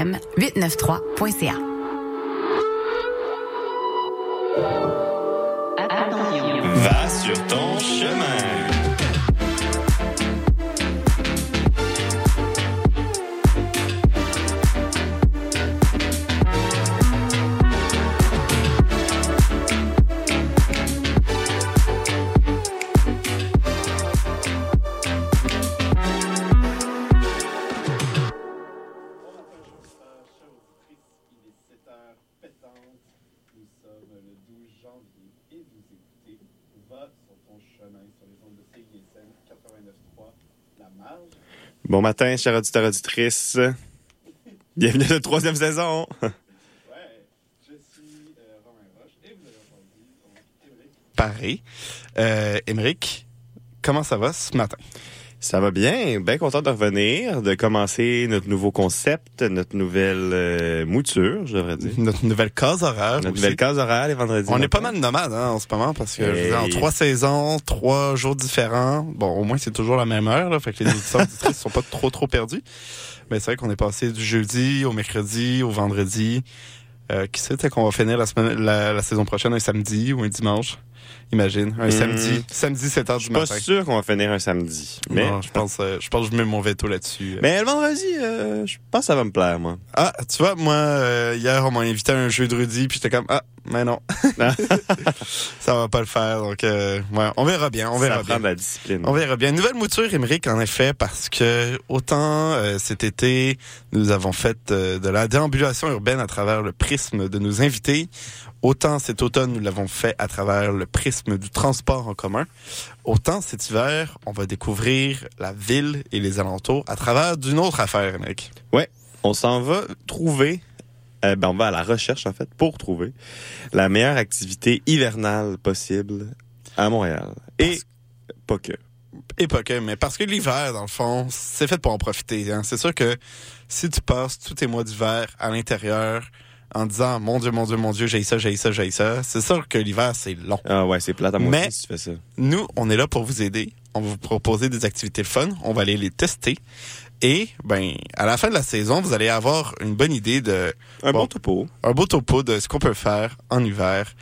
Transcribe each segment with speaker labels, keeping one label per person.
Speaker 1: CJMD893.ca.
Speaker 2: Va sur ton chemin. Bon matin, chers auditeurs auditrices. Bienvenue à la troisième saison.
Speaker 3: Ouais, je suis euh, Romain Roche et vous avez entendu.
Speaker 4: Paris. Euh, Émeric, comment ça va ce matin?
Speaker 2: Ça va bien, bien content de revenir, de commencer notre nouveau concept, notre nouvelle euh, mouture, je devrais dire.
Speaker 4: Notre nouvelle case horaire.
Speaker 2: Notre
Speaker 4: aussi.
Speaker 2: nouvelle case horaire les vendredis.
Speaker 4: On est pas mal nomades hein, en ce moment parce que je
Speaker 2: Hey.
Speaker 4: dire, en trois saisons, trois jours différents. Bon, au moins c'est toujours la même heure, là, fait que les auditeurs auditrices sont pas trop trop perdus. Mais c'est vrai qu'on est passé du jeudi au mercredi au vendredi. Euh, qui sait qu'on va finir la semaine la, la saison prochaine un samedi ou un dimanche. Imagine, un
Speaker 2: Hmm.
Speaker 4: samedi, samedi 7 heures
Speaker 2: Je
Speaker 4: du
Speaker 2: suis pas
Speaker 4: matin.
Speaker 2: sûr qu'on va finir un samedi. Mais,
Speaker 4: Non, je pense, euh, je pense que je mets mon veto là-dessus.
Speaker 2: mais le vendredi, euh, je pense que ça va me plaire, moi.
Speaker 4: Ah, tu vois, moi, euh, hier, on m'a invité à un jeu de Rudy, puis j'étais comme, ah, mais non. ça va pas le faire, donc, euh, ouais, on verra bien, on verra
Speaker 2: ça
Speaker 4: bien.
Speaker 2: prend de la discipline.
Speaker 4: On verra bien. Nouvelle mouture, Émeric, en effet, parce que autant euh, cet été, nous avons fait euh, de la déambulation urbaine à travers le prisme de nos invités, autant cet automne, nous l'avons fait à travers le prisme du transport en commun, autant cet hiver, on va découvrir la ville et les alentours à travers d'une autre affaire, Émeric.
Speaker 2: On s'en va trouver, euh, ben on va à la recherche en fait pour trouver la meilleure activité hivernale possible à Montréal. Et pas que.
Speaker 4: Et pas que, mais parce que l'hiver, dans le fond, c'est fait pour en profiter. Hein. C'est sûr que si tu passes tous tes mois d'hiver à l'intérieur en disant mon Dieu, mon Dieu, mon Dieu, j'ai ça, j'ai ça, j'ai ça, c'est sûr que l'hiver, c'est long.
Speaker 2: Ah ouais, c'est plate à moi
Speaker 4: Mais-
Speaker 2: aussi si tu fais ça.
Speaker 4: Nous, on est là pour vous aider. On va vous proposer des activités fun. On va aller les tester. Et, ben, à la fin de la saison, vous allez avoir une bonne idée de
Speaker 2: Un
Speaker 4: Bon.
Speaker 2: bon topo.
Speaker 4: un beau topo de ce qu'on peut faire en hiver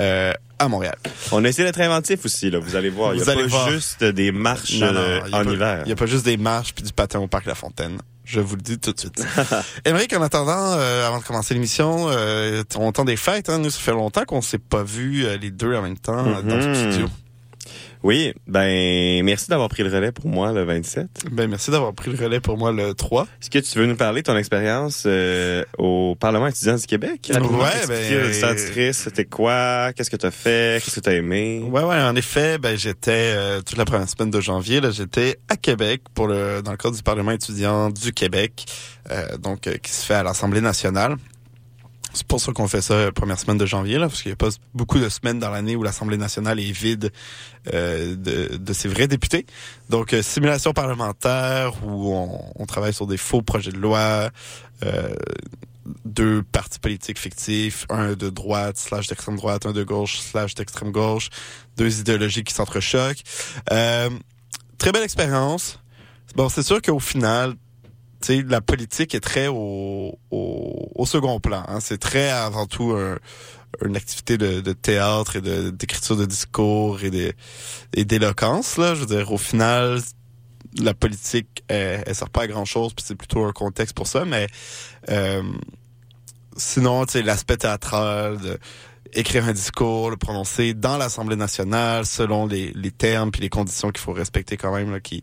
Speaker 4: euh, à Montréal.
Speaker 2: On a essayé d'être inventif aussi, là. Vous allez voir. Il n'y
Speaker 4: Vous
Speaker 2: a
Speaker 4: allez
Speaker 2: pas
Speaker 4: voir.
Speaker 2: juste des marches
Speaker 4: Non, non,
Speaker 2: euh,
Speaker 4: y
Speaker 2: en
Speaker 4: pas-
Speaker 2: hiver.
Speaker 4: Il n'y a pas juste des marches puis du patin au parc La Fontaine. Je vous le dis tout de suite. Émeric, en attendant, euh, avant de commencer l'émission, euh, on temps des fêtes. Hein, nous, ça fait longtemps qu'on s'est pas vus euh, les deux en même temps euh, dans le
Speaker 2: Mhm.
Speaker 4: studio.
Speaker 2: Oui, ben merci d'avoir pris le relais pour moi le 27.
Speaker 4: Ben, merci d'avoir pris le relais pour moi le 3.
Speaker 2: Est-ce que tu veux nous parler de ton expérience euh, au Parlement étudiant du Québec?
Speaker 4: Ouais, ben,
Speaker 2: C'était quoi? Qu'est-ce que tu as fait? Qu'est-ce que tu as aimé?
Speaker 4: Ouais, ouais, en effet, ben, j'étais euh, toute la première semaine de janvier, là, j'étais à Québec pour le dans le cadre du Parlement étudiant du Québec, euh, donc euh, qui se fait à l'Assemblée nationale. C'est pour ça qu'on fait ça euh, première semaine de janvier, là, parce qu'il n'y a pas beaucoup de semaines dans l'année où l'Assemblée nationale est vide euh, de, de ses vrais députés. Donc, euh, simulation parlementaire où on, on travaille sur des faux projets de loi, euh, deux partis politiques fictifs, un de droite slash d'extrême droite, un de gauche slash d'extrême gauche, deux idéologies qui s'entrechoquent. Euh, très belle expérience. Bon, c'est sûr qu'au final, tu sais, la politique est très au, au, au second plan. hein. C'est très avant tout un- une activité de, de théâtre et d'écriture de discours et de et d'éloquence. Là, je veux dire, au final, la politique, elle, elle sert pas à grand chose, puis c'est plutôt un contexte pour ça. Mais euh, sinon, tu sais, l'aspect théâtral, de écrire un discours, le prononcer dans l'Assemblée nationale, selon les, les termes puis les conditions qu'il faut respecter quand même, là, qui,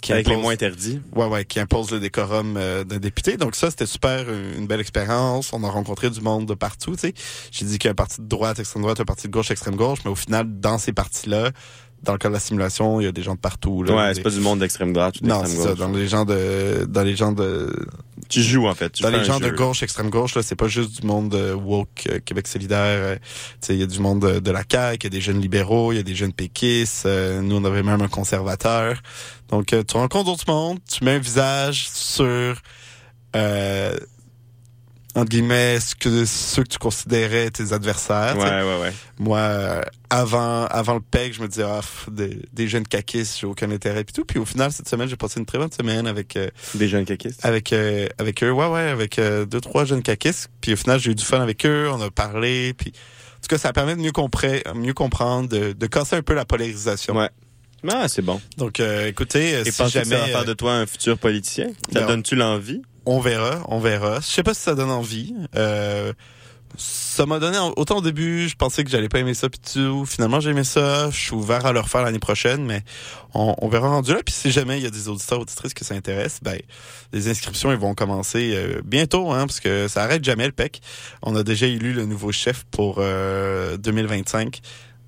Speaker 4: qui
Speaker 2: Avec les
Speaker 4: imposent-
Speaker 2: mots interdits.
Speaker 4: Ouais, ouais, qui impose le décorum euh, d'un député. Donc ça, c'était super, une belle expérience. On a rencontré du monde de partout, tu sais. J'ai dit qu'il y a un parti de droite, extrême droite, un parti de gauche, extrême gauche, mais au final, dans ces partis-là, dans le cas de la simulation, il y a des gens de partout. Là,
Speaker 2: Ouais,
Speaker 4: Des-
Speaker 2: c'est pas du monde d'extrême droite ou
Speaker 4: Non, c'est ça. Dans les gens de, dans les gens de,
Speaker 2: Tu joues, en fait. Tu
Speaker 4: dans les gens de gauche, extrême gauche, là, c'est pas juste du monde euh, woke, euh, Québec solidaire. euh, tu sais, il y a du monde de, de la CAQ, il y a des jeunes libéraux, il y a des jeunes péquistes. euh, nous, on avait même un conservateur. Donc, euh, tu rencontres d'autres mondes, tu mets un visage sur euh, entre guillemets, ce que, ceux que tu considérais tes adversaires.
Speaker 2: Ouais, ouais, ouais.
Speaker 4: Moi, euh, avant, avant le PEG, je me disais, ah, pff, des, des jeunes caquistes, j'ai aucun intérêt puis tout. Puis au final, cette semaine, j'ai passé une très bonne semaine avec, euh,
Speaker 2: Des jeunes caquistes?
Speaker 4: avec, euh, avec eux. Ouais, ouais, avec deux, trois jeunes caquistes. Puis au final, j'ai eu du fun avec eux. On a parlé. Puis, en tout cas, ça permet de mieux, compré- mieux comprendre, de, de casser un peu la polarisation.
Speaker 2: Ouais. Ah, c'est bon.
Speaker 4: Donc, euh, écoutez,
Speaker 2: Et
Speaker 4: si
Speaker 2: penses que ça
Speaker 4: jamais,
Speaker 2: va faire de toi un futur politicien? Ça donne-tu l'envie?
Speaker 4: On verra, on verra. Je sais pas si ça donne envie. Euh, ça m'a donné autant au début, je pensais que j'allais pas aimer ça puis tout. Finalement, j'ai aimé ça. Je suis ouvert à le refaire l'année prochaine, mais on, verra rendu là. Puis si jamais il y a des auditeurs auditrices que ça intéresse, ben les inscriptions ils vont commencer euh, bientôt, hein, parce que ça arrête jamais le PEC. On a déjà élu le nouveau chef pour euh, 2025.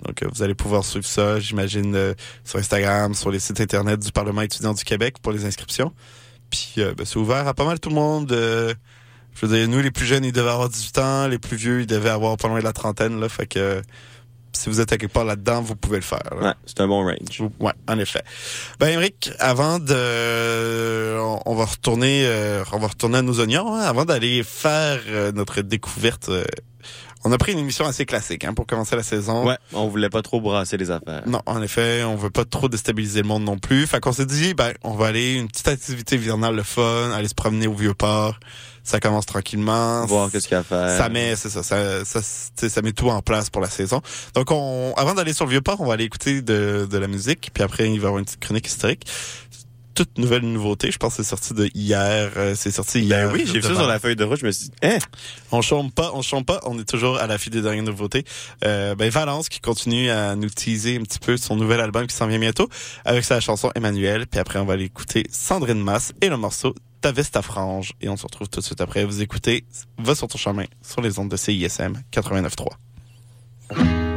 Speaker 4: Donc, euh, vous allez pouvoir suivre ça, j'imagine, sur Instagram, sur les sites internet du Parlement étudiant du Québec pour les inscriptions. Puis, euh, ben, c'est ouvert à pas mal tout le monde. euh, je veux dire, nous, les plus jeunes, ils devaient avoir 18 ans. Les plus vieux, ils devaient avoir pas loin de la trentaine. Là, fait que si vous êtes à quelque part là-dedans, vous pouvez le faire. là.
Speaker 2: Ouais, c'est un bon range.
Speaker 4: Ouais, en effet. Ben, Émeric, avant de, on, on va retourner, euh, on va retourner à nos oignons. hein, avant d'aller faire euh, notre découverte, on a pris une émission assez classique hein, pour commencer la saison.
Speaker 2: Ouais, on voulait pas trop brasser les affaires.
Speaker 4: Non, en effet, on veut pas trop déstabiliser le monde non plus. Fait qu'on s'est dit, ben, on va aller une petite activité hivernale, le fun, aller se promener au vieux port. Ça commence tranquillement.
Speaker 2: Voir qu'est-ce qu'il y a à faire.
Speaker 4: Ça met, c'est ça, ça, ça, ça met tout en place pour la saison. Donc, on, avant d'aller sur le vieux port, on va aller écouter de, de la musique, puis après, il va y avoir une petite chronique historique. Toute nouvelle nouveauté, je pense que c'est sorti de hier. euh, C'est sorti hier.
Speaker 2: Ben oui, j'ai vu ça sur la feuille de route, je me suis dit, hein?
Speaker 4: on chôme pas, on chôme pas, on est toujours à la file des dernières nouveautés. Euh, ben Valence qui continue à nous teaser un petit peu son nouvel album qui s'en vient bientôt avec sa chanson Emmanuel. Puis après on va aller écouter Sandrine Masse et le morceau Ta veste à frange. Et on se retrouve tout de suite après. Vous écoutez Va sur ton chemin sur les ondes de CISM 89.3.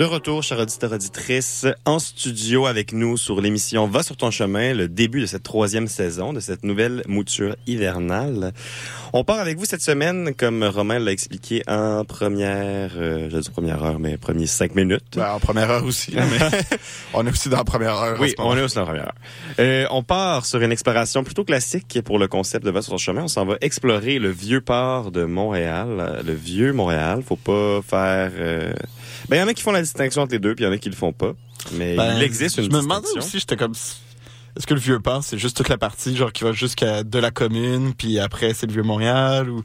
Speaker 5: De
Speaker 2: retour, chers auditeurs auditrices, en studio avec nous sur l'émission Va sur ton chemin, le début de cette troisième saison, de cette nouvelle mouture hivernale. On part avec vous cette semaine, comme Romain l'a expliqué en première, euh, je dis première heure, mais premiers cinq minutes.
Speaker 4: Ben, en première heure aussi, mais on est aussi dans la première heure.
Speaker 2: Oui, on est aussi dans la première heure. Euh, on part sur une exploration plutôt classique pour le concept de Va sur ton chemin. On s'en va explorer le vieux port de Montréal, le vieux Montréal. Faut pas faire... euh, Ben, il y en a qui font la distinction entre les deux, puis il y en a qui le font pas. Mais
Speaker 4: Ben,
Speaker 2: il existe une
Speaker 4: Je me demandais
Speaker 2: distinction.
Speaker 4: aussi, j'étais comme. Est-ce que le vieux port, c'est juste toute la partie, genre, qui va jusqu'à de la commune, puis après, c'est le vieux Montréal, ou?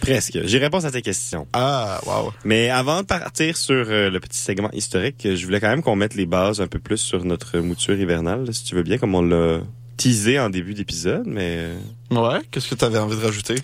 Speaker 2: Presque. J'ai réponse à tes questions.
Speaker 4: Ah, waouh.
Speaker 2: Mais avant de partir sur euh, le petit segment historique, je voulais quand même qu'on mette les bases un peu plus sur notre mouture hivernale, si tu veux bien, comme on l'a teasé en début d'épisode, mais... euh,
Speaker 4: Ouais, qu'est-ce que tu avais envie de rajouter?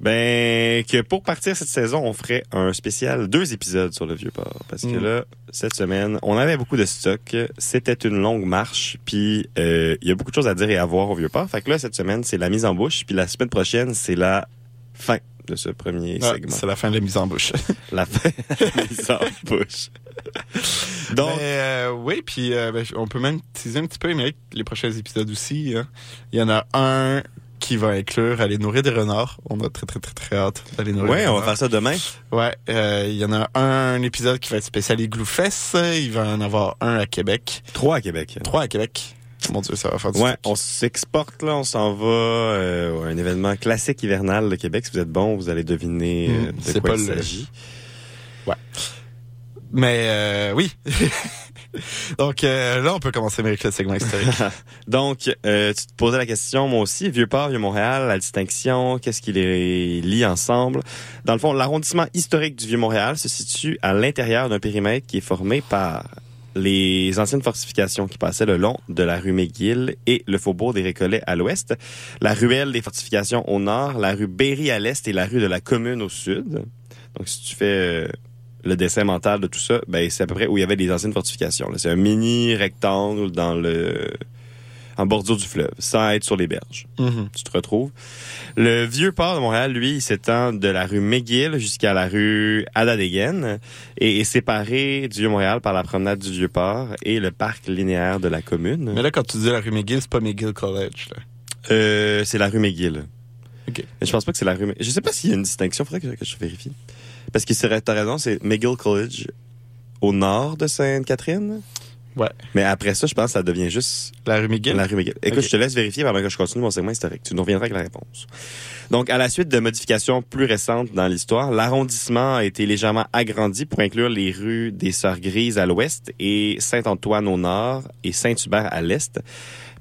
Speaker 2: Ben, que pour partir cette saison, on ferait un spécial, deux épisodes sur le Vieux-Port. Parce que
Speaker 4: Mm.
Speaker 2: là, cette semaine, on avait beaucoup de stock. C'était une longue marche. Puis, euh, il y a beaucoup de choses à dire et à voir au Vieux-Port. Fait que là, cette semaine, c'est la mise en bouche. Puis la semaine prochaine, c'est la fin de ce premier
Speaker 4: Ah,
Speaker 2: segment.
Speaker 4: c'est la fin de la mise en bouche.
Speaker 2: La fin de la mise en bouche. Donc,
Speaker 4: Ben, euh, oui, puis euh, ben, on peut même teaser un petit peu, mais les prochains épisodes aussi. hein. Il y en a un qui va inclure aller nourrir des renards. On a très, très, très, très hâte d'aller nourrir des
Speaker 2: ouais, on va faire ça demain.
Speaker 4: Ouais, euh, il y en a un épisode qui va être spécial Igloo Fest. Il va en avoir un à Québec.
Speaker 2: Trois à Québec.
Speaker 4: Trois à Québec. Mon Dieu, ça va faire du
Speaker 2: Ouais, on s'exporte là, on s'en va euh, à un événement classique hivernal de Québec. Si vous êtes bon, vous allez deviner euh,
Speaker 4: Mm,
Speaker 2: de quoi
Speaker 4: pas
Speaker 2: il
Speaker 4: le-
Speaker 2: s'agit.
Speaker 4: Mais euh, oui. Donc euh, là, on peut commencer avec le segment historique.
Speaker 2: Donc, euh, tu te posais la question, moi aussi, Vieux-Port, Vieux-Montréal, la distinction, qu'est-ce qui les lie ensemble? Dans le fond, l'arrondissement historique du Vieux-Montréal se situe à l'intérieur d'un périmètre qui est formé par les anciennes fortifications qui passaient le long de la rue McGill et le faubourg des Récollets à l'ouest, la ruelle des fortifications au nord, la rue Berry à l'est et la rue de la Commune au sud. Donc, si tu fais euh, le dessin mental de tout ça, ben, c'est à peu près où il y avait des anciennes fortifications. C'est un mini rectangle dans le en bordure du fleuve, sans être sur les berges.
Speaker 4: Mhm.
Speaker 2: Tu te retrouves. Le vieux port de Montréal, lui, il s'étend de la rue McGill jusqu'à la rue Adadegen et est séparé du Vieux-Montréal par la promenade du Vieux-Port et le parc linéaire de la commune.
Speaker 4: Mais là, quand tu dis la rue McGill, c'est pas McGill College. Là.
Speaker 2: Euh, c'est la rue McGill.
Speaker 4: Ok.
Speaker 2: Mais je pense pas que c'est la rue. Je sais pas s'il y a une distinction. Faudrait que je vérifie. Parce que c'est- t'as raison, c'est McGill College au nord de Sainte-Catherine.
Speaker 4: Ouais.
Speaker 2: Mais après ça, je pense que ça devient juste
Speaker 4: La rue McGill?
Speaker 2: la rue McGill. Écoute, je te laisse vérifier pendant que je continue mon segment historique. Tu nous reviendras avec la réponse. Donc, à la suite de modifications plus récentes dans l'histoire, l'arrondissement a été légèrement agrandi pour inclure les rues des Sœurs Grises à l'ouest et Saint-Antoine au nord et Saint-Hubert à l'est.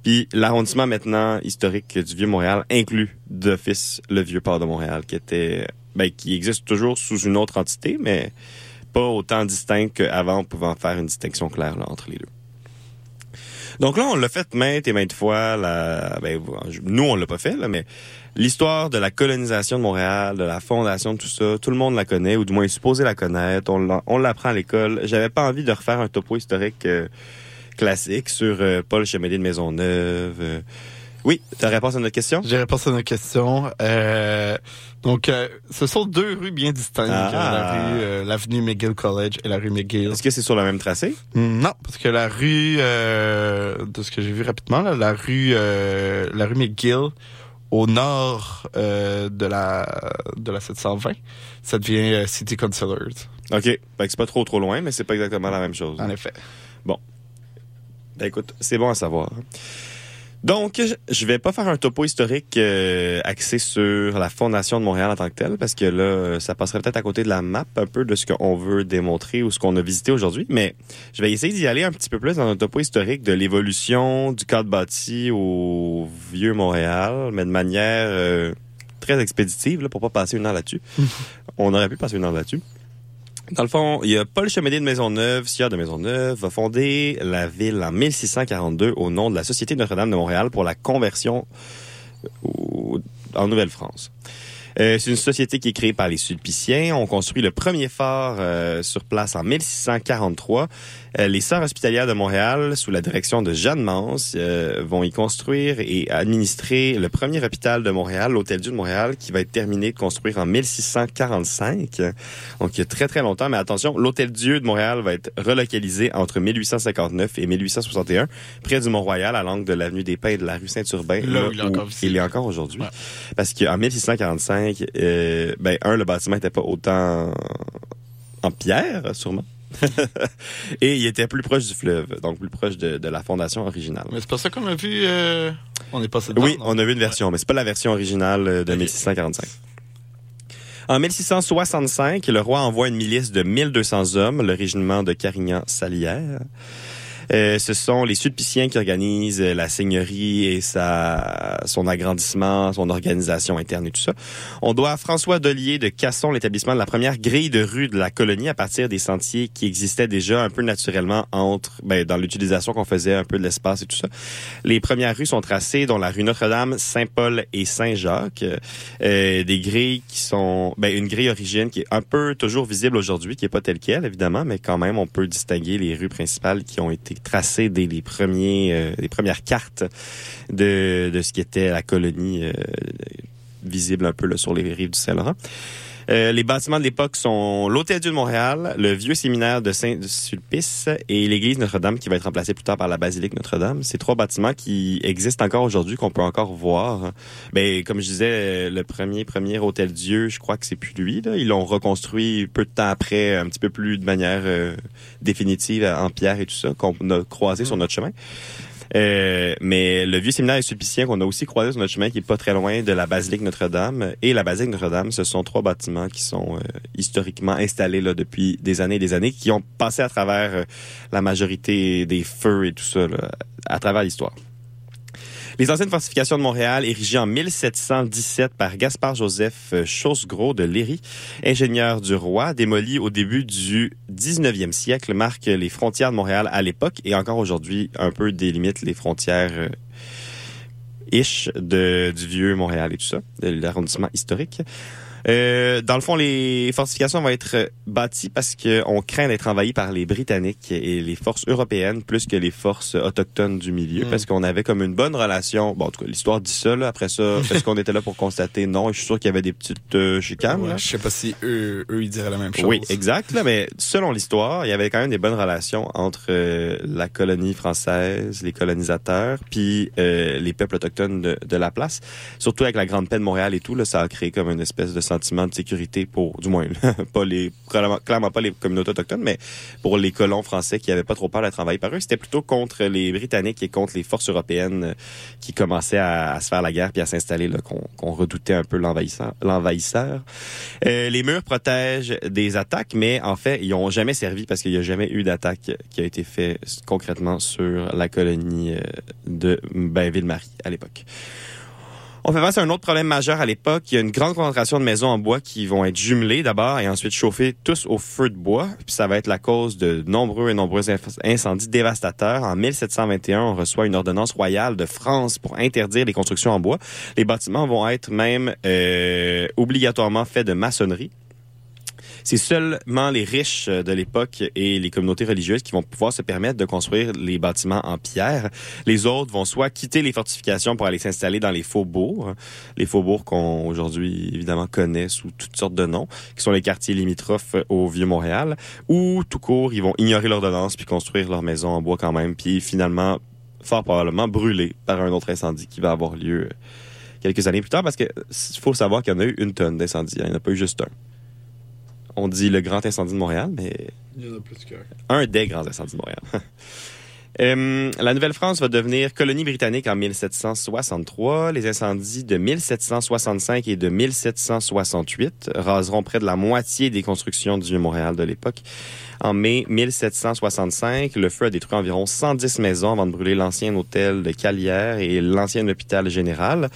Speaker 2: Puis l'arrondissement maintenant historique du Vieux-Montréal inclut d'office le Vieux-Port de Montréal, qui était, ben, qui existe toujours sous une autre entité, mais pas autant distinct qu'avant en faire une distinction claire entre les deux. Donc là, on l'a fait maintes et maintes fois. Ben, nous, on l'a pas fait, là, mais l'histoire de la colonisation de Montréal, de la fondation de tout ça, tout le monde la connaît, ou du moins est supposé la connaître. On l'apprend à l'école. J'avais pas envie de refaire un topo historique euh, classique sur euh, Paul Chemédé de Maisonneuve. euh. Oui, ta réponse à notre question?
Speaker 4: J'ai répondu à nos questions. Euh, donc, euh, ce sont deux rues bien distinctes.
Speaker 2: Ah.
Speaker 4: euh, La rue, euh, l'avenue McGill College et la rue McGill.
Speaker 2: Est-ce que c'est sur le même tracé?
Speaker 4: Non, parce que la rue, de ce que j'ai vu rapidement, là, la rue, la rue McGill, au nord euh, de la de la 720, ça devient euh, City Councilors,
Speaker 2: OK. Fait que c'est pas trop trop loin, mais c'est pas exactement la même chose.
Speaker 4: en effet.
Speaker 2: Ben écoute, c'est bon à savoir. Donc, je- vais pas faire un topo historique euh, axé sur la fondation de Montréal en tant que telle, parce que là, ça passerait peut-être à côté de la map un peu de ce qu'on veut démontrer ou ce qu'on a visité aujourd'hui. Mais je vais essayer d'y aller un petit peu plus dans un topo historique de l'évolution du cadre bâti au vieux Montréal, mais de manière euh, très expéditive, là, pour pas passer une heure là-dessus. On aurait pu passer une heure là-dessus. Dans le fond, il y a Paul Chemédé de Maisonneuve, sieur de Maisonneuve, va fonder la ville en 1642 au nom de la Société Notre-Dame de Montréal pour la conversion au- en Nouvelle-France. Euh, c'est une société qui est créée par les Sulpiciens. On construit le premier phare euh, sur place en 1643. Euh, les Sœurs hospitalières de Montréal, sous la direction de Jeanne Mance, euh, vont y construire et administrer le premier hôpital de Montréal, l'Hôtel-Dieu de Montréal, qui va être terminé de construire en 1645. Donc, il y a très, très longtemps. Mais attention, l'Hôtel-Dieu de Montréal va être relocalisé entre 1859 et 1861, près du Mont-Royal, à l'angle de l'avenue des Pins et de la rue Saint-Urbain.
Speaker 4: Là où il est encore
Speaker 2: il est encore aujourd'hui.
Speaker 4: Ouais.
Speaker 2: Parce qu'en 1645, euh, ben, un, le bâtiment était pas autant en pierre, sûrement. et il était plus proche du fleuve, donc plus proche de, de la fondation originale.
Speaker 4: Mais c'est pas ça qu'on a vu. euh, on est passé dedans.
Speaker 2: Oui,
Speaker 4: non?
Speaker 2: on a vu une version, mais c'est pas la version originale euh, de
Speaker 4: Ok.
Speaker 2: 1645. En 1665, le roi envoie une milice de 1200 hommes, le régiment de Carignan-Salière. Euh, ce sont les Sulpiciens qui organisent euh, la seigneurie et sa, son agrandissement, son organisation interne et tout ça. On doit à François Dollier de Casson l'établissement de la première grille de rue de la colonie à partir des sentiers qui existaient déjà un peu naturellement entre, ben, dans l'utilisation qu'on faisait un peu de l'espace et tout ça. Les premières rues sont tracées, dont la rue Notre-Dame, Saint-Paul et Saint-Jacques. Euh, des grilles qui sont, ben, une grille origine qui est un peu toujours visible aujourd'hui, qui est pas telle quelle évidemment, mais quand même on peut distinguer les rues principales qui ont été tracées dès les premiers, euh, premières cartes de, de ce qui était la colonie euh, visible un peu là, sur les rives du Saint-Laurent. Euh, les bâtiments de l'époque sont l'Hôtel-Dieu de Montréal, le vieux séminaire de Saint-Sulpice et l'église Notre-Dame qui va être remplacée plus tard par la basilique Notre-Dame. Ces trois bâtiments qui existent encore aujourd'hui, qu'on peut encore voir. Ben, comme je disais, le premier premier Hôtel-Dieu, je crois que c'est plus lui. Là. Ils l'ont reconstruit peu de temps après, un petit peu plus de manière euh, définitive en pierre et tout ça, qu'on a croisé sur notre chemin. Euh, mais le vieux séminaire sulpicien qu'on a aussi croisé sur notre chemin, qui est pas très loin de la basilique Notre-Dame et la basilique Notre-Dame, ce sont trois bâtiments qui sont euh, historiquement installés là depuis des années et des années, qui ont passé à travers euh, la majorité des feux et tout ça là, à travers l'histoire. Les anciennes fortifications de Montréal, érigées en 1717 par Gaspard Joseph Chaussegros de Léry, ingénieur du roi, démolies au début du 19e siècle, marquent les frontières de Montréal à l'époque et encore aujourd'hui un peu délimitent les frontières euh, ish du vieux Montréal et tout ça, de l'arrondissement historique. Euh, dans le fond, les fortifications vont être bâties parce qu'on craint d'être envahi par les Britanniques et les forces européennes plus que les forces autochtones du milieu,
Speaker 4: Mm.
Speaker 2: parce qu'on avait comme une bonne relation. Bon, en tout cas, l'histoire dit ça. Là. Après ça, est-ce qu'on était là pour constater? Non, je suis sûr qu'il y avait des petites euh, chicanes.
Speaker 4: Ouais, je sais pas si eux, eux, ils diraient la même chose.
Speaker 2: Oui, exact. Là, mais selon l'histoire, il y avait quand même des bonnes relations entre euh, la colonie française, les colonisateurs, puis euh, les peuples autochtones de, de la place. Surtout avec la Grande Paix de Montréal et tout, là, ça a créé comme une espèce de sentiment de sécurité pour, du moins, pas les, clairement, pas les communautés autochtones, mais pour les colons français qui avaient pas trop peur d'être envahis par eux. C'était plutôt contre les Britanniques et contre les forces européennes euh, qui commençaient à, se faire la guerre puis à s'installer, là, qu'on redoutait un peu l'envahisseur. Euh, les murs protègent des attaques, mais en fait, ils ont jamais servi parce qu'il n'y a jamais eu d'attaque qui a été fait concrètement sur la colonie euh, de ben, Ville-Marie à l'époque. On fait face à un autre problème majeur à l'époque. Il y a une grande concentration de maisons en bois qui vont être jumelées d'abord et ensuite chauffées tous au feu de bois. Puis ça va être la cause de nombreux et nombreux incendies dévastateurs. En 1721, on reçoit une ordonnance royale de France pour interdire les constructions en bois. Les bâtiments vont être même euh, obligatoirement faits de maçonnerie. C'est seulement les riches euh, de l'époque et les communautés religieuses qui vont pouvoir se permettre de construire les bâtiments en pierre. Les autres vont soit quitter les fortifications pour aller s'installer dans les faubourgs, les faubourgs qu'on aujourd'hui évidemment connaît sous toutes sortes de noms, qui sont les quartiers limitrophes au Vieux-Montréal, ou tout court, ils vont ignorer l'ordonnance puis construire leur maison en bois quand même, puis finalement, fort probablement brûler par un autre incendie qui va avoir lieu euh, quelques années plus tard, parce que faut savoir qu'il y en a eu une tonne d'incendies, il n'y en a pas eu juste un. On dit le grand incendie de Montréal, mais
Speaker 4: Il y en a plus qu'un.
Speaker 2: un des grands incendies de Montréal. Euh, la Nouvelle-France va devenir colonie britannique en 1763. Les incendies de 1765 et de 1768 raseront près de la moitié des constructions du Vieux-Montréal de l'époque. En mai 1765, le feu a détruit environ 110 maisons avant de brûler l'ancien hôtel de Calière et l'ancien hôpital général.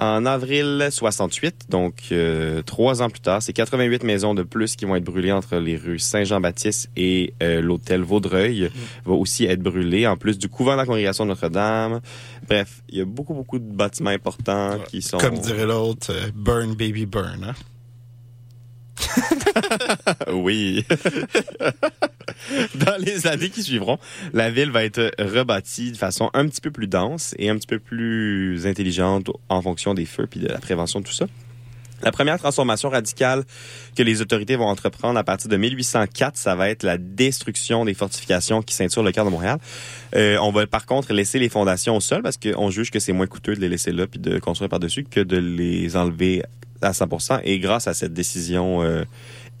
Speaker 2: En avril 68, donc euh, trois ans plus tard, c'est 88 maisons de plus qui vont être brûlées entre les rues Saint-Jean-Baptiste et euh, l'hôtel Vaudreuil va aussi être brûlé, en plus du couvent de la congrégation de Notre-Dame. Bref, il y a beaucoup, beaucoup de bâtiments importants
Speaker 4: Ouais.
Speaker 2: qui sont...
Speaker 4: Comme dirait l'autre, euh, burn baby burn. Hein?
Speaker 2: Oui. Dans les années qui suivront, la ville va être rebâtie de façon un petit peu plus dense et un petit peu plus intelligente en fonction des feux puis de la prévention de tout ça. La première transformation radicale que les autorités vont entreprendre à partir de 1804, ça va être la destruction des fortifications qui ceinturent le cœur de Montréal. Euh, on va par contre laisser les fondations au sol parce qu'on juge que c'est moins coûteux de les laisser là puis de construire par-dessus que de les enlever à 100%. Et grâce à cette décision euh,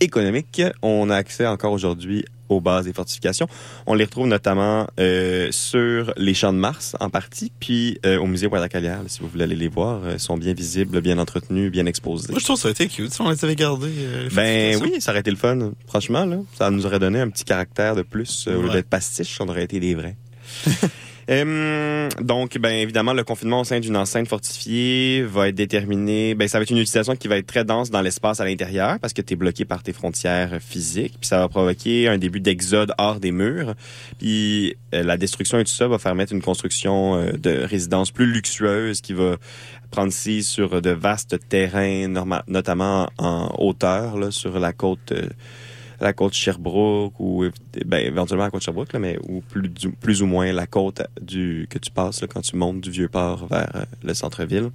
Speaker 2: économique, on a accès encore aujourd'hui aux bases des fortifications. On les retrouve notamment euh, sur les champs de Mars en partie, puis euh, au musée Guadalcanal, si vous voulez aller les voir, euh, sont bien visibles, bien entretenus, bien exposés.
Speaker 4: Moi, je trouve ça a été cute si on les avait gardés. euh, les
Speaker 2: Ben oui, ça aurait été le fun. Franchement, là, ça nous aurait donné un petit caractère de plus. euh, Au lieu d'être pastiche, on aurait été des vrais. Donc, ben évidemment, le confinement au sein d'une enceinte fortifiée va être déterminé. Ben, ça va être une utilisation qui va être très dense dans l'espace à l'intérieur parce que tu es bloqué par tes frontières physiques. Puis ça va provoquer un début d'exode hors des murs. Puis euh, la destruction et tout ça va permettre une construction euh, de résidence plus luxueuse qui va prendre ci sur de vastes terrains, notamment en hauteur, là, sur la côte. La côte Sherbrooke ou ben, éventuellement la côte Sherbrooke là, mais ou plus plus ou moins la côte du que tu passes là, quand tu montes du vieux port vers euh, le centre-ville.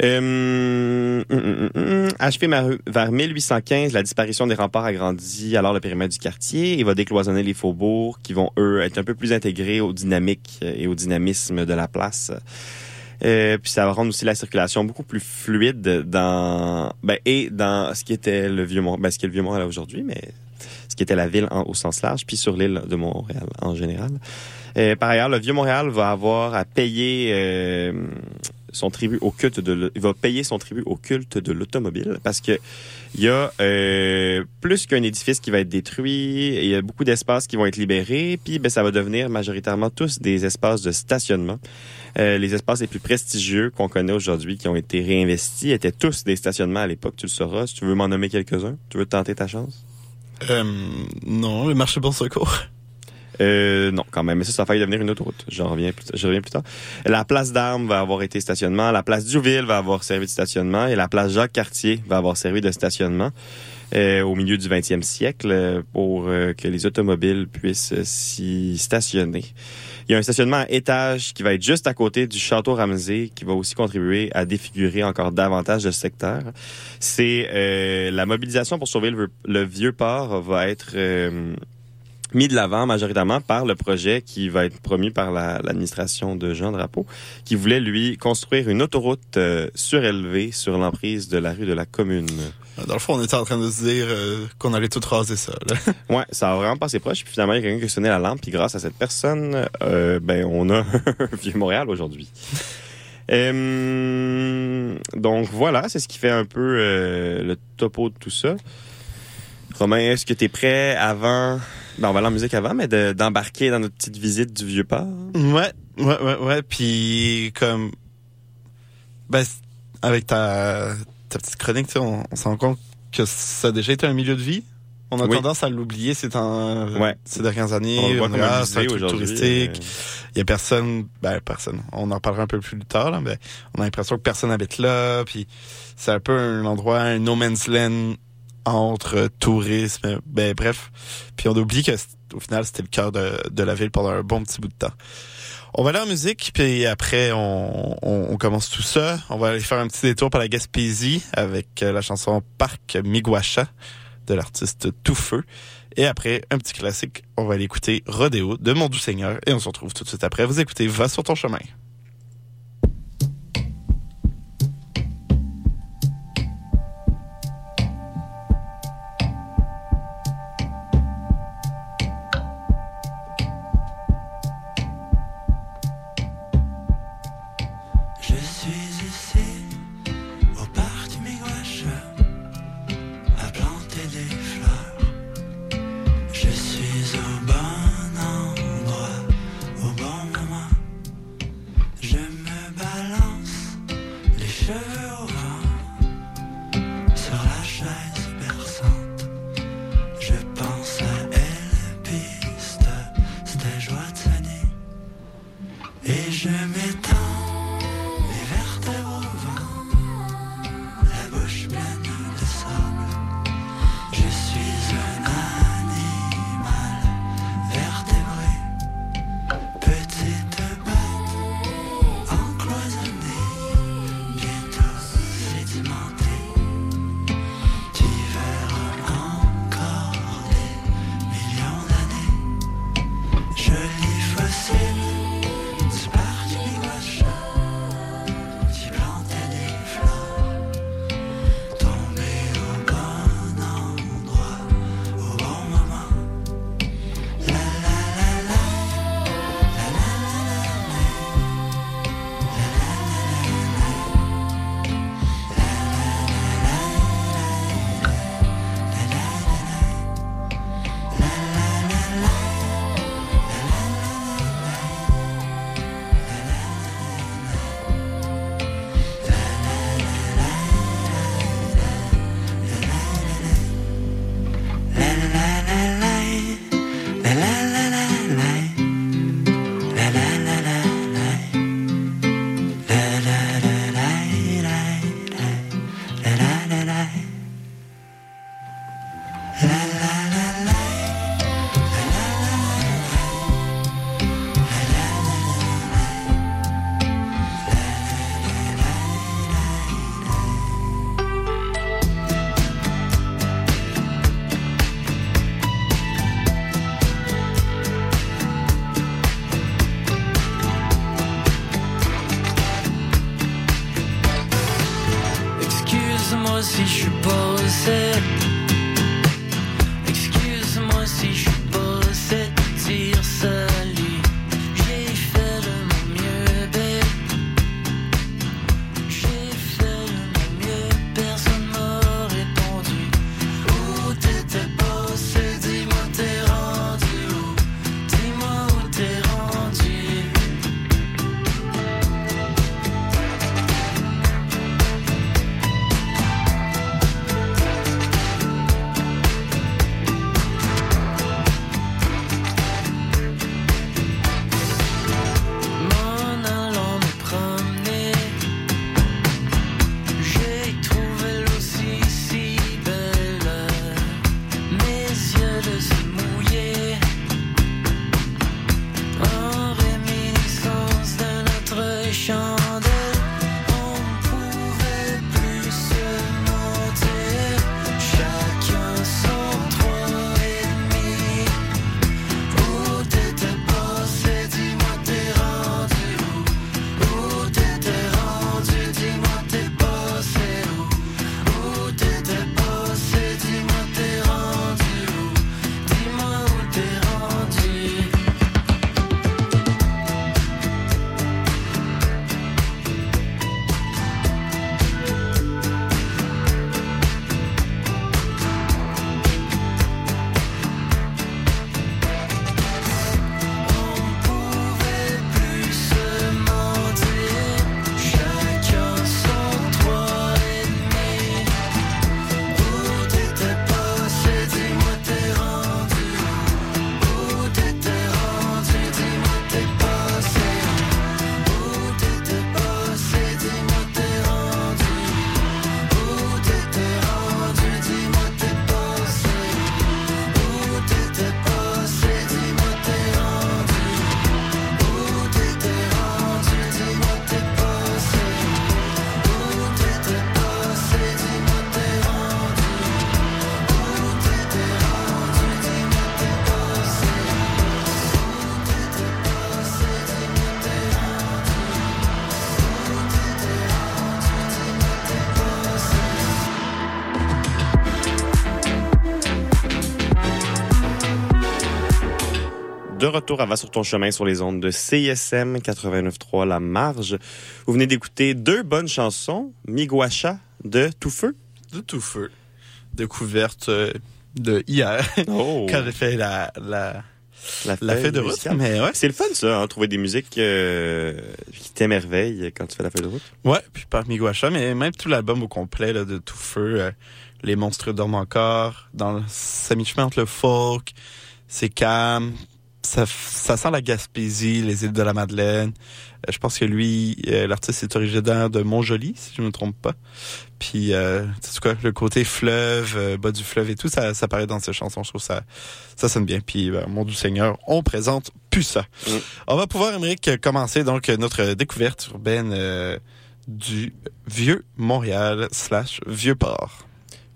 Speaker 2: Euh, hum, hum. achevé vers 1815, la disparition des remparts agrandit alors le périmètre du quartier et va décloisonner les faubourgs qui vont, eux, être un peu plus intégrés aux dynamiques euh, et au dynamisme de la place. Euh, puis ça va rendre aussi la circulation beaucoup plus fluide dans ben, et dans ce qui était le vieux Mont ben, ce qui est le vieux Montréal aujourd'hui, mais ce qui était la ville en- au sens large, puis sur l'île de Montréal en général. Euh, par ailleurs, le Vieux-Montréal va avoir à payer euh, son tribut au culte de il va payer son tribut au culte de l'automobile parce que il y a euh, plus qu'un édifice qui va être détruit, il y a beaucoup d'espaces qui vont être libérés, puis ben, ça va devenir majoritairement tous des espaces de stationnement. Euh, les espaces les plus prestigieux qu'on connaît aujourd'hui, qui ont été réinvestis, étaient tous des stationnements à l'époque. Tu le sauras. Si tu veux m'en nommer quelques-uns, tu veux tenter ta chance?
Speaker 4: Euh, non, le marché bon secours.
Speaker 2: Euh, non, quand même. Mais ça, ça a failli devenir une autoroute. J'en reviens plus, je reviens plus tard. La place d'Armes va avoir été stationnement. La place Duville va avoir servi de stationnement. Et la place Jacques-Cartier va avoir servi de stationnement euh, au milieu du 20e siècle euh, pour euh, que les automobiles puissent euh, s'y stationner. Il y a un stationnement à étage qui va être juste à côté du château Ramsey qui va aussi contribuer à défigurer encore davantage le secteur. C'est la mobilisation pour sauver le, le vieux port va être mis de l'avant majoritairement par le projet qui va être promu par la- l'administration de Jean Drapeau, qui voulait lui construire une autoroute euh, surélevée sur l'emprise de la rue de la Commune.
Speaker 4: Dans le fond, on était en train de se dire euh, qu'on allait tout raser ça. Là.
Speaker 2: Ouais, ça a vraiment passé proche. Puis finalement, il y a quelqu'un qui a sonné la lampe. Puis grâce à cette personne, euh, ben on a un vieux Montréal aujourd'hui. Euh, donc voilà, c'est ce qui fait un peu euh, le topo de tout ça. Romain, est-ce que tu es prêt avant... Ben, on va aller en musique avant, mais de- d'embarquer dans notre petite visite du vieux port?
Speaker 4: Ouais, ouais, ouais, ouais. Puis comme, ben, avec ta, ta petite chronique, tu sais, on, on se rend compte que ça a déjà été un milieu de vie. On a
Speaker 2: Oui.
Speaker 4: tendance à l'oublier ces
Speaker 2: Ouais.
Speaker 4: ces dernières années.
Speaker 2: On
Speaker 4: c'est un truc touristique.
Speaker 2: euh,
Speaker 4: Il y a personne, ben personne. On en parlera un peu plus tard, là, mais on a l'impression que personne habite là. Puis c'est un peu un endroit, un no man's land entre tourisme. Ben bref. Puis on oublie que au final c'était le cœur de, de la ville pendant un bon petit bout de temps. On va aller en musique, puis après on, on, on commence tout ça. On va aller faire un petit détour par la Gaspésie avec euh, la chanson Parc Miguacha de l'artiste Tout Feu. Et après, un petit classique, on va aller écouter Rodéo de Mon Doux Seigneur et on se retrouve tout de suite après. Vous écoutez Va sur ton chemin.
Speaker 2: Retour à Va sur ton chemin sur les ondes de CISM 89.3 La Marge. Vous venez d'écouter deux bonnes chansons, Miguacha de Tout Feu.
Speaker 6: De tout feu. Découverte euh, de hier,
Speaker 2: Oh,
Speaker 6: quand j'ai fait la, la,
Speaker 2: la,
Speaker 6: de route. Mais ouais.
Speaker 2: C'est le fun ça, hein, trouver des musiques euh, qui t'émerveillent quand tu fais la feuille de route.
Speaker 6: Ouais, puis par Miguacha, mais même tout l'album au complet là, de tout feu, euh, les monstres dorment encore, dans le, mi-chemin entre le folk, c'est calme, ça, ça sent la Gaspésie, les îles de la Madeleine. Euh, je pense que lui, euh, l'artiste est originaire de Montjoli, si je me trompe pas. Puis, euh, tu sais quoi, le côté fleuve, euh, bas du fleuve et tout, ça, ça paraît dans ses chansons. Je trouve ça, ça sonne bien. Puis, ben, mon doux Seigneur, on présente plus ça.
Speaker 2: Mm.
Speaker 6: On va pouvoir, Émeric, commencer donc notre découverte urbaine du vieux Montréal slash vieux port.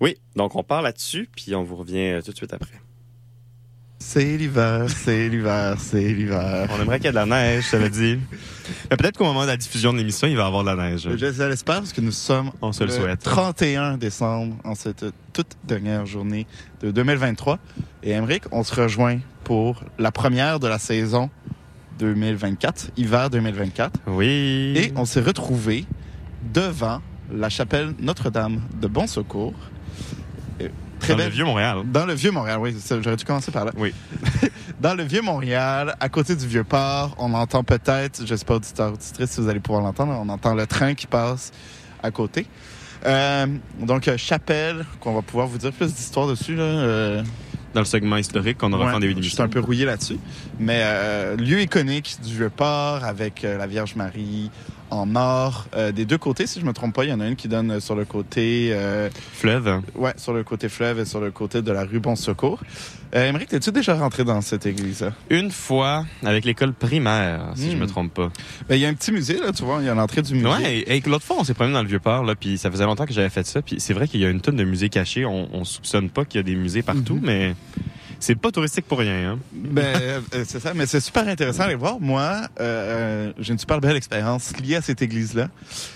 Speaker 2: Oui, donc on part là-dessus, puis on vous revient tout de suite après.
Speaker 4: C'est l'hiver, c'est l'hiver, c'est l'hiver.
Speaker 2: On aimerait qu'il y ait de la neige, je te l'ai dit. Mais peut-être qu'au moment de la diffusion de l'émission, il va y avoir de la neige.
Speaker 4: Je l'espère parce que nous sommes
Speaker 2: On se le
Speaker 4: le
Speaker 2: souhaite.
Speaker 4: 31 décembre, en cette toute dernière journée de 2023. Et Emmerich, on se rejoint pour la première de la saison 2024, hiver 2024.
Speaker 2: Oui.
Speaker 4: Et on s'est retrouvés devant la chapelle Notre-Dame de Bon Secours. Très
Speaker 2: Dans le vieux Montréal.
Speaker 4: Dans le Vieux-Montréal, oui. ça, J'aurais dû commencer par là.
Speaker 2: Oui.
Speaker 4: Dans le Vieux-Montréal, à côté du Vieux-Port, on entend peut-être, je sais pas auditeur, auditrice, si vous allez pouvoir l'entendre, on entend le train qui passe à côté. Euh, donc, euh, chapelle, qu'on va pouvoir vous dire plus d'histoire dessus. Là, euh,
Speaker 2: Dans le segment historique qu'on aura
Speaker 4: ouais,
Speaker 2: en début
Speaker 4: je suis
Speaker 2: d'émission.
Speaker 4: un peu rouillé là-dessus. Mais euh, lieu iconique du Vieux-Port avec euh, la Vierge Marie en or euh, des deux côtés, si je me trompe pas. Il y en a une qui donne euh, sur le côté... euh,
Speaker 2: Fleuve.
Speaker 4: Ouais, sur le côté fleuve et sur le côté de la rue Bon Secours. Euh, Émeric, es-tu déjà rentré dans cette église-là?
Speaker 2: Une fois avec l'école primaire, si je
Speaker 4: Hmm.
Speaker 2: me trompe pas.
Speaker 4: Ben, Il y a un petit musée, là, tu vois, il y a l'entrée du musée.
Speaker 2: Ouais, et, l'autre fois, on s'est promené dans le Vieux-Port, là, puis ça faisait longtemps que j'avais fait ça, puis c'est vrai qu'il y a une tonne de musées cachés. On, on soupçonne pas qu'il y a des musées partout,
Speaker 4: Mhm.
Speaker 2: mais c'est pas touristique pour rien, hein.
Speaker 4: Ben, euh, c'est ça, mais c'est super intéressant à aller voir. Moi, euh, euh, j'ai une super belle expérience liée à cette église-là.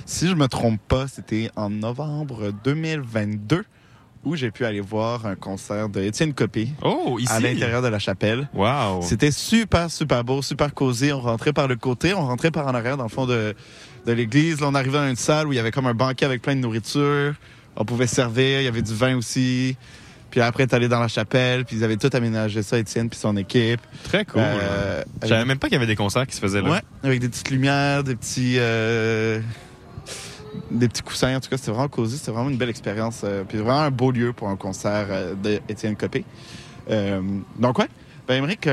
Speaker 4: Si je me trompe pas, c'était en novembre 2022 où j'ai pu aller voir un concert de Étienne Copé
Speaker 2: Oh, ici!
Speaker 4: à l'intérieur de la chapelle.
Speaker 2: Wow!
Speaker 4: C'était super, super beau, super cosy. On rentrait par le côté, on rentrait par en arrière dans le fond de, de l'église. Là, on arrivait dans une salle où il y avait comme un banquet avec plein de nourriture. On pouvait servir, il y avait du vin aussi. Puis après, t'allais dans la chapelle, puis ils avaient tout aménagé ça, Étienne puis son équipe.
Speaker 2: Très cool.
Speaker 4: Euh,
Speaker 2: Je savais même pas qu'il y avait des concerts qui se faisaient là.
Speaker 4: Ouais, avec des petites lumières, des petits... euh, des petits coussins. En tout cas, c'était vraiment cosy. C'était vraiment une belle expérience. euh, puis vraiment un beau lieu pour un concert euh, d'Étienne Copé. Donc, ouais. Ben, Émeric,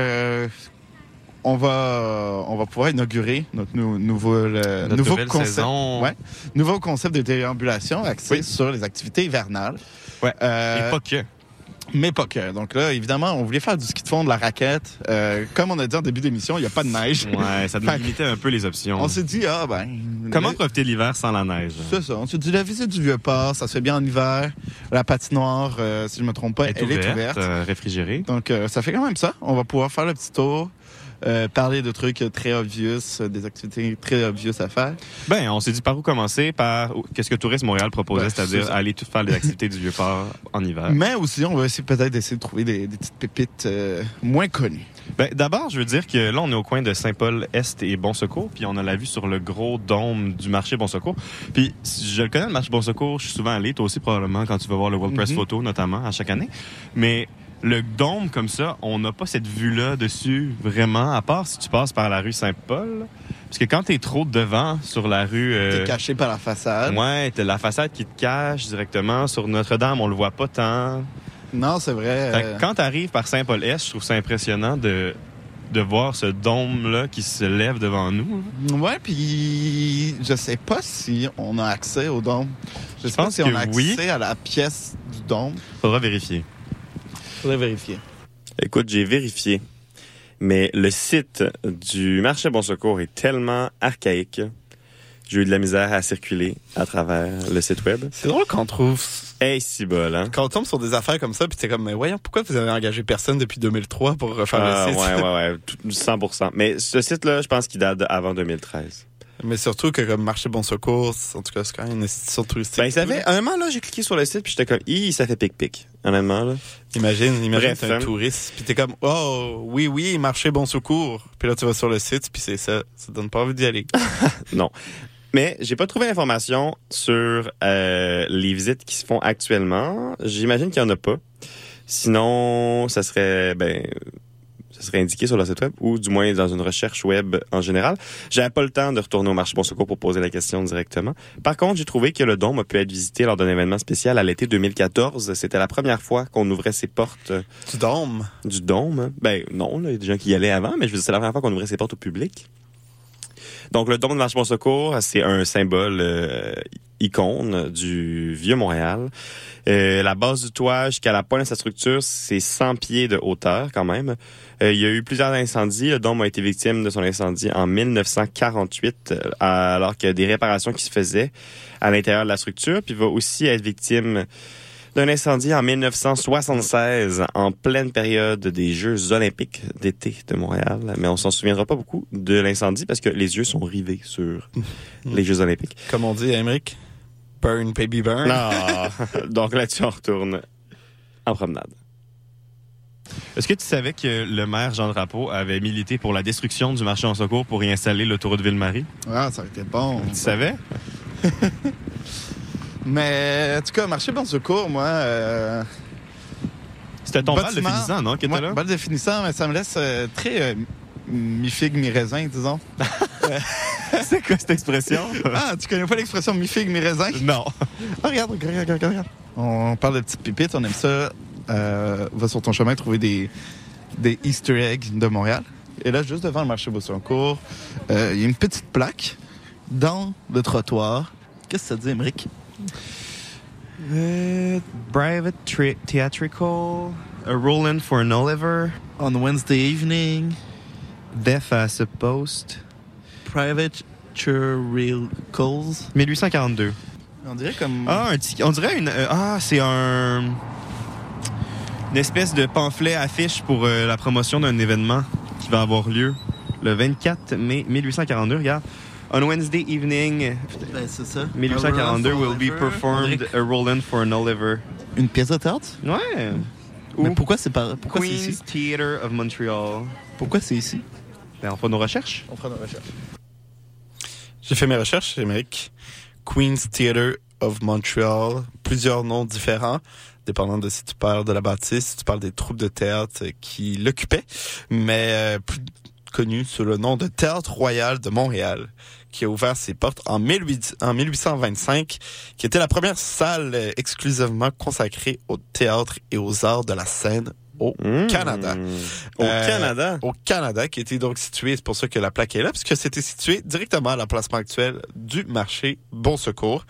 Speaker 4: on va, on va pouvoir inaugurer notre nou- nouveau,
Speaker 2: Notre
Speaker 4: nouveau concept.
Speaker 2: saison.
Speaker 4: Ouais. Nouveau concept de déambulation axé
Speaker 2: Oui.
Speaker 4: sur les activités hivernales.
Speaker 2: Ouais.
Speaker 4: Euh,
Speaker 2: Et pas que.
Speaker 4: Mais pas que. Donc là, évidemment, on voulait faire du ski de fond, de la raquette. Euh, comme on a dit en début d'émission, il n'y a pas de neige.
Speaker 2: Ouais, ça nous limitait un peu les options.
Speaker 4: On s'est dit, ah ben...
Speaker 2: Comment
Speaker 4: le-
Speaker 2: profiter de l'hiver sans la neige?
Speaker 4: C'est ça. On s'est dit, la visite du Vieux-Port, ça se fait bien en hiver. La patinoire, euh, si je me trompe pas,
Speaker 2: Elle
Speaker 4: elle est ouverte.
Speaker 2: euh, réfrigérée.
Speaker 4: Donc, ça fait quand même ça. On va pouvoir faire le petit tour, euh, parler de trucs très obvious, euh, des activités très obvious à faire.
Speaker 2: Ben, on s'est dit par où commencer, par qu'est-ce que Tourisme Montréal proposait,
Speaker 4: Ouais,
Speaker 2: c'est-à-dire aller tout faire les activités du Vieux-Port en hiver.
Speaker 4: Mais aussi, on va essayer peut-être d'essayer de trouver des, des petites pépites euh, moins connues.
Speaker 2: Ben, d'abord, je veux dire que là, on est au coin de Saint-Paul-Est et Bon-Secours, puis on a la vue sur le gros dôme du marché Bon-Secours. Puis, je le connais, le marché Bon-Secours, je suis souvent allé, toi aussi probablement, quand tu vas voir le World Press
Speaker 4: Mhm.
Speaker 2: Photo, notamment, à chaque année. Mais le dôme comme ça, on n'a pas cette vue-là dessus, vraiment, à part si tu passes par la rue Saint-Paul. Parce que quand t'es trop devant sur la rue... euh,
Speaker 4: T'es caché par la façade.
Speaker 2: Ouais, t'as la façade qui te cache directement. Sur Notre-Dame, on le voit pas tant.
Speaker 4: Non, c'est vrai. Euh,
Speaker 2: quand t'arrives par Saint-Paul-Est, je trouve ça impressionnant de, de voir ce dôme-là qui se lève devant nous.
Speaker 4: Ouais, puis je sais pas si on a accès au dôme. Je sais pas
Speaker 2: pense
Speaker 4: si on a accès
Speaker 2: oui.
Speaker 4: à la pièce du dôme.
Speaker 2: Faudra vérifier.
Speaker 4: Faudrait vérifier.
Speaker 2: Écoute, j'ai vérifié. Mais le site du marché Bon Secours est tellement archaïque. J'ai eu de la misère à circuler à travers le site web.
Speaker 6: C'est drôle qu'on trouve
Speaker 2: Hey, si bol, hein?
Speaker 6: quand on tombe sur des affaires comme ça, puis t'es comme, mais voyons, pourquoi vous avez engagé personne depuis 2003 pour refaire
Speaker 2: Ah,
Speaker 6: le site?
Speaker 2: ouais, ouais, ouais, tout- 100%. Mais ce site-là, je pense qu'il date avant 2013.
Speaker 4: Mais surtout que comme marché Bon Secours, en tout cas, c'est quand même une institution touristique.
Speaker 2: Ben, ça fait, honnêtement, là, j'ai cliqué sur le site, puis j'étais comme, Hi, ça fait pic-pic. Honnêtement, là.
Speaker 4: Imagine, imagine t'es un touriste, puis t'es comme, oh, oui, oui, marché Bon Secours. Puis là, tu vas sur le site, puis c'est ça. Ça donne pas envie d'y aller.
Speaker 2: Non. Mais j'ai pas trouvé l'information sur euh, les visites qui se font actuellement. J'imagine qu'il y en a pas. Sinon, ça serait ben serait indiqué sur le site web ou du moins dans une recherche web en général. J'avais pas le temps de retourner au marché Bon Secours pour poser la question directement. Par contre, j'ai trouvé que le dôme a pu être visité lors d'un événement spécial à l'été 2014. C'était la première fois qu'on ouvrait ses portes
Speaker 4: Tu dormes.
Speaker 2: du dôme. Ben non, il y a des gens qui y allaient avant, mais je veux dire, c'est la première fois qu'on ouvrait ses portes au public. Donc, le dôme de Marche Bon Secours, c'est un symbole euh, icône du vieux Montréal. Euh, la base du toit jusqu'à la pointe de sa structure, c'est 100 pieds de hauteur quand même. Euh, il y a eu plusieurs incendies. Le dôme a été victime de son incendie en 1948, euh, alors qu'il y a des réparations qui se faisaient à l'intérieur de la structure. Puis il va aussi être victime d'un incendie en 1976, en pleine période des Jeux olympiques d'été de Montréal. Mais on s'en souviendra pas beaucoup de l'incendie parce que les yeux sont rivés sur les Jeux olympiques.
Speaker 4: Comme on dit à Emmerich. Burn, baby burn.
Speaker 2: Ah, donc là-dessus, on retourne en promenade. Est-ce que tu savais que le maire Jean Drapeau avait milité pour la destruction du marché en secours pour y installer l'autoroute Ville-Marie?
Speaker 7: Ah, ça aurait été bon.
Speaker 2: Tu savais?
Speaker 7: Mais en tout cas, marché Bon Secours, moi. Euh,
Speaker 2: C'était ton bal de
Speaker 7: bâtiment-
Speaker 2: finissant, non, qui était là?
Speaker 7: bal de finissant, mais ça me laisse euh, très euh, mi-figue, mi-raisin, disons.
Speaker 2: C'est quoi cette expression?
Speaker 7: Ah, tu connais pas l'expression mi-figue, mi-raisin?
Speaker 2: non.
Speaker 7: Ah, regarde, regarde, regarde, regarde, regarde. On parle de petites pépites, on aime ça. Euh, va sur ton chemin trouver des, des Easter eggs de Montréal. Et là, juste devant le marché Beausecours, euh, il y a une petite plaque dans le trottoir. Qu'est-ce que ça dit, Emmerich?
Speaker 2: Uh, private tri- theatrical, a roll-in for an Oliver,
Speaker 7: On Wednesday evening,
Speaker 2: death as a post.
Speaker 7: private churricals.
Speaker 2: 1842.
Speaker 7: On dirait comme...
Speaker 2: Ah, un on dirait une. euh, ah, c'est un. Une espèce de pamphlet affiche pour euh, la promotion d'un événement qui va avoir lieu le 24 mai 1842. Regarde. On Wednesday evening,
Speaker 7: Ben, ça.
Speaker 2: 1842
Speaker 7: A roll-in
Speaker 2: will be performed a roll-in for an Oliver.
Speaker 7: Une pièce de théâtre?
Speaker 2: Ouais.
Speaker 7: Mais
Speaker 2: Ou
Speaker 7: pourquoi c'est pas... Pourquoi c'est
Speaker 2: Queen's
Speaker 7: ici?
Speaker 2: Theatre of Montreal.
Speaker 7: Pourquoi c'est ici?
Speaker 2: Ben, on fait nos recherches.
Speaker 7: On fera nos recherches.
Speaker 4: J'ai fait mes recherches, Emmerich. Queen's Theatre of Montreal. Plusieurs noms différents, dépendant de si tu parles de la bâtisse, si tu parles des troupes de théâtre qui l'occupaient, mais euh, plus connu sous le nom de Théâtre Royal de Montréal, qui a ouvert ses portes en, 18 en 1825, qui était la première salle euh, exclusivement consacrée au théâtre et aux arts de la scène au
Speaker 2: Mmh.
Speaker 4: Canada.
Speaker 2: Au
Speaker 4: Euh,
Speaker 2: Canada?
Speaker 4: au Canada, qui était donc situé, c'est pour ça que la plaque est là, parce que c'était situé directement à l'emplacement actuel du marché Bon Secours.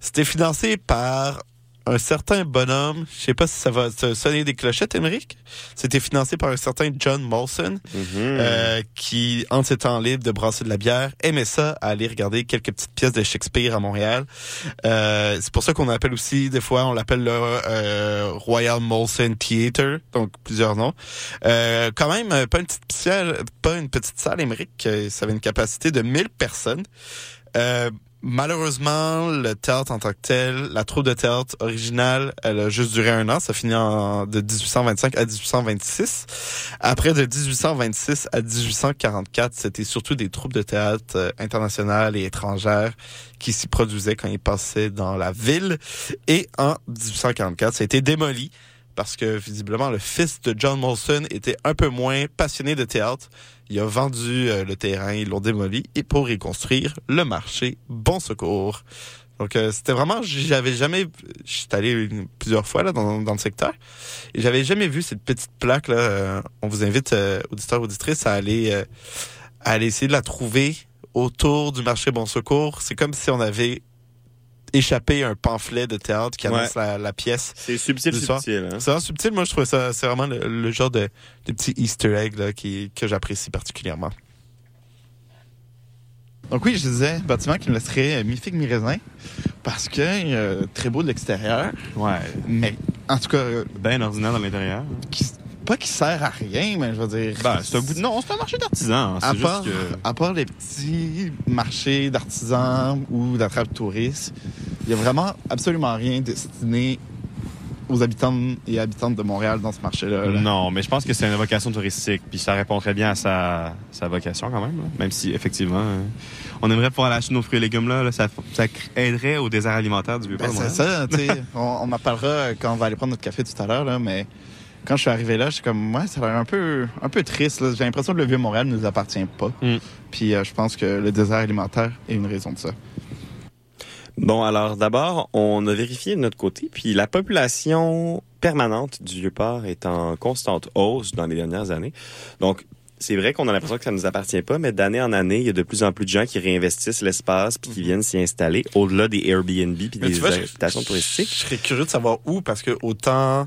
Speaker 4: C'était financé par un certain bonhomme, je sais pas si ça va te sonner des clochettes, Émeric? C'était financé par un certain John Molson,
Speaker 2: Mhm.
Speaker 4: euh, qui, en ses temps libres de brasser de la bière, aimait ça, aller regarder quelques petites pièces de Shakespeare à Montréal. Euh, c'est pour ça qu'on appelle aussi, des fois, on l'appelle le euh, Royal Molson Theatre, donc plusieurs noms. Quand même, pas une petite salle, pas une petite salle, Émeric, ça avait une capacité de 1000 personnes. Euh, Malheureusement, le théâtre en tant que tel, la troupe de théâtre originale, elle a juste duré un an. Ça finit en, de 1825 à 1826. Après, de 1826 à 1844, c'était surtout des troupes de théâtre euh, internationales et étrangères qui s'y produisaient quand ils passaient dans la ville. Et en 1844, ça a été démoli parce que visiblement le fils de John Molson était un peu moins passionné de théâtre. Il a vendu euh, le terrain, ils l'ont démoli et pour y construire le marché Bon Secours. Donc euh, c'était vraiment, j'avais jamais, je suis allé plusieurs fois là dans, le secteur et j'avais jamais vu cette petite plaque là. Euh, on vous invite auditeurs auditrices à aller à aller essayer de la trouver autour du marché Bon Secours. C'est comme si on avait échappé un pamphlet de théâtre qui annonce la, la pièce.
Speaker 2: C'est subtil,
Speaker 4: du soir.
Speaker 2: subtil. Hein?
Speaker 4: C'est vraiment subtil. Moi, je trouve ça, c'est vraiment le, le genre de, de petit Easter egg là, qui, que j'apprécie particulièrement.
Speaker 7: Donc oui, je disais, bâtiment qui me laisserait euh, mi-figue, mi-raisin, parce que euh, très beau de l'extérieur,
Speaker 2: Ouais.
Speaker 7: mais en tout cas, euh,
Speaker 2: Ben ordinaire dans l'intérieur.
Speaker 7: qui- pas qu'il sert à rien, mais je veux dire.
Speaker 2: Ben, c'est un bout de... Non, c'est un marché d'artisans.
Speaker 7: À
Speaker 2: C'est
Speaker 7: part,
Speaker 2: juste que...
Speaker 7: à part les petits marchés d'artisans ou d'attrape touristes, il y a vraiment absolument rien destiné aux habitants et habitantes de Montréal dans ce marché-là. là.
Speaker 2: Non, mais je pense que c'est une vocation touristique, puis ça répond très bien à sa, sa vocation quand même. là. Même si, effectivement, euh, on aimerait pouvoir lâcher nos fruits et légumes là, là, ça, ça aiderait au désert alimentaire du Vieux-Port.
Speaker 7: Ben, c'est ça, tu sais. on, on en parlera quand on va aller prendre notre café tout à l'heure, mais quand je suis arrivé là, je suis comme, ouais, ça a l'air un peu, un peu triste. là. J'ai l'impression que le Vieux-Montréal ne nous appartient pas.
Speaker 2: Mm.
Speaker 7: Puis euh, je pense que le désert alimentaire est une raison de ça.
Speaker 2: Bon, alors d'abord, on a vérifié de notre côté, puis la population permanente du Vieux-Port est en constante hausse dans les dernières années. Donc, c'est vrai qu'on a l'impression que ça ne nous appartient pas, mais d'année en année, il y a de plus en plus de gens qui réinvestissent l'espace puis qui viennent s'y installer au-delà des Airbnb puis
Speaker 4: Mais
Speaker 2: des
Speaker 4: tu vois, je-
Speaker 2: habitations
Speaker 4: je-
Speaker 2: touristiques.
Speaker 4: Je serais curieux de savoir où, parce que autant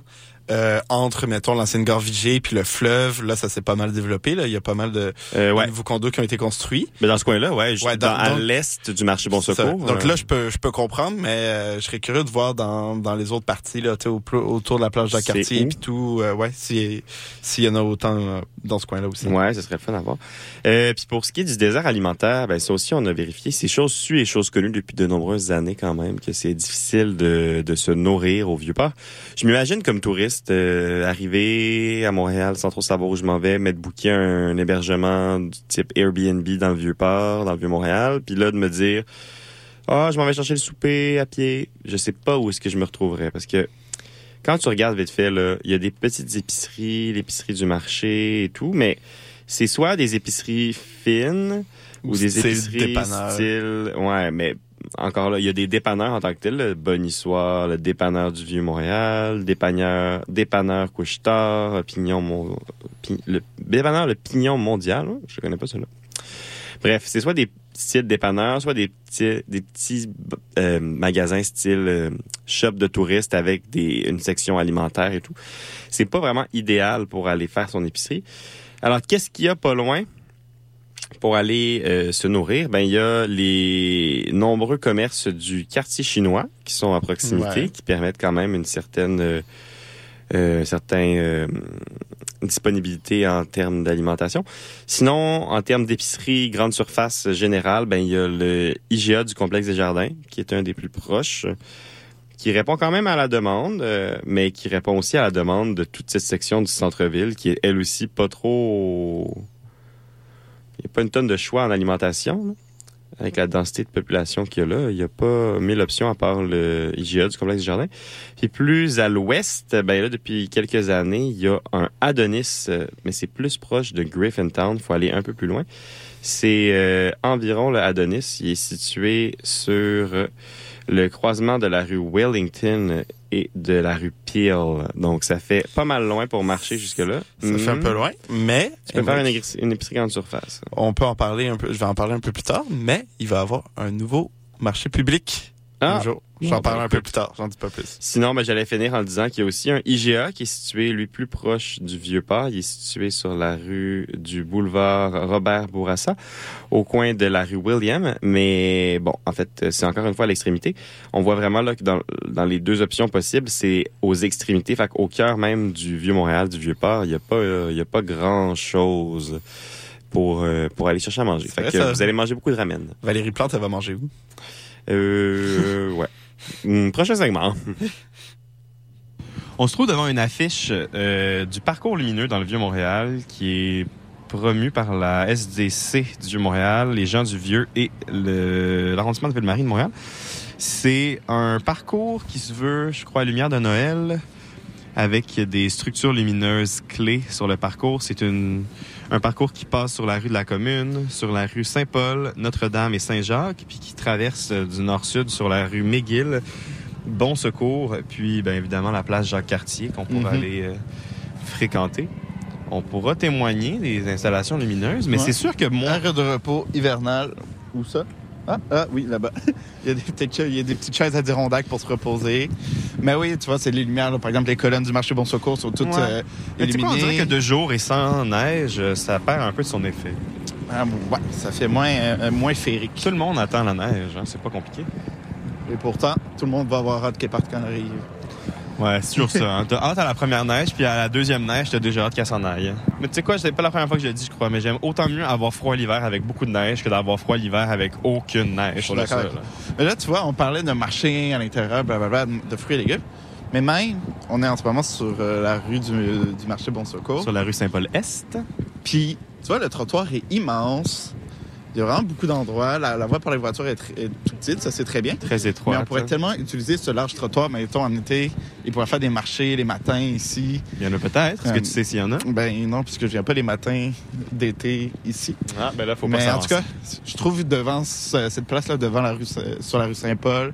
Speaker 4: euh, entre, mettons, l'ancienne gare Vigée puis le fleuve, là, ça s'est pas mal développé. Là. Il y a pas mal de,
Speaker 2: Euh,
Speaker 4: de
Speaker 2: ouais.
Speaker 4: nouveaux condos qui ont été construits.
Speaker 2: Mais dans ce coin-là, ouais,
Speaker 4: Ouais,
Speaker 2: dans-
Speaker 4: dans-
Speaker 2: à l'est du marché Bon. Secours.
Speaker 4: Donc
Speaker 2: euh,
Speaker 4: là, je peux, je peux comprendre, mais euh, je serais curieux de voir dans, dans les autres parties, là, au autour de la plage
Speaker 2: C'est
Speaker 4: Jacques-Cartier
Speaker 2: où?
Speaker 4: puis tout, ouais, si- s'il y en a autant dans ce coin-là aussi.
Speaker 2: Ouais, ce serait le fun à voir. Puis pour ce qui est du désert alimentaire, ben ça aussi on a vérifié. C'est chose sues et chose connue depuis de nombreuses années quand même que c'est difficile de, de se nourrir au vieux port. Je m'imagine comme touriste euh, arriver à Montréal sans trop savoir où je m'en vais, mettre booker un, hébergement du type Airbnb dans le vieux port, dans le vieux Montréal, puis là de me dire ah je m'en vais chercher le souper à pied. Je sais pas où est-ce que je me retrouverais parce que quand tu regardes vite fait, là, il y a des petites épiceries, l'épicerie du marché et tout, mais c'est soit des épiceries fines ou,
Speaker 4: Ou
Speaker 2: des épiceries
Speaker 4: dépanneur.
Speaker 2: style... Ouais, mais encore là, il y a des dépanneurs en tant que tel, le Bonissoir, le dépanneur du Vieux-Montréal, dépanneur, dépanneur Couche-Tard, Pignon... Mon... Le dépanneur Le Pignon Mondial, hein, je connais pas celui-là. Bref, c'est soit des petits dépanneurs, soit des petits, des petits euh, magasins style euh, shop de touristes avec des, une section alimentaire et tout. C'est pas vraiment idéal pour aller faire son épicerie. Alors, qu'est-ce qu'il y a pas loin? Pour aller euh, se nourrir? Ben, il y a les nombreux commerces du quartier chinois qui sont à proximité,
Speaker 7: Ouais.
Speaker 2: qui permettent quand même une certaine, euh, euh, certain, euh, disponibilité en termes d'alimentation. Sinon, en termes d'épicerie grande surface générale, ben il y a le IGA du complexe des jardins, qui est un des plus proches, qui répond quand même à la demande, euh, mais qui répond aussi à la demande de toute cette section du centre-ville, qui est elle aussi pas trop. Il n'y a pas une tonne de choix en alimentation. là. Avec la densité de population qu'il y a là, il n'y a pas mille options à part le IGA du complexe des jardins. Puis plus à l'ouest, ben là, depuis quelques années, il y a un Adonis, euh, mais c'est plus proche de Griffintown. Il faut aller un peu plus loin. C'est euh, environ le Adonis. Il est situé sur euh, le croisement de la rue Wellington et de la rue Peel. Donc, ça fait pas mal loin pour marcher jusque-là.
Speaker 4: Ça fait un
Speaker 2: Mhm.
Speaker 4: peu loin, mais
Speaker 2: Tu peux faire une, une épicerie grande surface.
Speaker 4: on peut en parler un peu. Je vais en parler un peu plus tard, mais il va y avoir un nouveau marché public.
Speaker 2: Ah.
Speaker 4: un jour.
Speaker 2: Bon,
Speaker 4: J'en parlerai un peu plus tard. J'en dis pas plus.
Speaker 2: Sinon, ben, j'allais finir en disant qu'il y a aussi un IGA qui est situé, lui, plus proche du Vieux-Port. Il est situé sur la rue du boulevard Robert Bourassa, au coin de la rue William. Mais bon, en fait, c'est encore une fois à l'extrémité. On voit vraiment là que dans, dans les deux options possibles, c'est aux extrémités, fait qu'au cœur même du Vieux-Montréal, du Vieux-Port, il n'y a pas, euh, il y a pas grand-chose pour, euh, pour aller chercher à manger. Fait
Speaker 4: vrai,
Speaker 2: que
Speaker 4: ça.
Speaker 2: vous allez manger beaucoup de ramen.
Speaker 4: Valérie Plante, elle va manger où?
Speaker 2: Euh, ouais. Hum, Prochain segment. On se trouve devant une affiche euh, du parcours lumineux dans le Vieux-Montréal qui est promu par la SDC du Vieux-Montréal, les gens du Vieux et l'arrondissement de Ville-Marie de Montréal. C'est un parcours qui se veut, je crois, lumière de Noël avec des structures lumineuses clés sur le parcours. C'est une, un parcours qui passe sur la rue de la Commune, sur la rue Saint-Paul, Notre-Dame et Saint-Jacques, puis qui traverse euh, du nord-sud sur la rue McGill, Bon Secours, puis bien évidemment la place Jacques-Cartier qu'on pourra
Speaker 7: Mhm.
Speaker 2: aller euh, fréquenter. On pourra témoigner des installations lumineuses, mais
Speaker 7: Ouais.
Speaker 2: c'est sûr que moi...
Speaker 7: Arrêt de repos hivernal. Où ça? Ah, ah oui, là-bas. il, y a des petites, cha- il y a des petites chaises adirondacques pour se reposer. Mais oui, tu vois, c'est les lumières. là. Par exemple, les colonnes du marché Bon Secours sont toutes
Speaker 2: Ouais.
Speaker 7: euh,
Speaker 2: Mais tu sais quoi, on dirait
Speaker 7: illuminées.
Speaker 2: que de jour et sans neige, euh, ça perd un peu de son effet.
Speaker 7: Ah, ouais, ça fait moins, euh, moins féerique.
Speaker 2: Tout le monde attend la neige, hein, c'est pas compliqué.
Speaker 7: Et pourtant, tout le monde va avoir hâte qu'elle parte quand elle arrive.
Speaker 2: Ouais, sûr ça. hein. T'as hâte à la première neige, puis à la deuxième neige, t'as déjà hâte qu'elle s'en aille. Mais tu sais quoi, c'est pas la première fois que je le dis, je crois, mais j'aime autant mieux avoir froid l'hiver avec beaucoup de neige que d'avoir froid l'hiver avec aucune neige
Speaker 4: d'accord
Speaker 2: sol.
Speaker 4: avec Mais là, tu vois, on parlait de marché à l'intérieur, blablabla, de fruits et légumes. Mais même, on est en ce moment sur euh, la rue du, du marché Bon Secours.
Speaker 2: Sur la rue Saint-Paul-Est.
Speaker 4: Puis, tu vois, le trottoir est immense. Il y a vraiment beaucoup d'endroits. La, la voie pour les voitures est, tr- est tout petite, ça c'est très bien.
Speaker 2: Très étroit.
Speaker 4: Mais on pourrait tellement utiliser ce large trottoir, mettons en été. Ils pourraient faire des marchés les matins ici.
Speaker 2: Il y en a peut-être. Est-ce que
Speaker 4: Euh,
Speaker 2: tu sais s'il y en a?
Speaker 4: Ben non, puisque je viens pas les matins d'été ici.
Speaker 2: Ah, ben là, faut pas
Speaker 4: Mais en tout cas, je trouve devant ce- cette place-là, devant la rue, sur la rue Saint-Paul,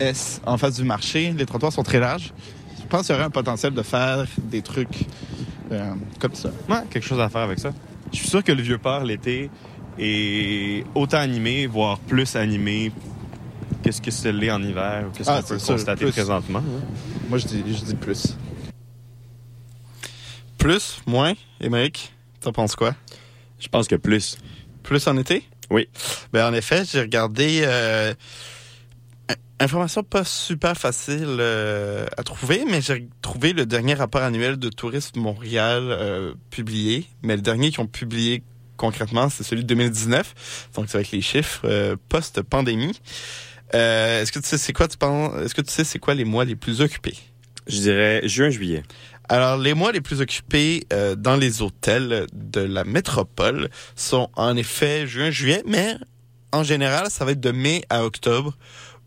Speaker 4: est en face du marché, les trottoirs sont très larges. Je pense qu'il y aurait un potentiel de faire des trucs euh, comme ça.
Speaker 2: Ouais, quelque chose à faire avec ça. Je suis sûr que le vieux port l'été est autant animé, voire plus animé qu'est-ce que c'est l'est en hiver ou qu'est-ce
Speaker 4: Ah,
Speaker 2: qu'on peut
Speaker 4: sûr,
Speaker 2: constater
Speaker 4: plus.
Speaker 2: présentement. hein?
Speaker 4: Moi, je dis, je dis plus.
Speaker 5: Plus, moins, Émeric, t'en penses quoi?
Speaker 2: Je pense que plus.
Speaker 5: Plus en été?
Speaker 2: Oui.
Speaker 5: Ben, en effet, j'ai regardé euh, information pas super facile euh, à trouver, mais j'ai trouvé le dernier rapport annuel de Tourisme Montréal euh, publié. Mais le dernier qu'ils ont publié concrètement, c'est celui de 2019. Donc, c'est avec les chiffres euh, post-pandémie. Euh, est-ce que tu sais c'est quoi tu penses Est-ce que tu sais c'est quoi les mois les plus occupés?
Speaker 2: Je dirais juin-juillet.
Speaker 5: alors, les mois les plus occupés euh, dans les hôtels de la métropole sont en effet juin, juillet, mais en général, ça va être de mai à octobre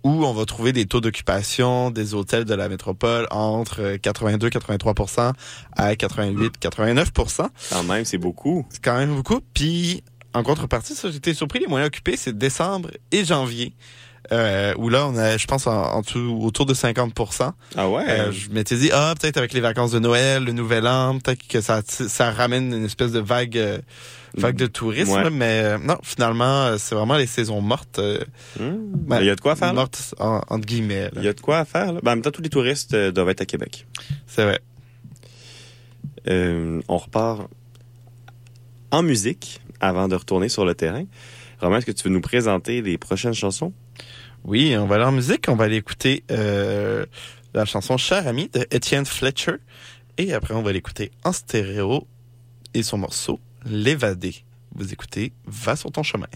Speaker 5: où on va trouver des taux d'occupation des hôtels de la métropole entre 82-83% à 88-89%.
Speaker 2: Quand même, c'est beaucoup.
Speaker 5: C'est quand même beaucoup. Puis, en contrepartie, ça, j'étais surpris, les moyens occupés, c'est décembre et janvier. Euh, où là, on a, je pense, en, en dessous- autour de 50%.
Speaker 2: Ah ouais?
Speaker 5: Euh, je m'étais dit, ah, peut-être avec les vacances de Noël, le Nouvel An, peut-être que ça, ça ramène une espèce de vague, euh, vague de tourisme.
Speaker 2: Ouais.
Speaker 5: Mais euh, non, finalement, euh, c'est vraiment les saisons mortes. euh,
Speaker 2: Hmm.
Speaker 5: ben,
Speaker 2: Il y a de quoi faire, là?
Speaker 5: Mortes, en- entre guillemets. là.
Speaker 2: Il y a de quoi à faire, là. Ben, en même temps, tous les touristes doivent être à Québec.
Speaker 5: C'est vrai.
Speaker 2: On repart en musique avant de retourner sur le terrain. Romain, est-ce que tu veux nous présenter les prochaines chansons?
Speaker 5: Oui, on va aller en musique. On va aller écouter euh, la chanson Cher Ami de Étienne Fletcher. Et après, on va l'écouter en stéréo et son morceau L'évadé. Vous écoutez Va sur ton chemin.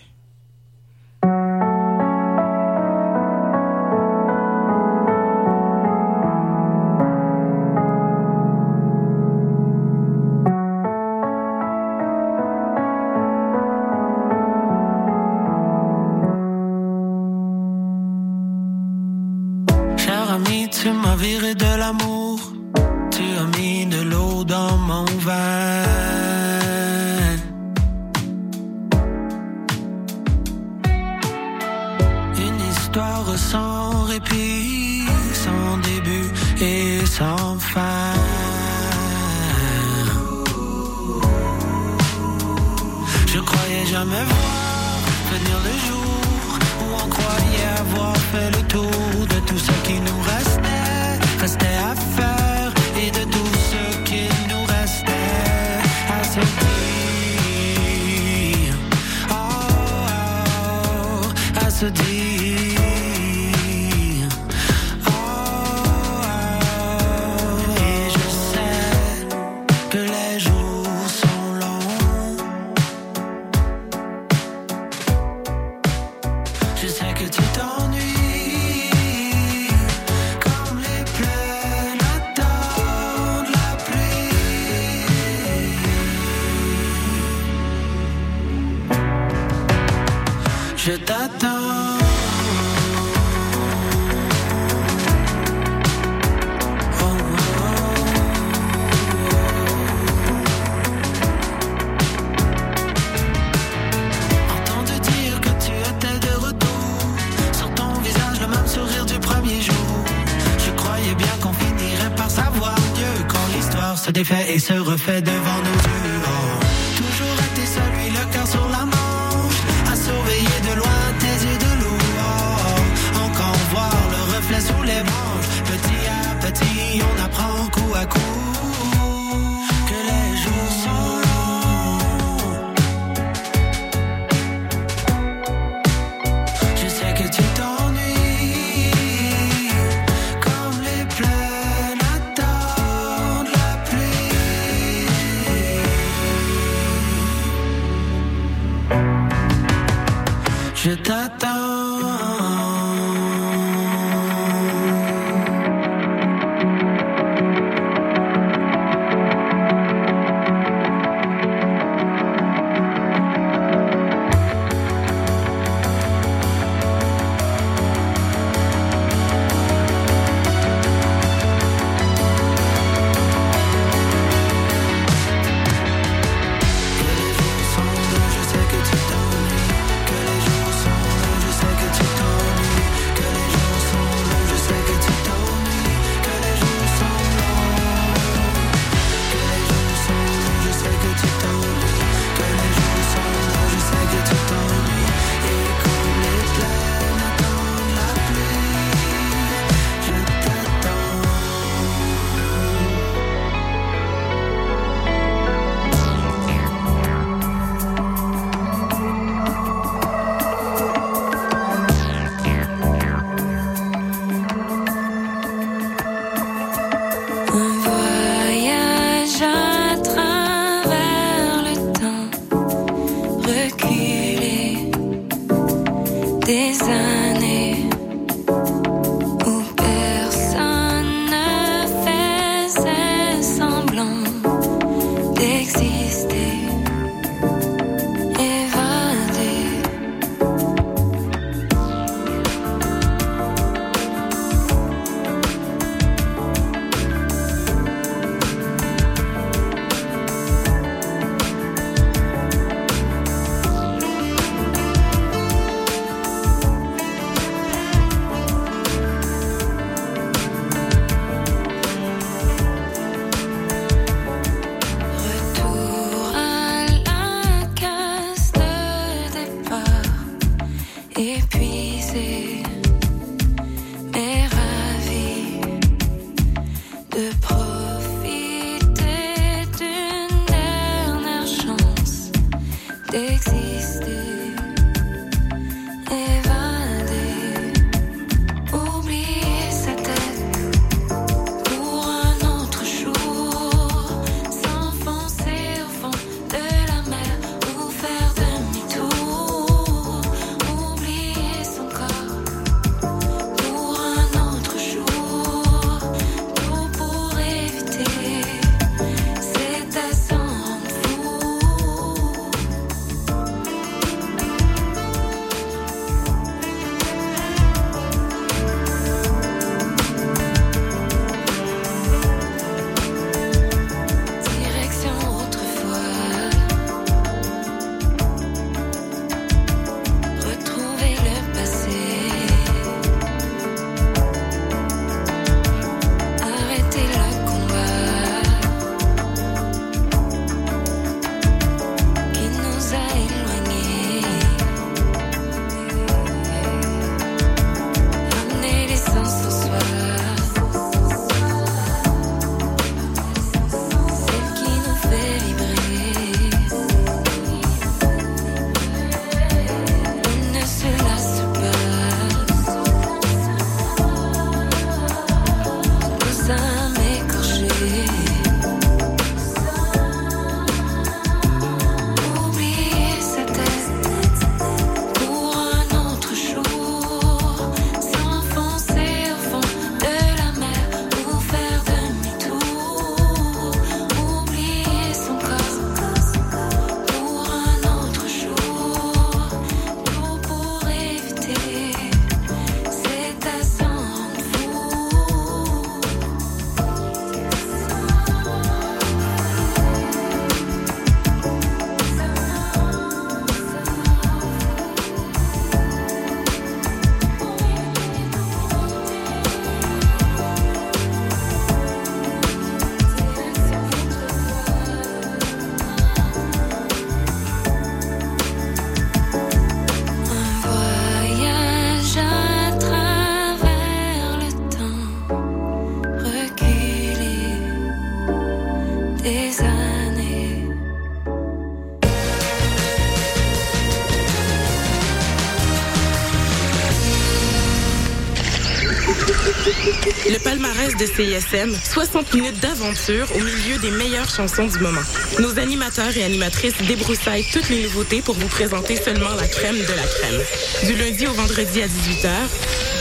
Speaker 8: De
Speaker 9: CISM, 60 minutes d'aventure au milieu des meilleures chansons du moment. Nos animateurs et animatrices débroussaillent toutes les nouveautés pour vous présenter seulement la crème de la crème. Du lundi au vendredi à 18h,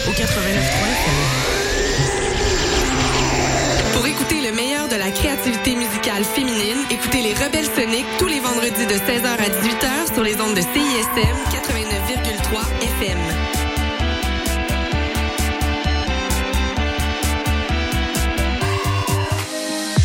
Speaker 9: au 89.3
Speaker 10: Pour écouter le meilleur de la créativité musicale féminine, écoutez les Rebelles Soniques tous les vendredis de 16h à 18h sur les ondes de CISM 89,3 FM.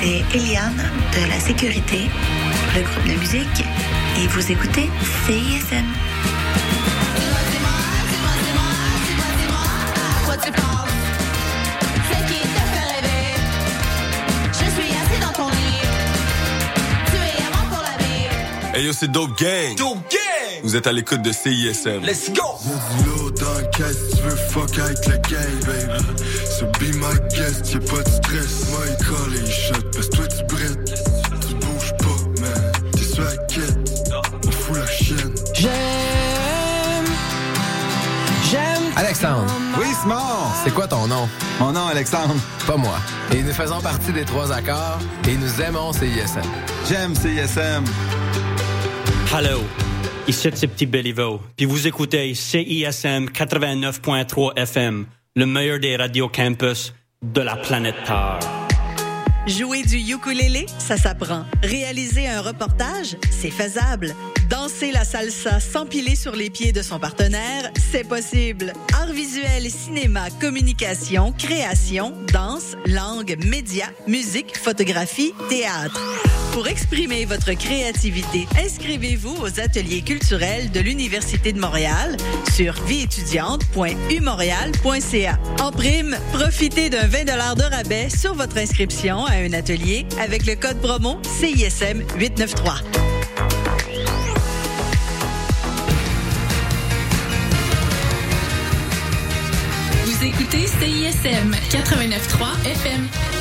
Speaker 11: C'est Eliane de la Sécurité, le groupe de musique, et vous écoutez CISM.
Speaker 5: Quoi tu penses? C'est qui te fait rêver? Je suis assis dans ton lit. Tu es avant pour la vie.
Speaker 12: Hey yo, c'est Dope Gang.
Speaker 13: Dope Gang!
Speaker 12: Vous êtes à l'écoute de CISM.
Speaker 13: Let's go!
Speaker 14: Caisse, tu veux fuck avec la gang, baby. So be my guest, y'a pas de stress. Moi, il colle et il shot, parce que toi, tu brettes. Tu bouges pas, man. T'es sur la quête. On fout la chienne.
Speaker 15: J'aime. J'aime.
Speaker 16: Alexandre.
Speaker 15: Oui, Simon.
Speaker 16: C'est quoi ton nom?
Speaker 15: Mon nom, Alexandre.
Speaker 16: Pas moi. Et nous faisons partie des trois accords et nous aimons CISM.
Speaker 15: J'aime CISM.
Speaker 17: Hello, ici c'est Petit Béliveau, puis vous écoutez CISM 89.3 FM, le meilleur des radios campus de la planète Terre.
Speaker 18: Jouer du ukulélé, ça s'apprend. Réaliser un reportage, c'est faisable. Danser la salsa s'empiler sur les pieds de son partenaire, c'est possible. Art visuel, cinéma, communication, création, danse, langue, médias, musique, photographie, théâtre. Pour exprimer votre créativité, inscrivez-vous aux ateliers culturels de l'Université de Montréal sur vieétudiante.umontréal.ca. En prime, profitez d'un 20 de rabais sur votre inscription à un atelier avec le code promo CISM 893.
Speaker 10: Vous écoutez CISM 89.3 FM.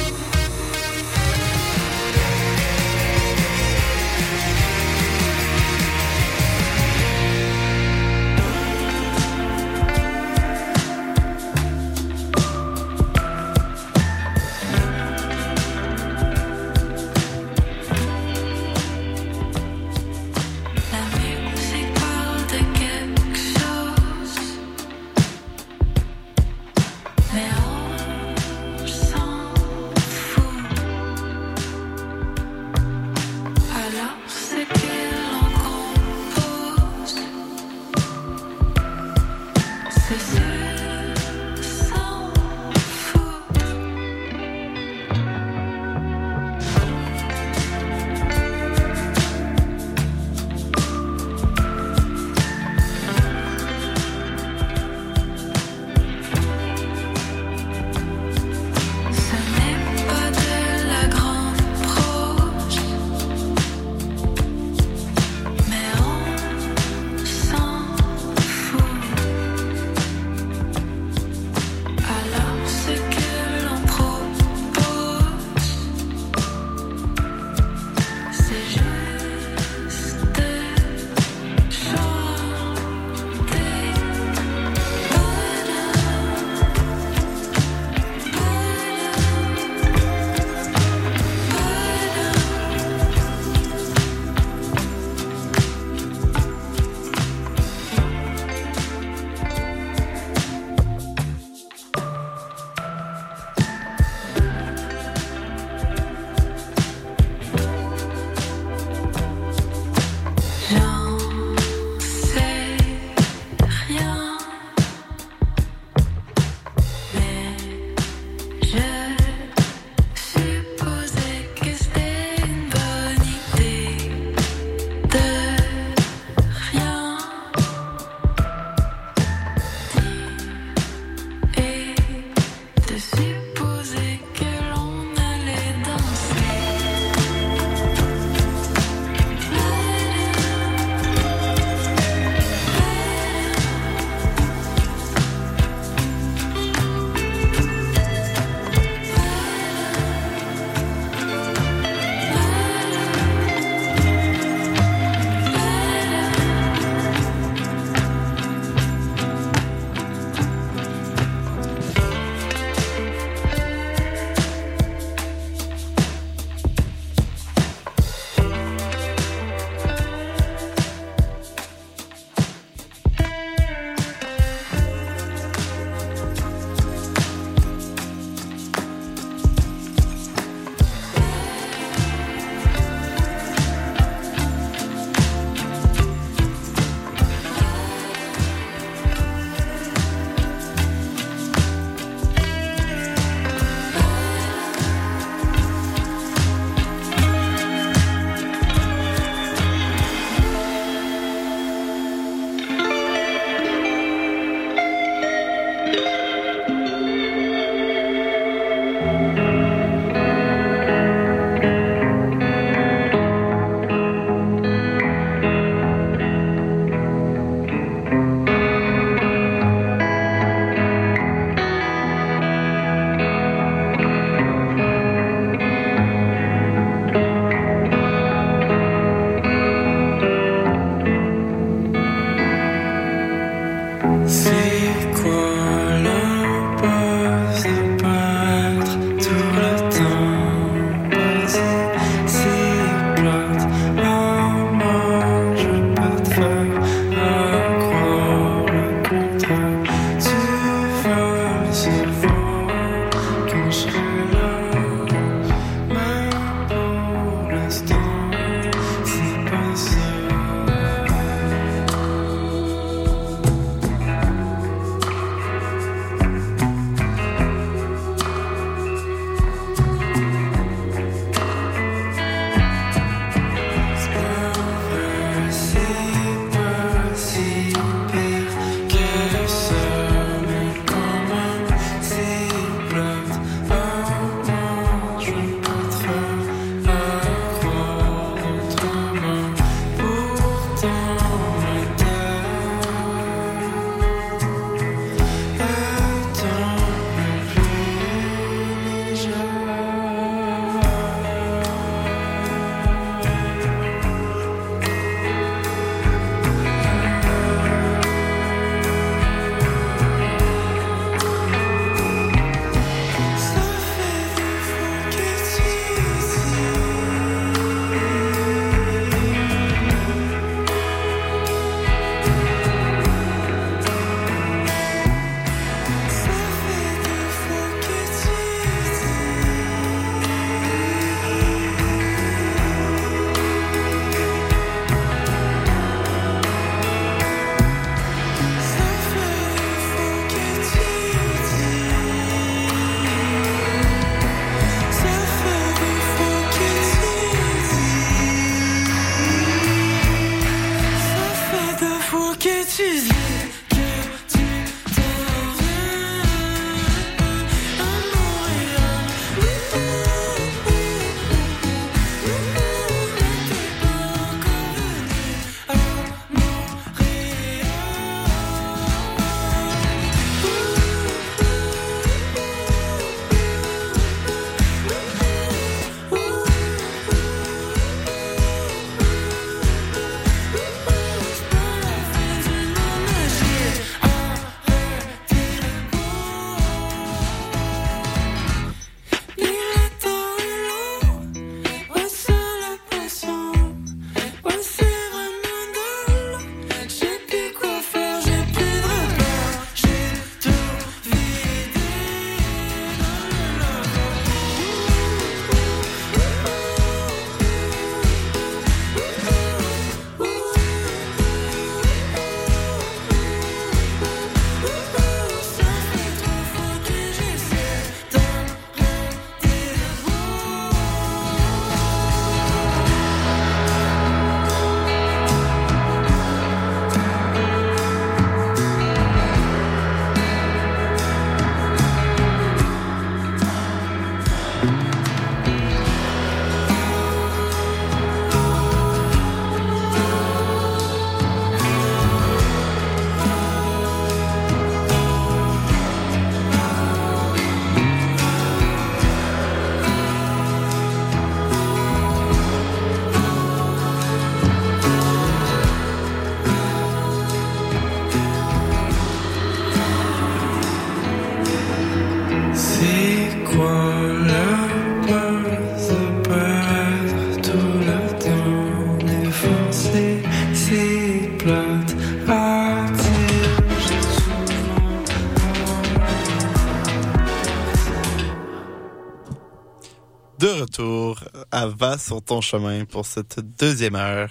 Speaker 4: Va sur ton chemin pour cette deuxième heure.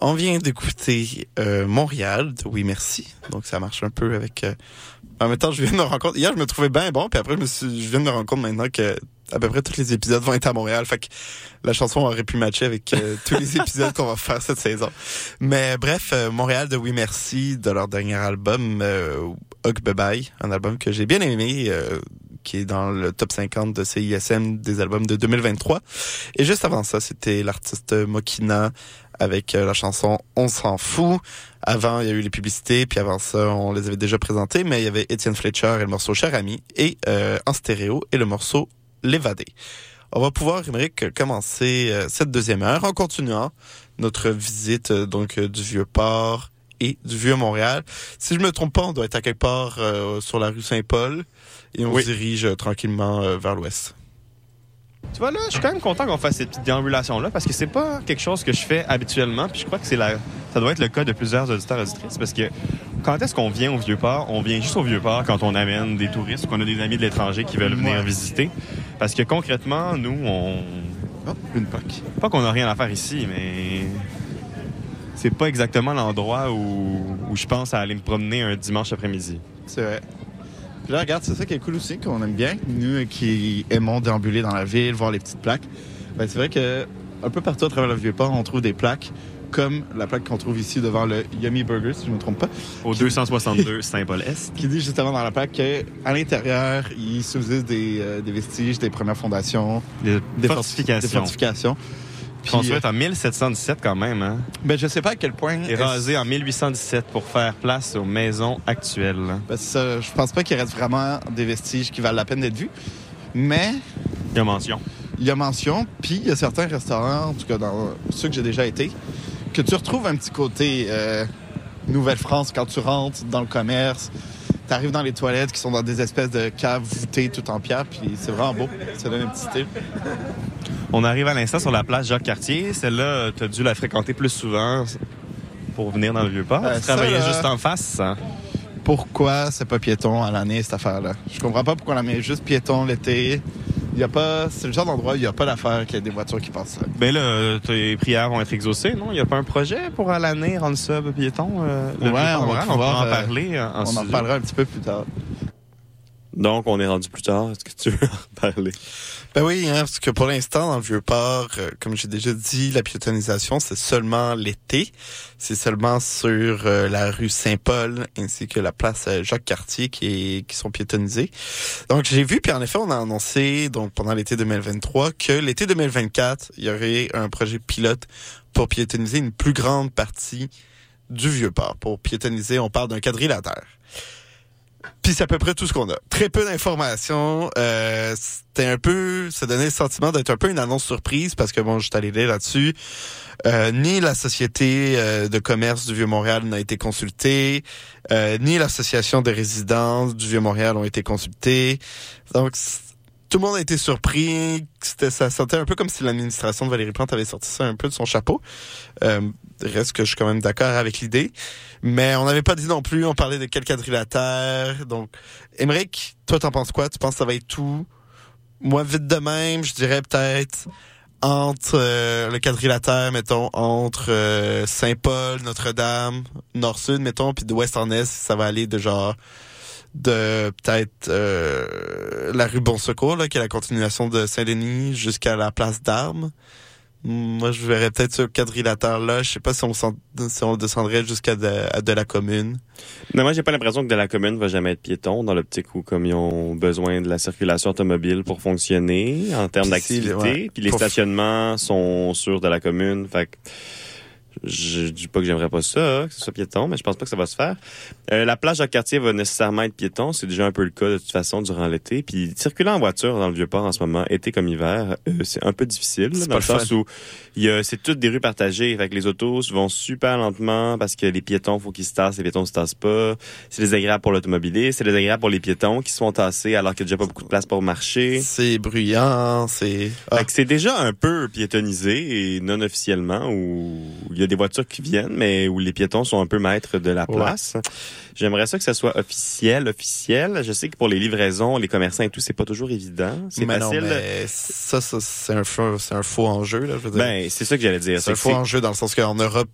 Speaker 4: On vient d'écouter euh, Montréal de Oui Merci. Donc ça marche un peu avec... euh, En même temps, je viens de me rendre compte... Hier, je me trouvais bien bon, puis après, je, me suis... je viens de me rendre compte maintenant que à peu près tous les épisodes vont être à Montréal. Fait que la chanson aurait pu matcher avec euh, tous les épisodes qu'on va faire cette saison. Mais bref, euh, Montréal de Oui Merci, de leur dernier album, euh, Hug Bye Bye, un album que j'ai bien aimé, qui est dans le top 50 de CISM des albums de 2023. Et juste avant ça, c'était l'artiste Mokina avec euh, la chanson On s'en fout. Avant, il y a eu les publicités, puis avant ça, on les avait déjà présentées, mais il y avait Étienne Fletcher et le morceau Cher Ami, et euh, en stéréo, et le morceau L'évadé. On va pouvoir, Émeric, commencer euh, cette deuxième heure en continuant notre visite donc du Vieux-Port et du Vieux-Montréal. Si je me trompe pas, on doit être à quelque part sur la rue Saint-Paul et on
Speaker 2: Oui.
Speaker 4: se dirige euh, tranquillement euh, vers l'ouest.
Speaker 2: Tu vois, là, je suis quand même content qu'on fasse cette petite déambulation-là parce que c'est pas quelque chose que je fais habituellement. Puis je crois que c'est la... ça doit être le cas de plusieurs auditeurs et auditrices parce que quand est-ce qu'on vient au Vieux-Port? On vient juste au Vieux-Port quand on amène des touristes ou qu'on a des amis de l'étranger qui veulent venir
Speaker 7: Ouais.
Speaker 2: visiter. Parce que concrètement, nous, on.
Speaker 7: Oh, une POC.
Speaker 2: Pas qu'on a rien à faire ici, mais. C'est pas exactement l'endroit où, où je pense à aller me promener un dimanche après-midi.
Speaker 7: C'est vrai. Puis là, regarde, c'est ça qui est cool aussi, qu'on aime bien. Nous qui aimons déambuler dans la ville, voir les petites plaques. Ben, c'est vrai que un peu partout à travers le Vieux-Port, on trouve des plaques, comme la plaque qu'on trouve ici devant le Yummy Burger, si je ne me trompe pas.
Speaker 2: Au 262 Saint-Paul-Est.
Speaker 7: Qui dit justement dans la plaque qu'à l'intérieur, il subsiste des, euh, des vestiges des premières fondations,
Speaker 2: Des,
Speaker 7: des for-
Speaker 2: fortifications.
Speaker 7: Des fortifications.
Speaker 2: Construite en 1717 quand même, hein?
Speaker 7: ben, je sais pas à quel point.
Speaker 2: Et rasé en 1817 pour faire place aux maisons actuelles.
Speaker 7: Ben, ça, je pense pas qu'il reste vraiment des vestiges qui valent la peine d'être vus. Mais
Speaker 2: Il y a mention.
Speaker 7: il y a mention, puis il y a certains restaurants, en tout cas dans ceux que j'ai déjà été, que tu retrouves un petit côté euh, Nouvelle-France quand tu rentres dans le commerce. Tu arrives dans les toilettes qui sont dans des espèces de caves voûtées tout en pierre, puis c'est vraiment beau. Ça donne un petit style.
Speaker 2: On arrive à l'instant sur la place Jacques-Cartier. Celle-là, tu as dû la fréquenter plus souvent pour venir dans le Vieux-Port.
Speaker 7: Euh,
Speaker 2: tu travaillais juste en face. hein?
Speaker 7: Pourquoi c'est pas piéton à l'année, cette affaire-là? Je comprends pas pourquoi on la met juste piéton l'été. Il y a pas... C'est le genre d'endroit où il n'y a pas d'affaire qu'il y a des voitures qui passent là.
Speaker 2: Ben là, tes prières vont être exaucées, non? Il n'y a pas un projet pour à l'année rendre ça piéton? euh,
Speaker 7: Ouais, on va
Speaker 2: on en
Speaker 7: euh,
Speaker 2: parler en, en
Speaker 7: on en parlera un petit peu plus tard.
Speaker 2: Donc, on est rendu plus tard. Est-ce que tu veux en parler?
Speaker 4: Ben oui, hein, parce que pour l'instant, dans le Vieux-Port, euh, comme j'ai déjà dit, la piétonisation, c'est seulement l'été. C'est seulement sur euh, la rue Saint-Paul ainsi que la place euh, Jacques-Cartier qui, est, qui sont piétonisés. Donc, j'ai vu, puis en effet, on a annoncé donc pendant l'été 2023 que l'été 2024, il y aurait un projet pilote pour piétoniser une plus grande partie du Vieux-Port. Pour piétoniser, on parle d'un quadrilatère. Puis c'est à peu près tout ce qu'on a. Très peu d'informations. Euh, c'était un peu, ça donnait le sentiment d'être un peu une annonce surprise parce que bon, j'étais allé lire là-dessus. Euh, ni la société euh, de commerce du Vieux-Montréal n'a été consultée, euh, ni l'association des résidents du Vieux-Montréal ont été consultés. Donc tout le monde a été surpris. C'était, ça sentait un peu comme si l'administration de Valérie Plante avait sorti ça un peu de son chapeau. Euh, reste que je suis quand même d'accord avec l'idée. Mais on n'avait pas dit non plus, on parlait de quel quadrilatère. Donc, Émeric, toi, t'en penses quoi? Tu penses que ça va être tout? Moi, vite de même, je dirais peut-être entre euh, le quadrilatère, mettons, entre euh, Saint-Paul, Notre-Dame, Nord-Sud, mettons, puis de Ouest en Est, ça va aller de genre de peut-être euh, la rue Bon Secours, là, qui est la continuation de Saint-Denis jusqu'à la place d'Armes. Moi, je verrais peut-être ce quadrilatère-là. Je sais pas si on, si on descendrait jusqu'à de, la commune.
Speaker 2: Mais moi, j'ai pas l'impression que de la commune va jamais être piéton dans l'optique où, comme ils ont besoin de la circulation automobile pour fonctionner en termes
Speaker 4: Puis
Speaker 2: d'activité,
Speaker 4: ouais.
Speaker 2: puis les
Speaker 4: Pour-
Speaker 2: stationnements sont sur de la commune. Fait que je dis pas que j'aimerais pas ça, que ce soit piéton, mais je pense pas que ça va se faire. Euh, la plage Jacques-Cartier va nécessairement être piéton. C'est déjà un peu le cas de toute façon durant l'été. Puis circuler en voiture dans le Vieux-Port en ce moment, été comme hiver, euh, c'est un peu difficile. là,
Speaker 4: C'est
Speaker 2: dans
Speaker 4: pas
Speaker 2: le sens
Speaker 4: fun.
Speaker 2: où il y a, c'est toutes des rues partagées. Fait que les autos vont super lentement parce que les piétons, faut qu'ils se tassent. Les piétons se tassent pas. C'est désagréable pour l'automobiliste. C'est désagréable pour les piétons qui se font tasser alors qu'il y a déjà pas beaucoup de place pour marcher.
Speaker 4: C'est bruyant, c'est... Ah.
Speaker 2: Fait que c'est déjà un peu piétonnisé et non officiellement où il y a des voitures qui viennent, mais où les piétons sont un peu maîtres de la
Speaker 4: Ouais.
Speaker 2: place. J'aimerais ça que ça soit officiel, officiel. Je sais que pour les livraisons, les commerçants et tout, c'est pas toujours évident. C'est
Speaker 4: non,
Speaker 2: facile.
Speaker 4: mais ça, ça, c'est un faux, c'est un faux enjeu, là, je veux dire.
Speaker 2: Ben, c'est ça que j'allais dire.
Speaker 4: c'est un faux enjeu dans le sens qu'en Europe,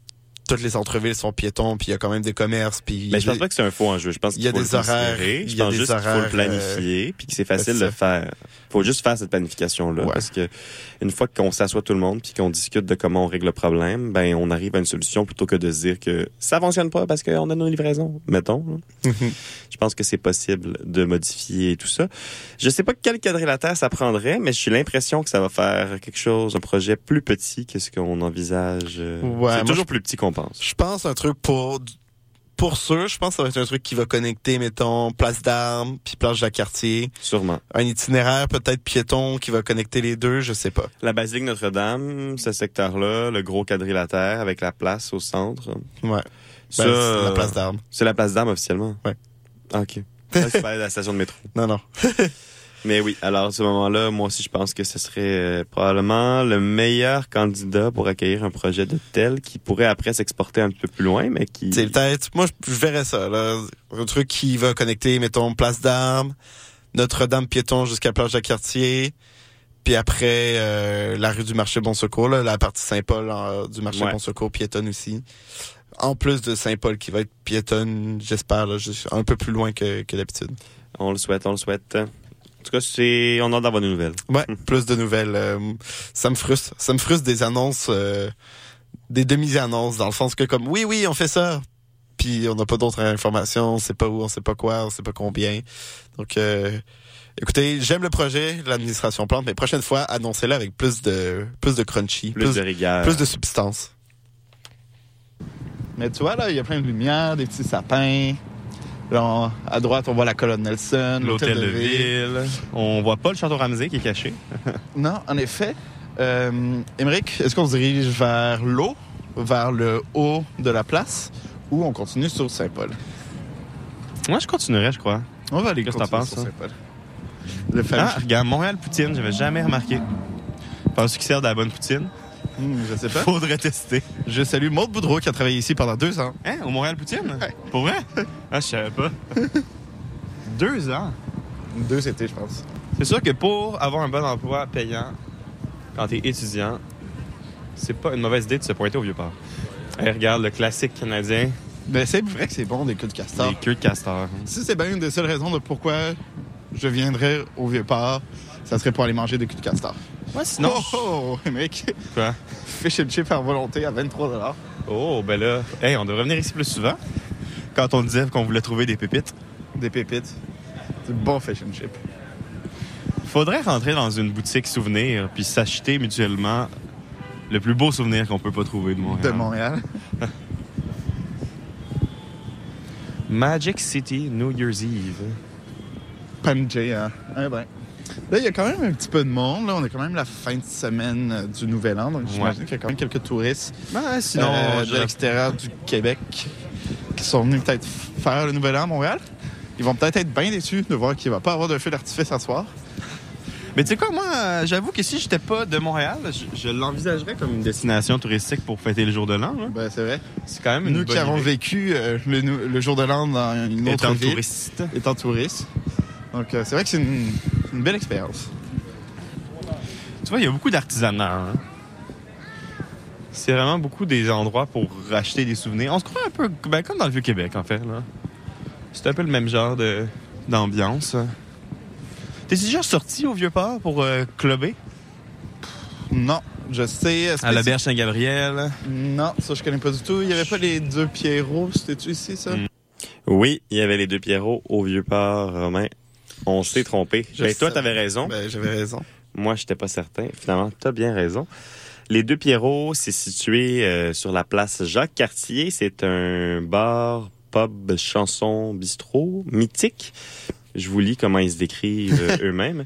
Speaker 4: toutes les centres-villes sont piétons, puis il y a quand même des commerces, puis...
Speaker 2: Mais je pense pas que c'est un faux enjeu. Je pense
Speaker 4: Il y a
Speaker 2: qu'il faut
Speaker 4: des horaires,
Speaker 2: Je pense
Speaker 4: des
Speaker 2: juste qu'il faut le
Speaker 4: horaires,
Speaker 2: planifier, puis que c'est facile
Speaker 4: c'est
Speaker 2: de le faire. Faut juste faire cette planification-là. Parce que une fois qu'on s'assoit tout le monde, puis qu'on discute de comment on règle le problème, ben on arrive à une solution plutôt que de se dire que ça fonctionne pas parce qu'on a nos livraisons, mettons. là. Je pense que c'est possible de modifier tout ça. Je sais pas quel quadrilatère ça prendrait, mais j'ai l'impression que ça va faire quelque chose, un projet plus petit que ce qu'on envisage. euh,
Speaker 4: Ouais,
Speaker 2: c'est toujours
Speaker 4: je-
Speaker 2: plus petit qu'on pense.
Speaker 4: Je pense un truc pour pour sûr, je pense que ça va être un truc qui va connecter, mettons, place d'armes puis plage de la quartier.
Speaker 2: Sûrement.
Speaker 4: Un itinéraire peut-être piéton qui va connecter les deux, je sais pas.
Speaker 2: La basilique Notre-Dame, ce secteur-là, le gros quadrilatère avec la place au centre.
Speaker 4: Ouais.
Speaker 2: Ça,
Speaker 4: Ben, c'est la place d'armes.
Speaker 2: C'est la place d'armes officiellement.
Speaker 4: Ouais.
Speaker 2: Ah, ok. Ça, c'est pas la station de métro.
Speaker 4: Non, non.
Speaker 2: Mais oui, alors à ce moment-là, moi aussi, je pense que ce serait euh, probablement le meilleur candidat pour accueillir un projet de tel qui pourrait après s'exporter un petit peu plus loin, mais qui...
Speaker 4: C'est peut-être, moi, je, verrais ça, là. Un truc qui va connecter, mettons, place d'armes, Notre-Dame piéton jusqu'à plage de quartier, puis après, euh, la rue du marché Bon Secours, là, la partie Saint-Paul euh, du marché
Speaker 2: Ouais.
Speaker 4: Bon Secours piétonne aussi. En plus de Saint-Paul qui va être piétonne, j'espère, un peu plus loin que, que d'habitude.
Speaker 2: On le souhaite, on le souhaite. En tout cas, c'est... on a d'avoir des nouvelles.
Speaker 4: Ouais, plus de nouvelles. euh, ça me frustre. Ça me frustre des annonces, euh, des demi-annonces, dans le sens que comme, oui, oui, on fait ça. Puis on n'a pas d'autres informations, on sait pas où, on sait pas quoi, on sait pas combien. Donc, euh, écoutez, j'aime le projet, l'administration plante, mais prochaine fois, annoncez-le avec plus de, plus de crunchy,
Speaker 2: Plus de rigueur.
Speaker 4: plus de substance.
Speaker 7: Mais tu vois, là, il y a plein de lumière, des petits sapins. À droite, on voit la colonne Nelson,
Speaker 2: L'hôtel de ville. On voit pas le château Ramsey qui est caché.
Speaker 7: Non, en effet. Euh, Émeric, est-ce qu'on se dirige vers l'eau, vers le haut de la place, ou on continue sur Saint-Paul?
Speaker 2: Moi, je continuerais, je crois.
Speaker 7: On va aller
Speaker 2: Qu'est-ce que t'en
Speaker 7: continuer
Speaker 2: penses,
Speaker 7: sur? Saint-Paul. Le fameux...
Speaker 2: Ah, regarde, Montréal Poutine, j'avais jamais remarqué. Penses-tu qu'ils servent de la bonne poutine?
Speaker 7: Hmm, je sais pas.
Speaker 2: Faudrait tester.
Speaker 7: Je salue Maude Boudreau qui a travaillé ici pendant deux ans.
Speaker 2: Hein, au Montréal Poutine? Pour vrai? Ah, je savais pas. Deux ans?
Speaker 7: Deux étés, je pense.
Speaker 2: C'est sûr que pour avoir un bon emploi payant, quand t'es étudiant, c'est pas une mauvaise idée de se pointer au Vieux-Port. Hey, regarde, le classique canadien,
Speaker 7: Mais c'est vrai que c'est bon, des queues de castor.
Speaker 2: les queues de castor.
Speaker 7: Si c'est bien une des seules raisons de pourquoi je viendrais au Vieux-Port, ça serait pour aller manger des queues de castor.
Speaker 2: Ouais, sinon...
Speaker 7: Oh, oh, Émeric,
Speaker 2: Quoi?
Speaker 7: fish and chip à volonté à 23
Speaker 2: Oh, ben là, hey, on devrait venir ici plus souvent. Quand on disait qu'on voulait trouver des pépites.
Speaker 7: Des pépites. Du bon fish and chip.
Speaker 2: Faudrait rentrer dans une boutique souvenir puis s'acheter mutuellement le plus beau souvenir qu'on peut pas trouver de Montréal.
Speaker 7: De Montréal.
Speaker 2: Magic City, New Year's Eve.
Speaker 7: Panjay, hein? Là, il y a quand même un petit peu de monde. Là, on est quand même la fin de semaine euh, du Nouvel An. Donc, j'imagine
Speaker 2: Ouais.
Speaker 7: qu'il y a quand même quelques touristes
Speaker 2: Ben, sinon,
Speaker 7: euh,
Speaker 2: je-
Speaker 7: de l'extérieur du Québec qui sont venus peut-être faire le Nouvel An à Montréal. Ils vont peut-être être bien déçus de voir qu'il ne va pas avoir de feu d'artifice à soir.
Speaker 2: Mais tu sais quoi, moi, euh, j'avoue que si j'étais pas de Montréal, je, je l'envisagerais comme une destination touristique pour fêter le jour de l'an. là.
Speaker 7: Ben, c'est vrai.
Speaker 2: C'est quand même une
Speaker 7: Nous
Speaker 2: bonne
Speaker 7: qui avons vécu euh, le jour de l'an dans une autre
Speaker 2: Étant
Speaker 7: ville,
Speaker 2: touriste.
Speaker 7: étant touriste. Donc, euh, c'est vrai que c'est une, une belle expérience.
Speaker 2: Tu vois, il y a beaucoup d'artisanat. hein. C'est vraiment beaucoup des endroits pour racheter des souvenirs. On se croit un peu ben, comme dans le Vieux-Québec, en fait. là. C'est un peu le même genre de- d'ambiance. T'es déjà sorti au Vieux-Port pour euh, clubber?
Speaker 7: Non, je sais.
Speaker 2: À
Speaker 7: que
Speaker 2: l'auberge Saint-Gabriel?
Speaker 7: Non, ça, je connais pas du tout. Il y avait pas les deux Pierrots. C'était-tu ici, ça?
Speaker 2: Mm. Oui, il y avait les deux Pierrots au Vieux-Port, Romain. On s'est trompé.
Speaker 7: Je
Speaker 2: Ben, toi, t'avais raison.
Speaker 4: Ben, j'avais raison.
Speaker 2: Moi, j'étais pas certain. Finalement, t'as bien raison. Les Deux Pierrots, c'est situé euh, sur la place Jacques-Cartier. C'est un bar, pub, chanson, bistrot mythique. Je vous lis comment ils se décrivent euh, eux-mêmes.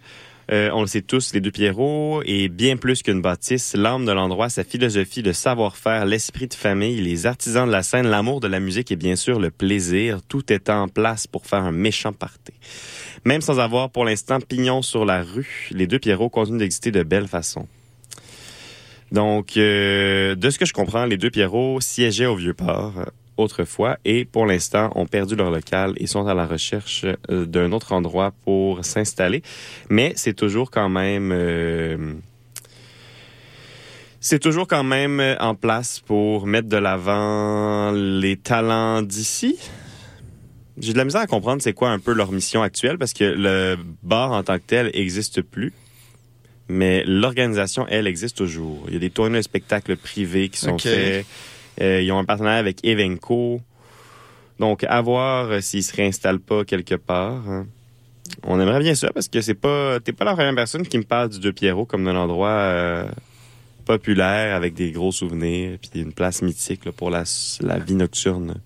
Speaker 2: Euh, on le sait tous, les Deux Pierrots est bien plus qu'une bâtisse. L'âme de l'endroit, sa philosophie, le savoir-faire, l'esprit de famille, les artisans de la scène, l'amour de la musique et bien sûr le plaisir. Tout est en place pour faire un méchant party. Même sans avoir pour l'instant pignon sur la rue, les deux Pierrots continuent d'exister de belle façon. Donc, euh, de ce que je comprends, les deux Pierrots siégeaient au Vieux-Port euh, autrefois et pour l'instant ont perdu leur local et sont à la recherche euh, d'un autre endroit pour s'installer. Mais c'est toujours quand même... c'est toujours quand même en place pour mettre de l'avant les talents d'ici. J'ai de la misère à comprendre c'est quoi un peu leur mission actuelle parce que le bar en tant que tel existe plus. Mais l'organisation, elle, existe toujours. Il y a des tournées de spectacles privés qui sont faits. Euh, ils ont un partenariat avec Evenco. Donc, à voir euh, s'ils se réinstallent pas quelque part. hein. On aimerait bien ça parce que c'est pas, t'es pas la première personne qui me parle du Deux Pierrot comme d'un endroit euh, populaire avec des gros souvenirs puis une place mythique là, pour la, la vie nocturne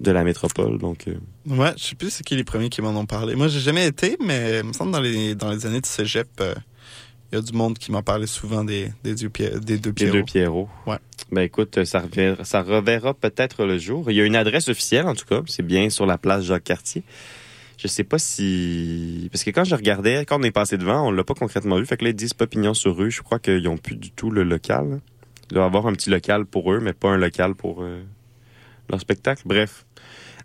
Speaker 2: de la métropole. Donc, euh,
Speaker 4: Ouais, je sais plus c'est qui les premiers qui m'en ont parlé. Moi, j'ai jamais été, mais il me semble dans les, dans les années de cégep, euh, il y a du monde qui m'en parlait souvent des, des, deux, Pierre- des deux Pierrots.
Speaker 2: deux Pierrots.
Speaker 4: Ouais.
Speaker 2: Ben écoute, ça, reverra, ça reverra peut-être le jour. Il y a une adresse officielle, en tout cas. C'est bien sur la place Jacques-Cartier. Je sais pas si... Parce que quand je regardais, quand on est passé devant, on l'a pas concrètement vu. Fait que là, ils disent pas pignon sur rue. Je crois qu'ils ont plus du tout le local. là. Il doit y avoir un petit local pour eux, mais pas un local pour euh, leur spectacle. Bref,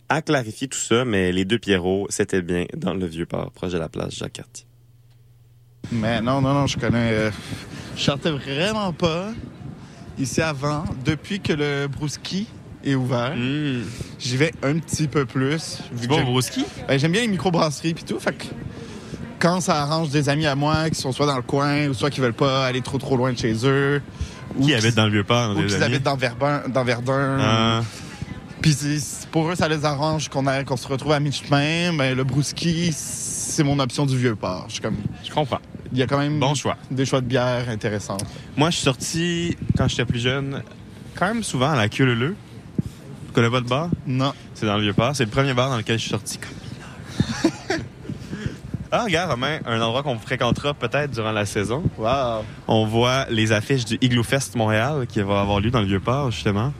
Speaker 2: à clarifier tout ça, mais les deux Pierrots, c'était bien dans le Vieux-Port, proche de la place Jacques-Cartier.
Speaker 7: Mais non, non, non, je connais. euh, je chantais vraiment pas ici avant. Depuis que le Brouski est ouvert, j'y vais un petit peu plus.
Speaker 2: Au Brouski?
Speaker 7: Ben, J'aime bien les microbrasseries puis tout. Fait que quand ça arrange des amis à moi qui sont soit dans le coin ou soit qui veulent pas aller trop trop loin de chez eux. ou
Speaker 2: Qui habite dans le Vieux-Port?
Speaker 7: Ou
Speaker 2: des
Speaker 7: qui habitent dans, Verdun, dans Verdun.
Speaker 2: Ah.
Speaker 7: Puis pour eux, ça les arrange qu'on se retrouve à mi-chemin. Ben, le Brouski, c'est mon option du vieux port. Je suis comme.
Speaker 2: Je comprends.
Speaker 7: Il y a quand même
Speaker 2: Bon choix.
Speaker 7: des choix de bière intéressants.
Speaker 2: Moi, je suis sorti, quand j'étais plus jeune, quand même souvent à la queue leu leu. Tu connais pas le bar?
Speaker 7: Non.
Speaker 2: C'est dans le Vieux-Port. C'est le premier bar dans lequel je suis sorti comme mineur. ah, regarde, Romain, un endroit qu'on fréquentera peut-être durant la saison.
Speaker 7: Wow.
Speaker 2: On voit les affiches du Igloo Fest Montréal qui va avoir lieu dans le Vieux-Port, justement.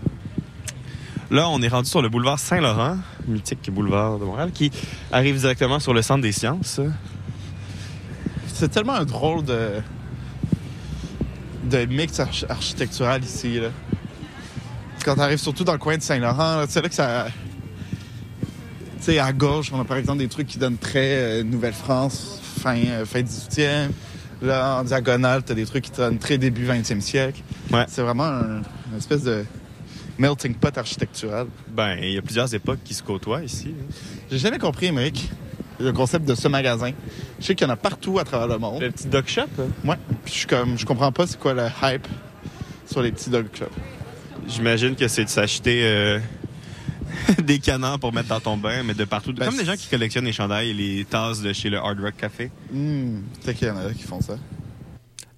Speaker 2: Là, on est rendu sur le boulevard Saint-Laurent, mythique boulevard de Montréal, qui arrive directement sur le centre des sciences.
Speaker 7: C'est tellement un drôle de. de mix arch- architectural ici. Là. Quand t'arrives surtout dans le coin de Saint-Laurent, c'est là que ça. Tu sais, à gauche, on a par exemple des trucs qui donnent très euh, Nouvelle-France, fin, euh, fin 18e. Là, en diagonale, t'as des trucs qui donnent très début 20e siècle.
Speaker 2: Ouais.
Speaker 7: C'est vraiment un- une espèce de melting pot architectural.
Speaker 2: Ben, il y a plusieurs époques qui se côtoient ici. hein.
Speaker 7: J'ai jamais compris, Émeric, le concept de ce magasin. Je sais qu'il y en a partout à travers le monde.
Speaker 2: Le petit dog shop?
Speaker 7: Ouais. Puis je suis comme, je comprends pas c'est quoi le hype sur les petits dog shops.
Speaker 2: J'imagine que c'est de s'acheter euh, des canards pour mettre dans ton bain, mais de partout.
Speaker 7: Ben,
Speaker 2: Comme des gens qui collectionnent les chandails et les tasses de chez le Hard Rock Café.
Speaker 7: Hmm, peut-être qu'il y en a qui font ça.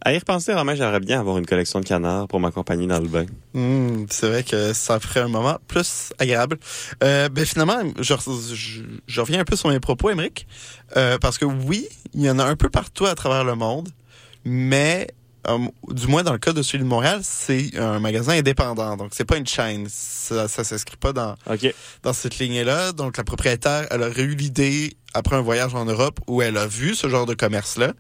Speaker 2: À y repenser, Romain, j'aimerais bien avoir une collection de canards pour m'accompagner dans le bain.
Speaker 4: Hmm, c'est vrai que ça ferait un moment plus agréable. Euh, ben finalement, je, je, je reviens un peu sur mes propos, Émeric, euh, parce que oui, il y en a un peu partout à travers le monde, mais euh, du moins dans le cas de celui de Montréal, c'est un magasin indépendant, donc c'est pas une chaîne, ça, ça s'inscrit pas dans dans cette lignée-là. Donc la propriétaire, elle aurait eu l'idée après un voyage en Europe où elle a vu ce genre de commerce-là.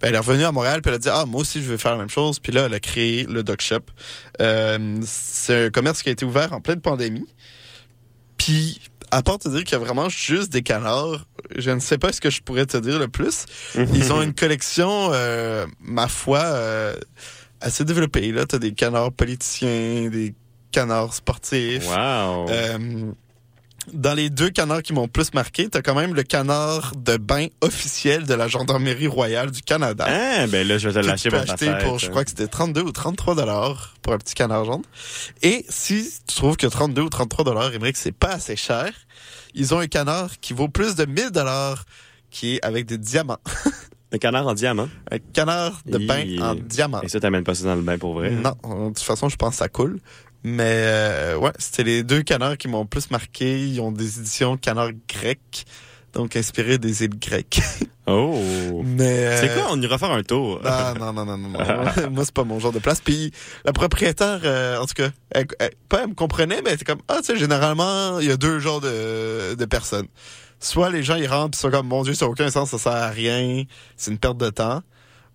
Speaker 4: Ben, elle est revenue à Montréal puis elle a dit ah moi aussi je vais faire la même chose puis là elle a créé le Dog Shop. Euh, c'est un commerce qui a été ouvert en pleine pandémie. Puis à part te dire qu'il y a vraiment juste des canards, je ne sais pas ce que je pourrais te dire le plus. Ils ont une collection, euh, ma foi, euh, assez développée. Là, t'as des canards politiciens, des canards sportifs.
Speaker 2: Wow.
Speaker 4: Dans les deux canards qui m'ont plus marqué, t'as quand même le canard de bain officiel de la Gendarmerie royale du Canada.
Speaker 2: Ah, ben là, je vais te lâcher pour
Speaker 4: acheter
Speaker 2: fête.
Speaker 4: pour, je crois que c'était 32 ou 33 dollars pour un petit canard jaune. Et si tu trouves que 32 ou 33 dollars, que c'est pas assez cher, ils ont un canard qui vaut plus de 1000 dollars, qui est avec des diamants.
Speaker 2: Un canard en diamant?
Speaker 4: Un canard de bain en diamant.
Speaker 2: Et ça, t'amènes pas ça dans le bain pour vrai? hein?
Speaker 4: Non, de toute façon, je pense que ça coule. Mais euh, ouais, c'était les deux canards qui m'ont plus marqué. Ils ont des éditions canards grecs, donc inspirés des îles grecques.
Speaker 2: Oh!
Speaker 4: Mais euh,
Speaker 2: C'est quoi? On ira faire un tour.
Speaker 4: Non, non, non, non, non. non. Moi, c'est pas mon genre de place. Puis la propriétaire, euh, en tout cas, elle, elle- pas elle me comprenait, mais elle était comme, ah, tu sais, généralement, il y a deux genres de, de personnes. Soit les gens, ils rentrent pis sont comme, mon Dieu, ça n'a aucun sens, ça sert à rien, c'est une perte de temps.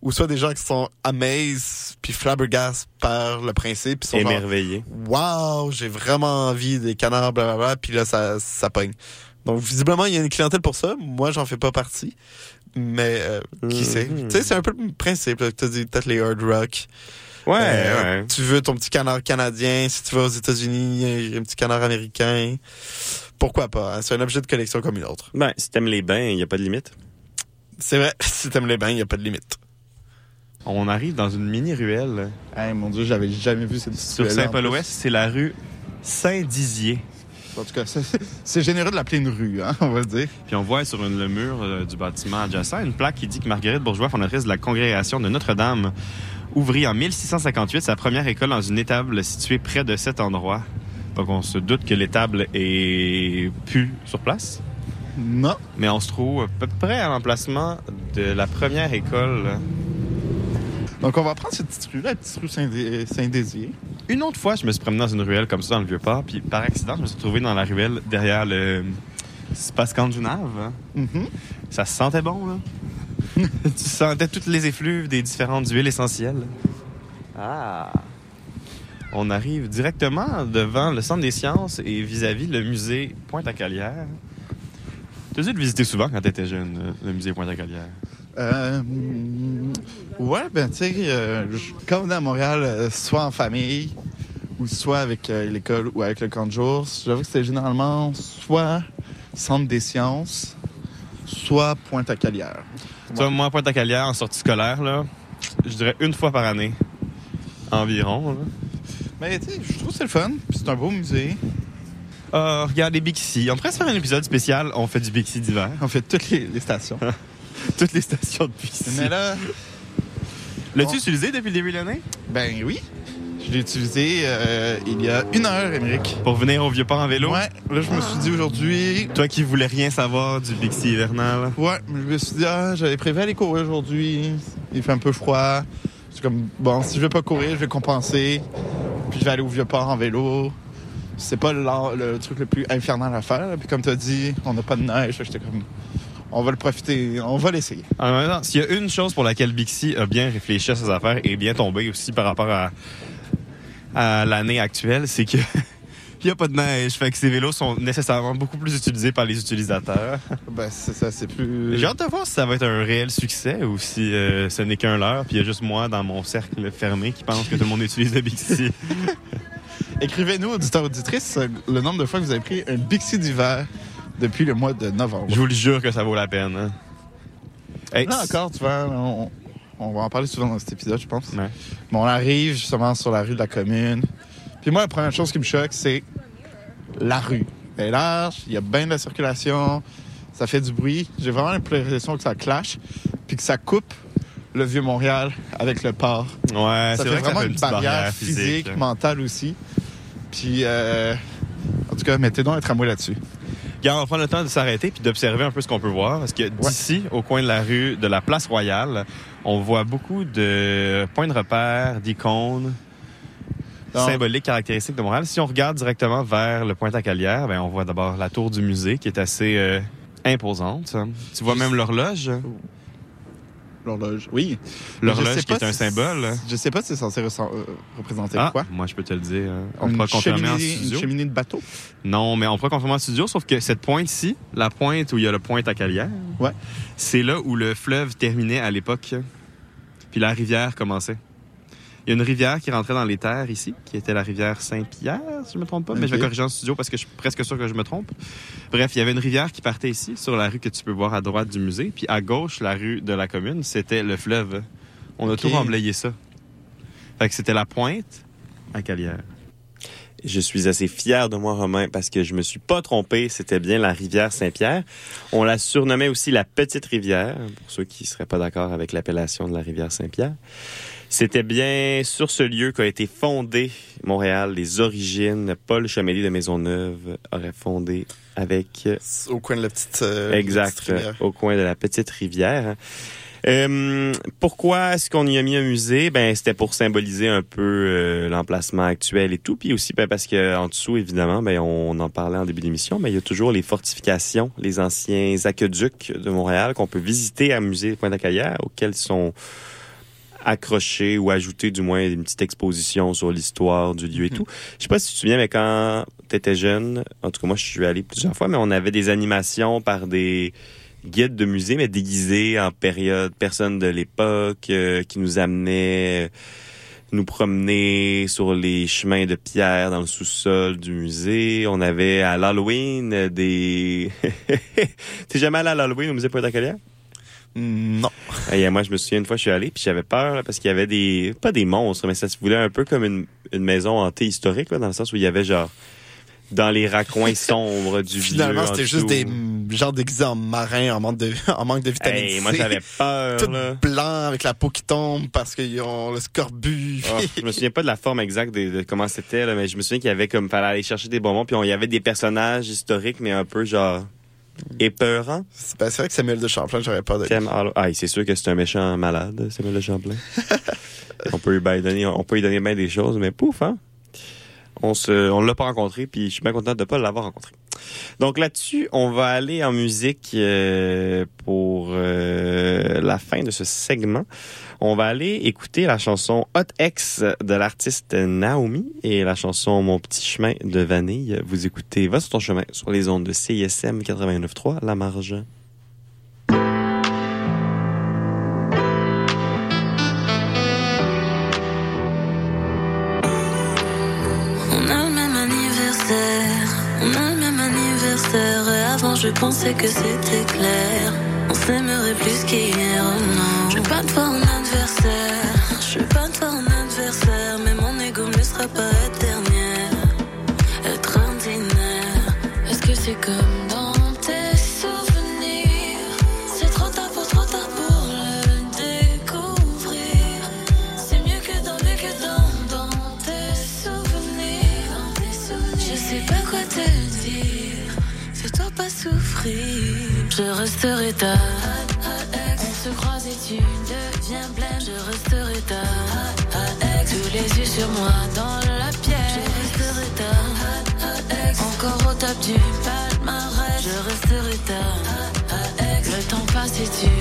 Speaker 4: Ou soit des gens qui sont amazed
Speaker 19: puis flabbergastés par le principe. Ils sont genre,
Speaker 2: Émerveillé.
Speaker 19: Wow, j'ai vraiment envie des canards, blablabla. Puis là, ça, ça pogne. Donc, visiblement, il y a une clientèle pour ça. Moi, j'en fais pas partie. Mais euh, qui
Speaker 2: Mhm.
Speaker 19: sait? Tu sais, c'est un peu le principe. que t'as dit peut-être les hard rock.
Speaker 2: Ouais,
Speaker 19: Euh,
Speaker 2: ouais.
Speaker 19: Tu veux ton petit canard canadien. Si tu vas aux États-Unis, un petit canard américain. Pourquoi pas? hein? C'est un objet de collection comme une autre.
Speaker 2: Ben, si t'aimes les bains, il n'y a pas de limite.
Speaker 19: C'est vrai, si t'aimes les bains, il n'y a pas de limite.
Speaker 2: On arrive dans une mini-ruelle.
Speaker 4: Hey, mon Dieu, j'avais jamais vu cette
Speaker 2: Sur Saint-Paul-Ouest, c'est la rue Saint-Dizier.
Speaker 4: En tout cas, c'est- c'est généreux de l'appeler une rue, hein, on va le dire.
Speaker 2: Puis on voit sur une- le mur euh, du bâtiment adjacent une plaque qui dit que Marguerite Bourgeois, fondatrice de la congrégation de Notre-Dame, ouvrit en 1658 sa première école dans une étable située près de cet endroit. Donc on se doute que l'étable est plus sur place.
Speaker 4: Non.
Speaker 2: Mais on se trouve à peu près à l'emplacement de la première école.
Speaker 4: Donc, on va prendre cette petite rue-là, la petite rue Saint-Dé- Saint-Désir.
Speaker 2: Une autre fois, je me suis promené dans une ruelle comme ça dans le Vieux-Port, puis par accident, je me suis retrouvé dans la ruelle derrière le Space Scandinave.
Speaker 4: Mhm.
Speaker 2: Ça se sentait bon, là. tu sentais toutes les effluves des différentes huiles essentielles. Ah! On arrive directement devant le Centre des sciences et vis-à-vis le musée Pointe-à-Calière. Tu as dû le visiter souvent quand tu étais jeune, euh, le musée Pointe-à-Calière.
Speaker 4: Euh, ouais, ben, tu sais, euh, quand on est à Montréal, euh, soit en famille, ou soit avec euh, l'école ou avec le camp de jour, j'avoue que c'était généralement soit Centre des sciences, soit Pointe-à-Calière.
Speaker 2: Tu vois, moi, à Pointe-à-Calière, en sortie scolaire, là, je dirais une fois par année, environ. là.
Speaker 4: Mais tu sais, je trouve que c'est le fun, puis c'est un beau musée.
Speaker 2: Ah, regarde les Bixi. On pourrait se faire un épisode spécial. On fait du Bixi d'hiver.
Speaker 4: On fait toutes les, les stations.
Speaker 2: Toutes les stations de Bixi.
Speaker 4: Mais là,
Speaker 2: L'as-tu utilisé depuis le début de l'année?
Speaker 4: ben oui, je l'ai utilisé euh, il y a une heure, Émeric.
Speaker 2: Pour venir au Vieux-Port en vélo?
Speaker 4: Ouais, là, je me suis dit aujourd'hui,
Speaker 2: Toi qui voulais rien savoir du Bixi hivernal.
Speaker 4: Ouais, je me suis dit, ah, j'avais prévu aller courir aujourd'hui. Il fait un peu froid. C'est comme, bon, si je vais pas courir, je vais compenser. Puis je vais aller au Vieux-Port en vélo. C'est pas le, le truc le plus infernal à faire. Puis comme tu as dit, on n'a pas de neige. J'étais comme, on va le profiter, on va l'essayer.
Speaker 2: En même temps, s'il y a une chose pour laquelle Bixi a bien réfléchi à ses affaires et bien tombé aussi par rapport à, à l'année actuelle, c'est que il n'y a pas de neige. Fait que ces vélos sont nécessairement beaucoup plus utilisés par les utilisateurs.
Speaker 4: Ben, c'est ça, c'est plus.
Speaker 2: J'ai hâte de voir si ça va être un réel succès ou si euh, ce n'est qu'un leurre. Puis il y a juste moi dans mon cercle fermé qui pense que tout le monde utilise le Bixi.
Speaker 4: Écrivez-nous, auditeurs, auditrices, le nombre de fois que vous avez pris un Bixi d'hiver depuis le mois de novembre.
Speaker 2: Je vous le jure que ça vaut la peine. hein. Hey,
Speaker 4: Là encore, tu vois, on, on va en parler souvent dans cet épisode, je pense.
Speaker 2: Ouais.
Speaker 4: Mais on arrive justement sur la rue de la commune. Puis moi, la première chose qui me choque, c'est la rue. Elle est large, il y a bien de la circulation, ça fait du bruit. J'ai vraiment l'impression que ça clash, puis que ça coupe le vieux Montréal avec le port.
Speaker 2: Ouais,
Speaker 4: ça
Speaker 2: c'est
Speaker 4: fait
Speaker 2: vrai que ça
Speaker 4: vraiment
Speaker 2: fait
Speaker 4: une
Speaker 2: petite
Speaker 4: barrière, physique, mentale aussi. Puis, euh, en tout cas, mettez donc un tramway là-dessus.
Speaker 2: On va prendre le temps de s'arrêter puis d'observer un peu ce qu'on peut voir. Parce que d'ici, au coin de la rue de la Place Royale, on voit beaucoup de points de repère, d'icônes
Speaker 4: Donc-
Speaker 2: symboliques, caractéristiques de Montréal. Si on regarde directement vers le Pointe-à-Calière, ben, on voit d'abord la tour du musée qui est assez euh, imposante. Tu vois même l'horloge?
Speaker 4: L'horloge. Oui.
Speaker 2: L'horloge qui est un symbole.
Speaker 4: Je sais pas si c'est censé euh, représenter
Speaker 2: Ah,
Speaker 4: quoi.
Speaker 2: moi je peux te le dire. hein. On
Speaker 4: Une
Speaker 2: pourra confirmer en studio.
Speaker 4: Une cheminée de bateau?
Speaker 2: Non, mais on pourra confirmer en studio, sauf que cette pointe-ci, la pointe où il y a le pointe à Calière,
Speaker 4: Ouais.
Speaker 2: c'est là où le fleuve terminait à l'époque, puis la rivière commençait. Il y a une rivière qui rentrait dans les terres ici, qui était la rivière Saint-Pierre, si je me trompe pas, mais je vais corriger en studio parce que je suis presque sûr que je me trompe. Bref, il y avait une rivière qui partait ici, sur la rue que tu peux voir à droite du musée, puis à gauche, la rue de la commune, c'était le fleuve. On a tout remblayé ça. Fait que c'était la pointe à Calière.
Speaker 20: Je suis assez fier de moi, Romain, parce que je me suis pas trompé. C'était bien la rivière Saint-Pierre. On la surnommait aussi la Petite Rivière, pour ceux qui seraient pas d'accord avec l'appellation de la rivière Saint-Pierre. C'était bien sur ce lieu qu'a été fondé Montréal, les origines. Paul Chamélier de Maisonneuve aurait fondé avec...
Speaker 19: Au coin de la petite, euh,
Speaker 20: exact,
Speaker 19: petite rivière.
Speaker 20: au coin de la Petite Rivière. Euh, pourquoi est-ce qu'on y a mis un musée? Ben c'était pour symboliser un peu euh, l'emplacement actuel et tout, puis aussi ben, parce que en dessous évidemment, ben on en parlait en début d'émission, mais il y a toujours les fortifications, les anciens aqueducs de Montréal qu'on peut visiter à musée Pointe-à-Calière, auxquels sont
Speaker 2: accrocher ou ajouter du moins une petite exposition sur l'histoire du lieu et
Speaker 7: Mhm.
Speaker 2: tout. Je sais pas si tu te souviens, mais quand tu étais jeune, en tout cas moi je suis allé plusieurs fois, mais on avait des animations par des guides de musée, mais déguisés en période personnes de l'époque euh, qui nous amenaient nous promener sur les chemins de pierre dans le sous-sol du musée. On avait à l'Halloween euh, des... T'es jamais allé à l'Halloween au musée Pointe-à-Calière?
Speaker 7: Non.
Speaker 2: Et moi, je me souviens une fois, je suis allé, puis j'avais peur là, parce qu'il y avait des... Pas des monstres, mais ça se voulait un peu comme une, une maison hantée historique, là, dans le sens où il y avait genre... Dans les raccoins sombres du
Speaker 4: Finalement, c'était juste des mm, gens déguisés en marins en manque de, en manque de vitamine
Speaker 2: Hey,
Speaker 4: C.
Speaker 2: moi, j'avais peur,
Speaker 4: Tout
Speaker 2: là.
Speaker 4: blanc avec la peau qui tombe parce qu'ils ont le scorbut.
Speaker 2: Ah, je me souviens pas de la forme exacte de, de comment c'était, mais je me souviens qu'il y avait comme fallait aller chercher des bonbons, puis on- il y avait des personnages historiques, mais un peu genre épeurants.
Speaker 4: C'est ben, c'est vrai que Samuel de Champlain, j'aurais peur de
Speaker 2: Ah, c'est sûr que c'est un méchant malade, Samuel de Champlain. on peut lui ben donner, on peut lui donner bien des choses, mais pouf, hein. On se, on l'a pas rencontré, puis je suis bien content de pas l'avoir rencontré. Donc là-dessus, on va aller en musique euh, pour euh, la fin de ce segment. On va aller écouter la chanson Hot X de l'artiste Naomi et la chanson Mon petit chemin de vanille. Vous écoutez Va sur ton chemin sur les ondes de CISM 89.3, La Marge.
Speaker 5: Avant, je pensais que c'était clair. On s'aimerait plus qu'hier, oh non. Je veux pas te voir en adversaire, je veux pas te voir en adversaire. Mais mon ego ne sera pas éternel, être ordinaire. Est-ce que c'est comme Je resterai ta. On se croise et tu deviens plein. Je resterai ta. Tous les yeux sur moi dans la pierre. Je resterai ta. Encore au top du palmarès. Je resterai ta. Le temps passe et tu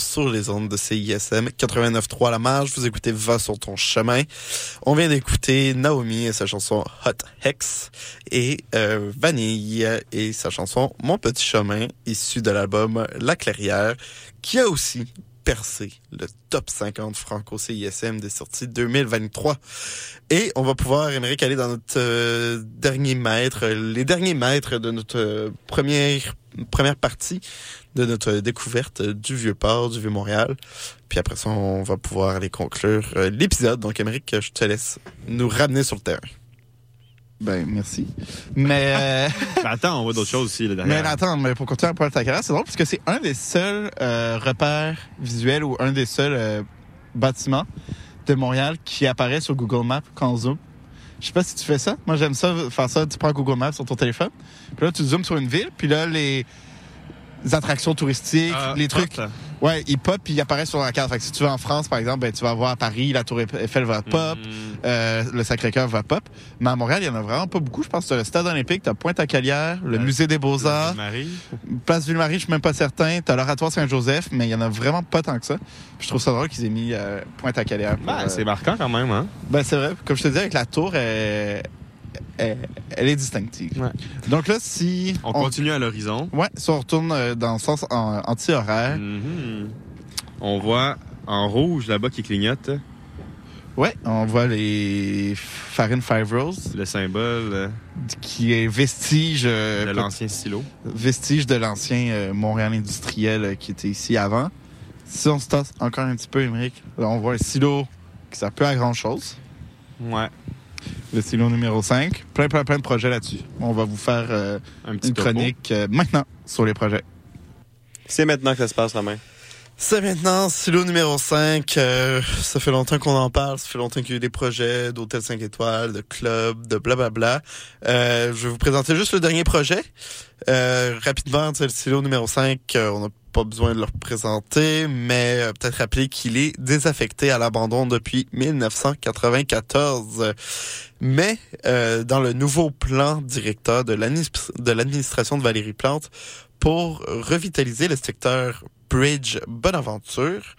Speaker 4: sur les ondes de CISM 89.3 La Marge. Vous écoutez Va sur ton chemin. On vient d'écouter Naomi et sa chanson Hot Hex et euh, Vanille et sa chanson Mon petit chemin, issue de l'album La Clairière, qui a aussi percé le top 50 franco-CISM des sorties 2023. Et on va pouvoir, Émeric, aller dans notre euh, dernier maître, les derniers maîtres de notre euh, première, première partie de notre découverte du Vieux-Port, du Vieux-Montréal. Puis après ça, on va pouvoir aller conclure euh, l'épisode. Donc, Émeric, je te laisse nous ramener sur le terrain.
Speaker 7: Ben, merci. Mais. euh,
Speaker 2: Ben, attends, on voit d'autres choses aussi là,
Speaker 7: Mais
Speaker 2: derrière.
Speaker 7: attends, mais pour continuer à parler de ta carrière, c'est drôle parce que c'est un des seuls euh, repères visuels ou un des seuls euh, bâtiments de Montréal qui apparaît sur Google Maps quand on zoome. Je sais pas si tu fais ça. Moi, j'aime ça, faire ça. Tu prends Google Maps sur ton téléphone. Puis là, tu zoomes sur une ville. Puis là, les attractions touristiques,
Speaker 2: Ah,
Speaker 7: les trucs.
Speaker 2: hop.
Speaker 7: Ouais, ils pop puis ils apparaissent sur la carte. Fait que si tu vas en France, par exemple, ben, tu vas voir à Paris, la Tour Eiffel va pop, euh, le Sacré-Cœur va pop. Mais à Montréal, il y en a vraiment pas beaucoup. Je pense que tu as le Stade olympique, tu as Pointe-à-Calière, le Musée des Beaux-Arts. Place Ville-Marie, je suis même pas certain. T'as l'Oratoire Saint-Joseph, mais il y en a vraiment pas tant que ça. Puis je trouve ça drôle qu'ils aient mis euh, Pointe-à-Calière.
Speaker 2: Ben,
Speaker 7: euh,
Speaker 2: c'est marquant quand même, hein?
Speaker 7: ben, c'est vrai. Comme je te disais, avec la tour, elle, elle, elle est distinctive. Donc là, si...
Speaker 2: On, continue à l'horizon.
Speaker 7: Ouais, si on retourne euh, dans le sens en- anti-horaire.
Speaker 2: Mhm. On voit en rouge là-bas qui clignote
Speaker 7: Ouais, on voit les Farine Five Rose.
Speaker 2: le symbole euh,
Speaker 7: Qui est vestige... euh,
Speaker 2: de l'ancien silo.
Speaker 7: vestige de l'ancien euh, Montréal industriel euh, qui était ici avant. Si on se tasse encore un petit peu, Émeric, là, on voit un silo qui sert peu à grand chose.
Speaker 2: Ouais.
Speaker 7: Le silo numéro 5. Plein, plein, plein de projets là-dessus. On va vous faire euh,
Speaker 2: Un petit
Speaker 7: une
Speaker 2: topo.
Speaker 7: chronique euh, maintenant sur les projets.
Speaker 2: C'est maintenant que ça se passe, Romain.
Speaker 4: C'est maintenant silo numéro 5. Euh, ça fait longtemps qu'on en parle. Ça fait longtemps qu'il y a eu des projets d'hôtels 5 étoiles, de clubs, de blablabla. Euh, je vais vous présenter juste le dernier projet. Euh, rapidement, tu sais, le silo numéro 5, euh, on n'a pas besoin de le représenter, mais euh, peut-être rappeler qu'il est désaffecté à l'abandon depuis 1994. Mais euh, dans le nouveau plan directeur de l'administr- de l'administration de Valérie Plante pour revitaliser le secteur Bridge Bonaventure,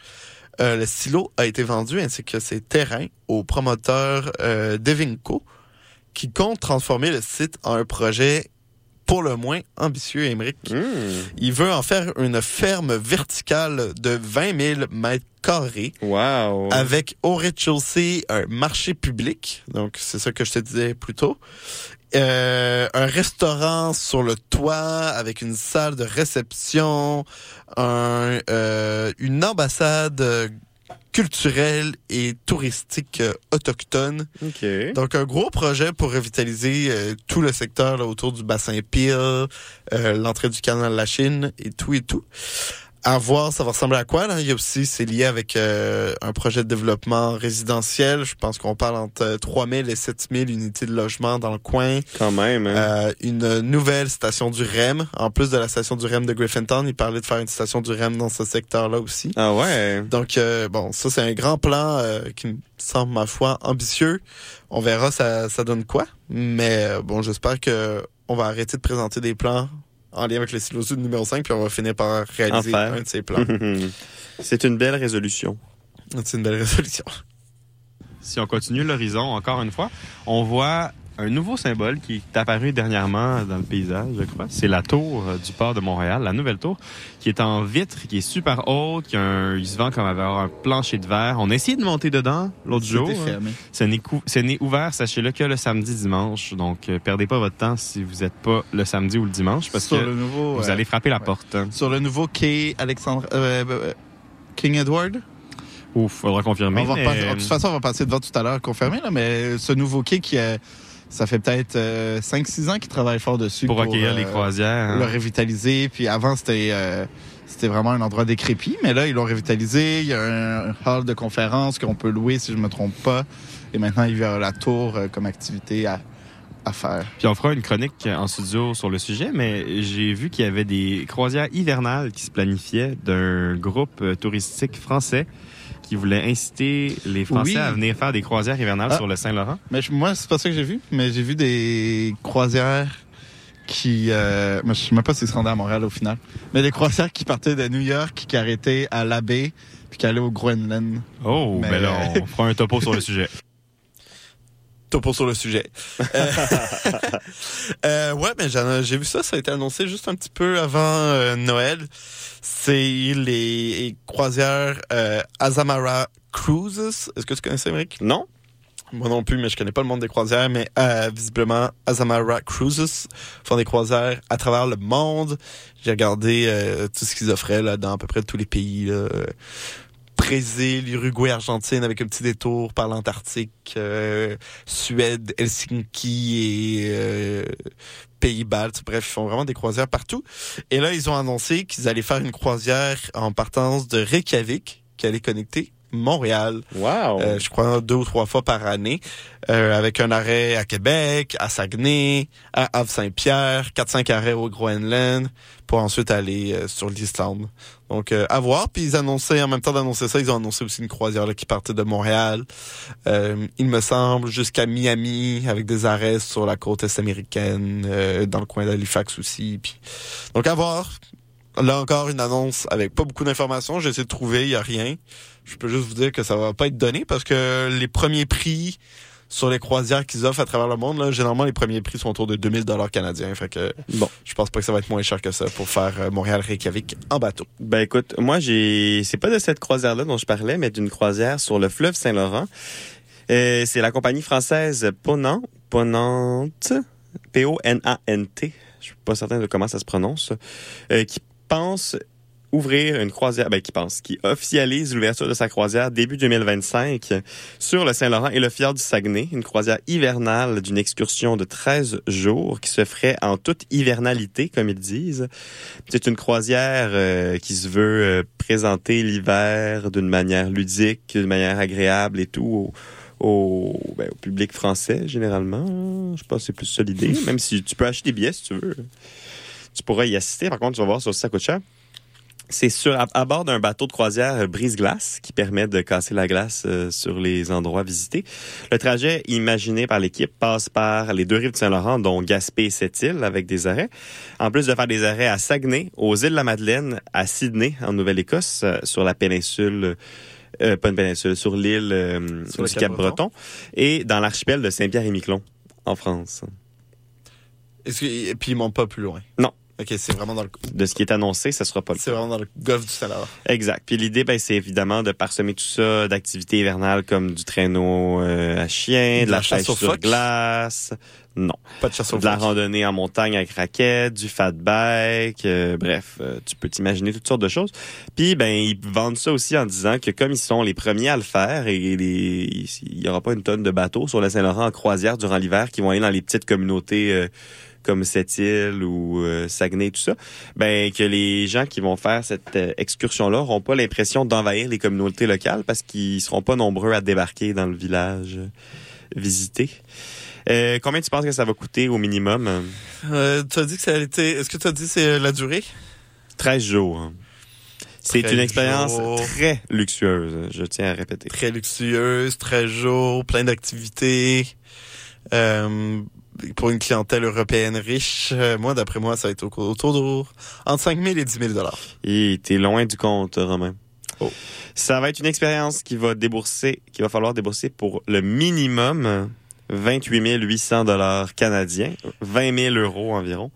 Speaker 4: euh, le silo a été vendu ainsi que ses terrains au promoteur Devinco qui compte transformer le site en un projet pour le moins ambitieux, Émeric. Il veut en faire une ferme verticale de 20 000 mètres carrés.
Speaker 2: Wow.
Speaker 4: Avec au rez-de-chaussée un marché public. Donc, c'est ça que je te disais plus tôt. Euh, un restaurant sur le toit avec une salle de réception, un, euh, une ambassade culturelle et touristique euh, autochtone. Donc, un gros projet pour revitaliser euh, tout le secteur là, autour du bassin Peel, euh, l'entrée du canal de la Chine et tout et tout. À voir, ça va ressembler à quoi. Là? Il y a aussi, c'est lié avec euh, un projet de développement résidentiel. Je pense qu'on parle entre euh, 3000 et 7000 unités de logement dans le coin.
Speaker 2: Quand même. hein.
Speaker 4: Euh, une nouvelle station du REM. En plus de la station du REM de Griffintown, il parlait de faire une station du REM dans ce secteur-là aussi.
Speaker 2: Ah ouais.
Speaker 4: Donc, euh, bon, ça, c'est un grand plan euh, qui me semble, ma foi, ambitieux. On verra ça, ça donne quoi. Mais euh, bon, j'espère que on va arrêter de présenter des plans en lien avec le silo sud numéro 5, puis on va finir par réaliser un de ces plans.
Speaker 2: C'est une belle résolution.
Speaker 4: c'est une belle résolution.
Speaker 2: Si on continue l'horizon, encore une fois, on voit un nouveau symbole qui est apparu dernièrement dans le paysage, je crois. C'est la tour euh, du port de Montréal, la nouvelle tour, qui est en vitre, qui est super haute, qui a un, il se vend comme avec un plancher de verre. On a essayé de monter dedans l'autre jour.
Speaker 7: C'était fermé.
Speaker 2: Ce n'est cou- ce n'est ouvert, sachez-le, que le samedi, dimanche. Donc, euh, perdez pas votre temps si vous n'êtes pas le samedi ou le dimanche, parce
Speaker 7: Sur
Speaker 2: que
Speaker 7: le nouveau,
Speaker 2: vous
Speaker 7: euh,
Speaker 2: allez frapper la porte.
Speaker 7: Sur le nouveau quai Alexandre... euh, King Edward.
Speaker 2: Ouf, faudra confirmer.
Speaker 7: On va
Speaker 2: mais-
Speaker 7: repasser- de toute façon, on va passer devant tout à l'heure, confirmé, là, mais ce nouveau quai qui a, ça fait peut-être 5-6 ans qu'il travaille fort dessus.
Speaker 2: Pour accueillir les croisières, hein.
Speaker 7: Le revitaliser. Puis avant, c'était euh, c'était vraiment un endroit décrépit, mais là, ils l'ont revitalisé. Il y a un, hall de conférence qu'on peut louer, si je me trompe pas. Et maintenant, il y a la tour euh, comme activité à, à faire.
Speaker 2: Puis on fera une chronique en studio sur le sujet, mais j'ai vu qu'il y avait des croisières hivernales qui se planifiaient d'un groupe euh, touristique français qui voulait inciter les Français
Speaker 7: Oui.
Speaker 2: à venir faire des croisières hivernales
Speaker 7: Ah.
Speaker 2: sur le Saint-Laurent?
Speaker 7: Mais je- moi, c'est pas ça que j'ai vu, mais j'ai vu des croisières qui, euh, je sais même pas s'ils se rendaient à Montréal au final, mais des croisières qui partaient de New York, qui arrêtaient à la baie, puis qui allaient au Groenland.
Speaker 13: Oh,
Speaker 7: Mais-
Speaker 13: ben là, on fera un topo sur le sujet.
Speaker 4: Topo sur le sujet. Euh, euh, ouais, mais j'en- j'ai vu ça, ça a été annoncé juste un petit peu avant euh, Noël. C'est les croisières euh, Azamara Cruises. Est-ce que tu connais ça, Émeric?
Speaker 2: Non.
Speaker 4: Moi non plus, mais je connais pas le monde des croisières, mais euh, visiblement, Azamara Cruises font des croisières à travers le monde. J'ai regardé euh, tout ce qu'ils offraient là, dans à peu près tous les pays. Là. Brésil, Uruguay, Argentine, avec un petit détour par l'Antarctique, euh, Suède, Helsinki et euh, Pays-Baltes. Bref, ils font vraiment des croisières partout. Et là, ils ont annoncé qu'ils allaient faire une croisière en partance de Reykjavik, qui allait connecter Montréal.
Speaker 2: Wow.
Speaker 4: Euh, je crois deux ou trois fois par année, euh, avec un arrêt à Québec, à Saguenay, à Havre-Saint-Pierre, 4-5 arrêts au Groenland, pour ensuite aller euh, sur l'Islande. Donc, euh, à voir. Puis ils annonçaient, en même temps d'annoncer ça, ils ont annoncé aussi une croisière là, qui partait de Montréal, euh, il me semble, jusqu'à Miami, avec des arrêts sur la côte est américaine, euh, dans le coin d'Halifax aussi. Puis... Donc, à voir. Là encore, une annonce avec pas beaucoup d'informations. J'ai essayé de trouver, il y a rien. Je peux juste vous dire que ça va pas être donné parce que les premiers prix sur les croisières qu'ils offrent à travers le monde, là, généralement, les premiers prix sont autour de 2000 dollars canadiens. Fait que
Speaker 2: bon.
Speaker 4: je pense pas que ça va être moins cher que ça pour faire euh, Montréal-Reykjavik en bateau.
Speaker 2: Ben écoute, moi j'ai, c'est pas de cette croisière-là dont je parlais, mais d'une croisière sur le fleuve Saint-Laurent. Euh, c'est la compagnie française Ponant, Ponante, P-O-N-A-N-T. Je suis pas certain de comment ça se prononce. euh, qui pense ouvrir une croisière, ben qui pense, qui officialise l'ouverture de sa croisière début 2025 sur le Saint-Laurent et le fjord du Saguenay, une croisière hivernale d'une excursion de 13 jours qui se ferait en toute hivernalité, comme ils disent. C'est une croisière euh, qui se veut euh, présenter l'hiver d'une manière ludique, d'une manière agréable et tout au, au, ben, public français généralement. Je pense que c'est plus ça l'idée, même si tu peux acheter des billets si tu veux. Tu pourras y assister. Par contre, tu vas voir aussi, ça coûte cher. C'est sur à, à bord d'un bateau de croisière euh, brise-glace qui permet de casser la glace euh, sur les endroits visités. Le trajet imaginé par l'équipe passe par les deux rives de Saint-Laurent, dont Gaspé et Sept-Îles, avec des arrêts. En plus de faire des arrêts à Saguenay, aux îles de la Madeleine, à Sydney, en Nouvelle-Écosse, euh, sur la péninsule, euh, pas une péninsule, sur l'île euh,
Speaker 4: Sur le
Speaker 2: du
Speaker 4: Cap
Speaker 2: Cap-Breton, et dans l'archipel de Saint-Pierre-et-Miquelon, en France.
Speaker 4: Est-ce et puis ils montent pas plus loin?
Speaker 2: Non.
Speaker 4: Ok, c'est vraiment dans le,
Speaker 2: De ce qui est annoncé, ça sera pas le
Speaker 4: c'est vraiment dans le golfe du Saint-Laurent.
Speaker 2: Exact. Puis l'idée, ben, c'est évidemment de parsemer tout ça d'activités hivernales comme du traîneau euh, à chien, de,
Speaker 4: De
Speaker 2: la,
Speaker 4: la chasse
Speaker 2: pêche sur glace. Non.
Speaker 4: Pas de chasse aux
Speaker 2: De la randonnée en montagne avec raquettes, du fat bike, euh, bref, euh, tu peux t'imaginer toutes sortes de choses. Puis ben ils vendent ça aussi en disant que comme ils sont les premiers à le faire et les, il y aura pas une tonne de bateaux sur le Saint-Laurent en croisière durant l'hiver qui vont aller dans les petites communautés comme Sept-Îles ou euh, Saguenay, tout ça, ben que les gens qui vont faire cette euh, excursion-là n'auront pas l'impression d'envahir les communautés locales parce qu'ils seront pas nombreux à débarquer dans le village euh, visité. Euh, combien tu penses que ça va coûter au minimum?
Speaker 4: Euh, tu as dit que ça a été. Est-ce que tu as dit c'est la durée?
Speaker 2: 13 jours. hein. C'est
Speaker 4: 13
Speaker 2: une expérience
Speaker 4: jours.
Speaker 2: très luxueuse, je tiens à répéter.
Speaker 4: Très luxueuse, très jours, plein d'activités. Euh, pour une clientèle européenne riche, euh, moi, d'après moi, ça va être au- autour de entre 5 000 et 10 000 dollars.
Speaker 2: Et t'es loin du compte, Romain.
Speaker 4: Oh.
Speaker 2: Ça va être une expérience qui va débourser, qu'il va falloir débourser pour le minimum 28 800 dollars canadiens, 20 000 euros environ,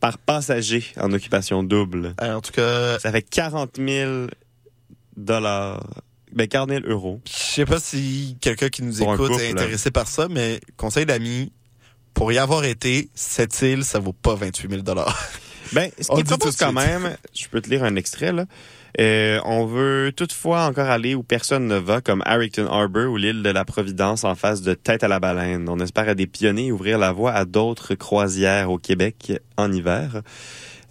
Speaker 2: par passager en occupation double.
Speaker 4: en tout cas,
Speaker 2: ça fait 40 000 dollars, ben 40 000 euros.
Speaker 4: Je sais pas si quelqu'un qui nous écoute
Speaker 2: couple,
Speaker 4: est intéressé par ça, mais conseil d'amis, pour y avoir été, cette île, ça vaut pas 28 000 dollars.
Speaker 2: Ben, ce
Speaker 4: On
Speaker 2: qui
Speaker 4: dit
Speaker 2: propose quand
Speaker 4: suite.
Speaker 2: même, je peux te lire un extrait, là. Euh, on veut toutefois encore aller où personne ne va, comme Harrington Harbour ou l'île de la Providence en face de Tête à la Baleine. On espère être des pionniers et ouvrir la voie à d'autres croisières au Québec en hiver.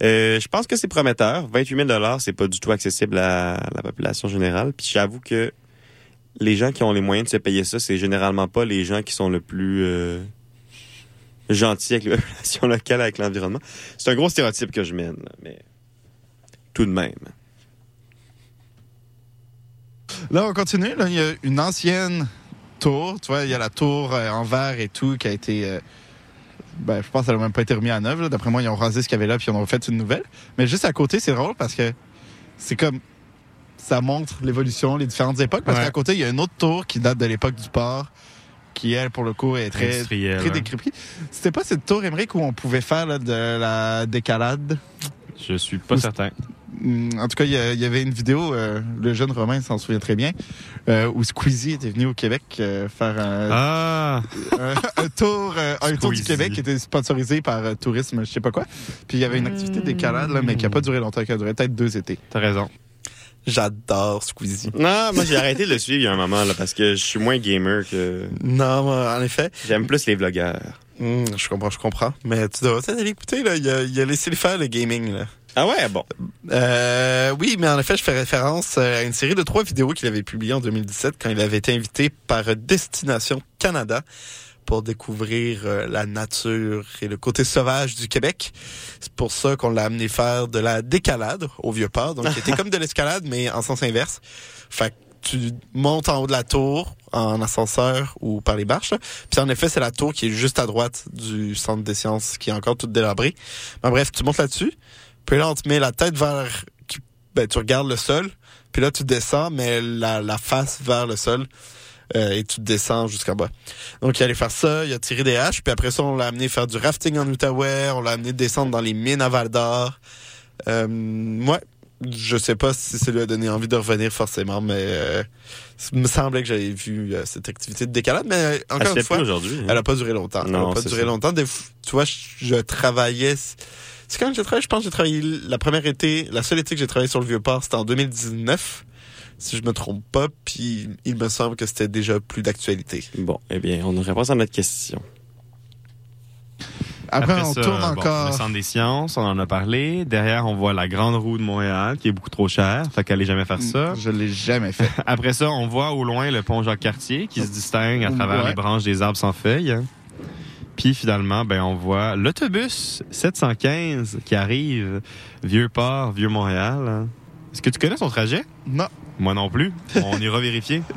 Speaker 2: Euh, je pense que c'est prometteur. 28 000 c'est pas du tout accessible à la population générale. Puis j'avoue que les gens qui ont les moyens de se payer ça, c'est généralement pas les gens qui sont le plus euh, gentils avec la population locale, avec l'environnement. C'est un gros stéréotype que je mène, là, mais tout de même.
Speaker 7: Là, on continue. Là, il y a une ancienne tour. Tu vois, il y a la tour euh, en verre et tout qui a été euh, Ben, je pense que ça n'a même pas été remis en œuvre. là. D'après moi, ils ont rasé ce qu'il y avait là puis ils en ont fait une nouvelle. Mais juste à côté, c'est drôle parce que c'est comme. Ça montre l'évolution, les différentes époques. Parce
Speaker 2: Ouais.
Speaker 7: qu'à côté, il y a une autre tour qui date de l'époque du port, qui, elle, pour le coup, est très, très décrépite. C'était pas cette tour, Émeric, où on pouvait faire là, de la décalade?
Speaker 2: Je suis pas certain.
Speaker 7: Hum, En tout cas, il y, avait une vidéo, euh, le jeune Romain s'en souvient très bien, euh, où Squeezie était venu au Québec euh, faire un,
Speaker 2: Ah!
Speaker 7: un, un tour, euh, un tour du. Québec qui était sponsorisé par euh, Tourisme, je sais pas quoi. Puis il y avait une activité d'écalade, là, mais qui a pas duré longtemps, qui a duré peut-être deux étés.
Speaker 2: T'as raison.
Speaker 4: J'adore Squeezie.
Speaker 2: Non, moi j'ai arrêté de le suivre il y a un moment là, parce que je suis moins gamer que.
Speaker 4: Non, moi, en effet.
Speaker 2: J'aime plus les vlogueurs.
Speaker 4: Hmm, je comprends, je comprends. Mais tu devrais peut-être aller écouter, là. Il a, il a laissé le faire, le gaming, là.
Speaker 2: Ah ouais, bon.
Speaker 4: Euh, oui, mais en effet, je fais référence euh, à une série de trois vidéos qu'il avait publiées en 2017 quand il avait été invité par Destination Canada pour découvrir euh, la nature et le côté sauvage du Québec. C'est pour ça qu'on l'a amené faire de la décalade au Vieux-Port. Donc, c'était comme de l'escalade, mais en sens inverse. Fait que tu montes en haut de la tour en ascenseur ou par les marches. là. Puis en effet, c'est la tour qui est juste à droite du centre des sciences qui est encore toute délabrée. Mais bref, tu montes là-dessus. Puis là, on te met la tête vers... Ben, tu regardes le sol. Puis là, tu descends, mais la, la face vers le sol. Euh, et tu descends jusqu'en bas. Donc, il allait faire ça, il a tiré des haches. Puis après ça, on l'a amené faire du rafting en Outaouais. On l'a amené descendre dans les mines à Val d'Or. Euh, ouais, je sais pas si ça lui a donné envie de revenir forcément, mais euh, il me semblait que j'avais vu euh, cette activité de décalade. Mais encore une fois,
Speaker 2: hein.
Speaker 4: elle a pas duré longtemps.
Speaker 2: Non,
Speaker 4: elle a pas duré
Speaker 2: ça.
Speaker 4: longtemps. Des tu vois, je, je travaillais. C'est quand j'ai travaillé, je pense que j'ai travaillé la première été, la seule été que j'ai travaillé sur le Vieux-Port, c'était en 2019, si je me trompe pas, puis il me semble que c'était déjà plus d'actualité.
Speaker 2: Bon, eh bien, on réponse à notre question.
Speaker 7: Après, on
Speaker 2: ça,
Speaker 7: tourne
Speaker 2: bon,
Speaker 7: encore.
Speaker 2: le centre des sciences, on en a parlé. Derrière, on voit la grande roue de Montréal, qui est beaucoup trop chère. Fait qu'allez jamais faire ça.
Speaker 7: Je l'ai jamais fait.
Speaker 2: Après ça, on voit au loin le pont Jacques-Cartier, qui se distingue à travers
Speaker 7: Ouais.
Speaker 2: les branches des arbres sans feuilles. Puis finalement, ben, on voit l'autobus 715 qui arrive, Vieux-Port, Vieux-Montréal. Est-ce que tu connais son trajet?
Speaker 7: Non.
Speaker 2: Moi non plus. On ira vérifier.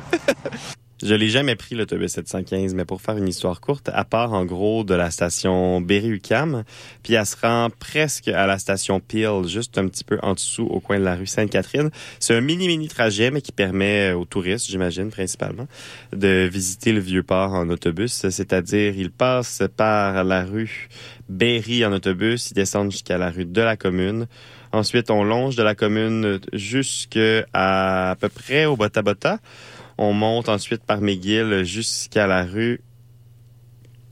Speaker 2: Je l'ai jamais pris l'autobus 715, mais pour faire une histoire courte, à part en gros de la station Berry-UQAM, puis elle se rend presque à la station Peel, juste un petit peu en dessous au coin de la rue Sainte-Catherine. C'est un mini-mini trajet, mais qui permet aux touristes, j'imagine, principalement, de visiter le Vieux-Port en autobus. C'est-à-dire, ils passent par la rue Berry en autobus, ils descendent jusqu'à la rue de la commune. Ensuite, on longe de la commune jusqu'à à peu près au Bota Bota. On monte ensuite par McGill jusqu'à la rue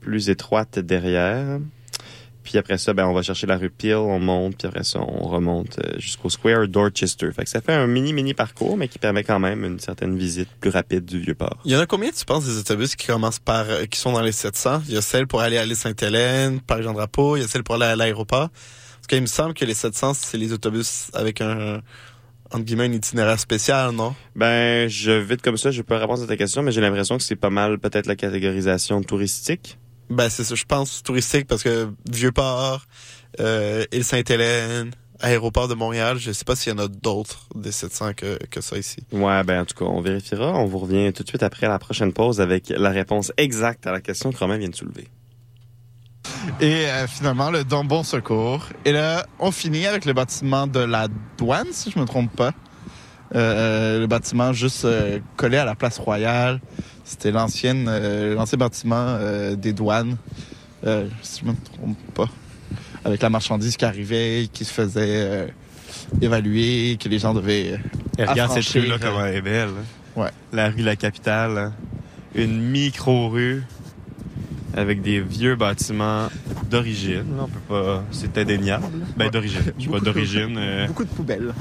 Speaker 2: plus étroite derrière. Puis après ça, ben, on va chercher la rue Peel, on monte, puis après ça, on remonte euh, jusqu'au Square Dorchester. Fait que ça fait un mini-mini parcours, mais qui permet quand même une certaine visite plus rapide du Vieux-Port.
Speaker 4: Il y en a combien, tu penses, des autobus qui commencent par, euh, qui sont dans les 700? Il y a celle pour aller à l'île Sainte-Hélène, par Jean-Drapeau, il y a celle pour aller à l'aéroport. Parce qu'il me semble que les 700, c'est les autobus avec un, entre guillemets, un itinéraire spécial, non?
Speaker 2: Ben, je vite comme ça, je peux répondre à ta question, mais j'ai l'impression que c'est pas mal peut-être la catégorisation touristique.
Speaker 4: Ben, c'est ça, je pense, touristique, parce que Vieux-Port, euh, île Sainte-Hélène, aéroport de Montréal, je sais pas s'il y en a d'autres des 700 que, que ça ici.
Speaker 2: Ouais, ben en tout cas, on vérifiera. On vous revient tout de suite après la prochaine pause avec la réponse exacte à la question que Romain vient de soulever.
Speaker 7: Et euh, finalement, le Don Bon Secours. Et là, on finit avec le bâtiment de la douane, si je me trompe pas. Euh, le bâtiment juste euh, collé à la place royale. C'était l'ancienne, euh, l'ancien bâtiment euh, des douanes, euh, si je me trompe pas. Avec la marchandise qui arrivait, qui se faisait euh, évaluer, que les gens devaient euh,
Speaker 2: Et regarde cette rue-là, comment elle est belle.
Speaker 7: Ouais.
Speaker 2: La rue de la capitale. hein. Une micro-rue avec des vieux bâtiments d'origine. On peut pas... C'est indéniable. Ben, d'origine. Je pas,
Speaker 7: Beaucoup-
Speaker 2: d'origine. euh,
Speaker 7: Beaucoup de poubelles.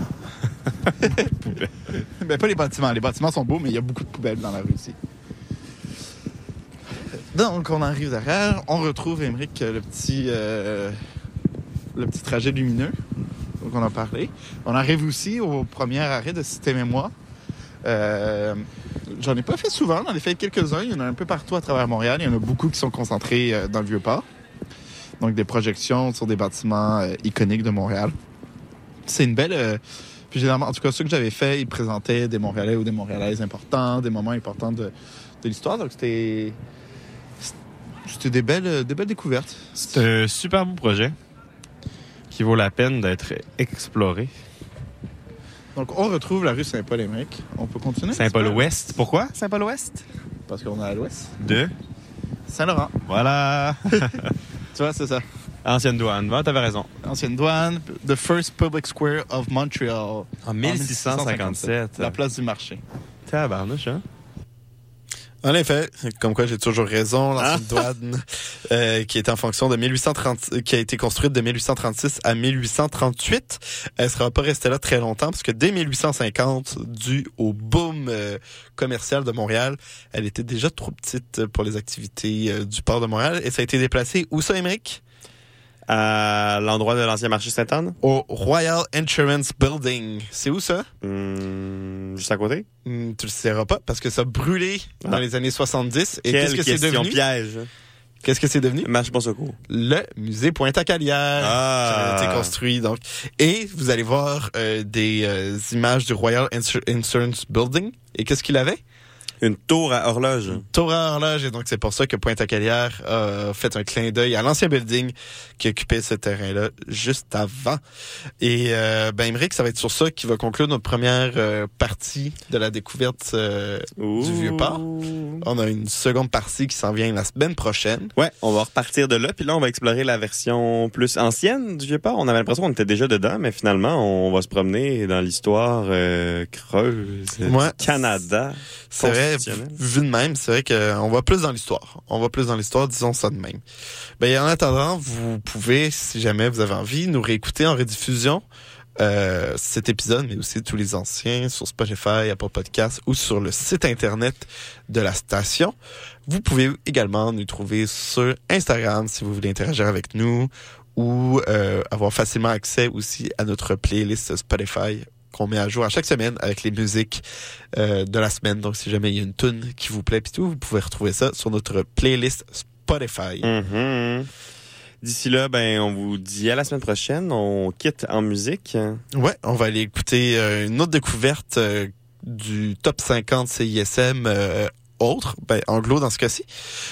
Speaker 7: ben, pas les bâtiments. Les bâtiments sont beaux, mais il y a beaucoup de poubelles dans la rue ici. Donc, on arrive derrière. On retrouve, Émeric, le petit, euh, le petit trajet lumineux dont on a parlé. On arrive aussi au premier arrêt de Système Mémoire. Euh, J'en ai pas fait souvent, j'en ai fait quelques-uns. Il y en a un peu partout à travers Montréal. Il y en a beaucoup qui sont concentrés euh, dans le Vieux-Port. Donc, des projections sur des bâtiments euh, iconiques de Montréal. C'est une belle. euh, puis généralement, en tout cas, ceux que j'avais fait, ils présentaient des Montréalais ou des Montréalaises importants, des moments importants de, l'histoire. Donc c'était. C'était des belles, des belles découvertes.
Speaker 2: C'est un super beau projet qui vaut la peine d'être exploré.
Speaker 7: Donc, on retrouve la rue Saint-Paul-Émeric. On peut continuer?
Speaker 2: Saint-Paul-Ouest. Pourquoi? Saint-Paul-Ouest?
Speaker 7: Parce qu'on est à l'ouest.
Speaker 2: De?
Speaker 7: Saint-Laurent.
Speaker 2: Voilà.
Speaker 7: Tu vois, c'est ça.
Speaker 2: Ancienne douane. Ah, t'avais raison.
Speaker 7: Ancienne douane, the first public square of Montreal.
Speaker 2: En 1657.
Speaker 7: La place du marché.
Speaker 2: Tabarnouche, hein?
Speaker 4: En effet, comme quoi j'ai toujours raison, l'ancienne douane euh, qui est en fonction de 1830, qui a été construite de 1836 à 1838, elle sera pas restée là très longtemps parce que dès 1850, dû au boom euh, commercial de Montréal, elle était déjà trop petite pour les activités euh, du port de Montréal. Et ça a été déplacé où ça, Émeric?
Speaker 2: À l'endroit de l'ancien marché Sainte-Anne?
Speaker 4: Au Royal Insurance Building. C'est où ça?
Speaker 2: Hum, juste à côté?
Speaker 4: Hmm, tu le sauras pas parce que ça a brûlé dans
Speaker 2: Ah.
Speaker 4: les années 70. Et qu'est-ce que c'est devenu?
Speaker 2: piège.
Speaker 4: Qu'est-ce que c'est devenu?
Speaker 2: Marche bon secours.
Speaker 4: Le musée Pointe-à-Calière
Speaker 2: Ah.
Speaker 4: qui a été construit. Donc. Et vous allez voir euh, des euh, images du Royal Insur- Insurance Building. Et qu'est-ce qu'il avait?
Speaker 2: Une tour à horloge.
Speaker 4: Tour à horloge. Et donc, c'est pour ça que Pointe-à-Calière a fait un clin d'œil à l'ancien building qui occupait ce terrain-là juste avant. Et ben, Émeric, ça va être sur ça qui va conclure notre première euh, partie de la découverte euh, du Vieux-Port. On a une seconde partie qui s'en vient la semaine prochaine.
Speaker 2: Ouais, on va repartir de là, puis là, on va explorer la version plus ancienne du Vieux-Port. On avait l'impression qu'on était déjà dedans, mais finalement, on va se promener dans l'histoire euh, creuse
Speaker 4: Ouais.
Speaker 2: du Canada.
Speaker 4: C'est vrai, vu de même, c'est vrai qu'on va plus dans l'histoire. On va plus dans l'histoire, disons ça de même. Ben, en attendant, vous pouvez, si jamais vous avez envie, nous réécouter en rediffusion euh, cet épisode, mais aussi tous les anciens sur Spotify, Apple Podcasts ou sur le site internet de la station. Vous pouvez également nous trouver sur Instagram si vous voulez interagir avec nous ou euh, avoir facilement accès aussi à notre playlist Spotify qu'on met à jour à chaque semaine avec les musiques euh, de la semaine. Donc, si jamais il y a une tune qui vous plaît, puis tout, vous pouvez retrouver ça sur notre playlist Spotify.
Speaker 2: Mhm. D'ici là, ben, on vous dit à la semaine prochaine. On quitte en musique.
Speaker 4: Ouais, on va aller écouter euh, une autre découverte euh, du top 50 CISM autre, ben, anglo dans ce cas-ci.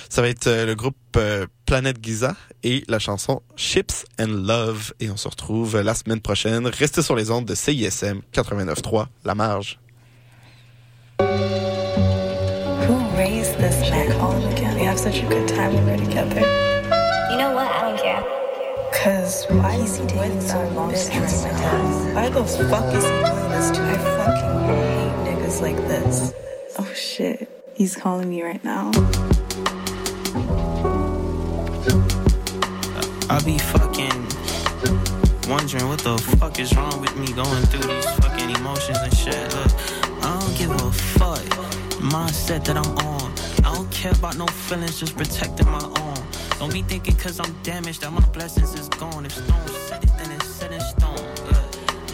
Speaker 4: Ça va être euh, le groupe euh, Planète Giza et la chanson Ships and Love. Et on se retrouve la semaine prochaine. Restez sur les ondes de CISM 89.3, La Marge.
Speaker 21: Who raised this man? Call him again. We have such a good time when we're together.
Speaker 22: You know what? I don't care.
Speaker 21: Cause why is he taking so long answer my text? Why the fuck is he doing this to me? I fucking hate niggas like this. Oh shit. He's calling me right now.
Speaker 23: I be fucking wondering what the fuck is wrong with me going through these fucking emotions and shit. Look, I don't give a fuck. Mindset that I'm on. I don't care about no feelings, just protecting my own. Don't be thinking cause I'm damaged that my blessings is gone. If stone said it, then it's set in stone.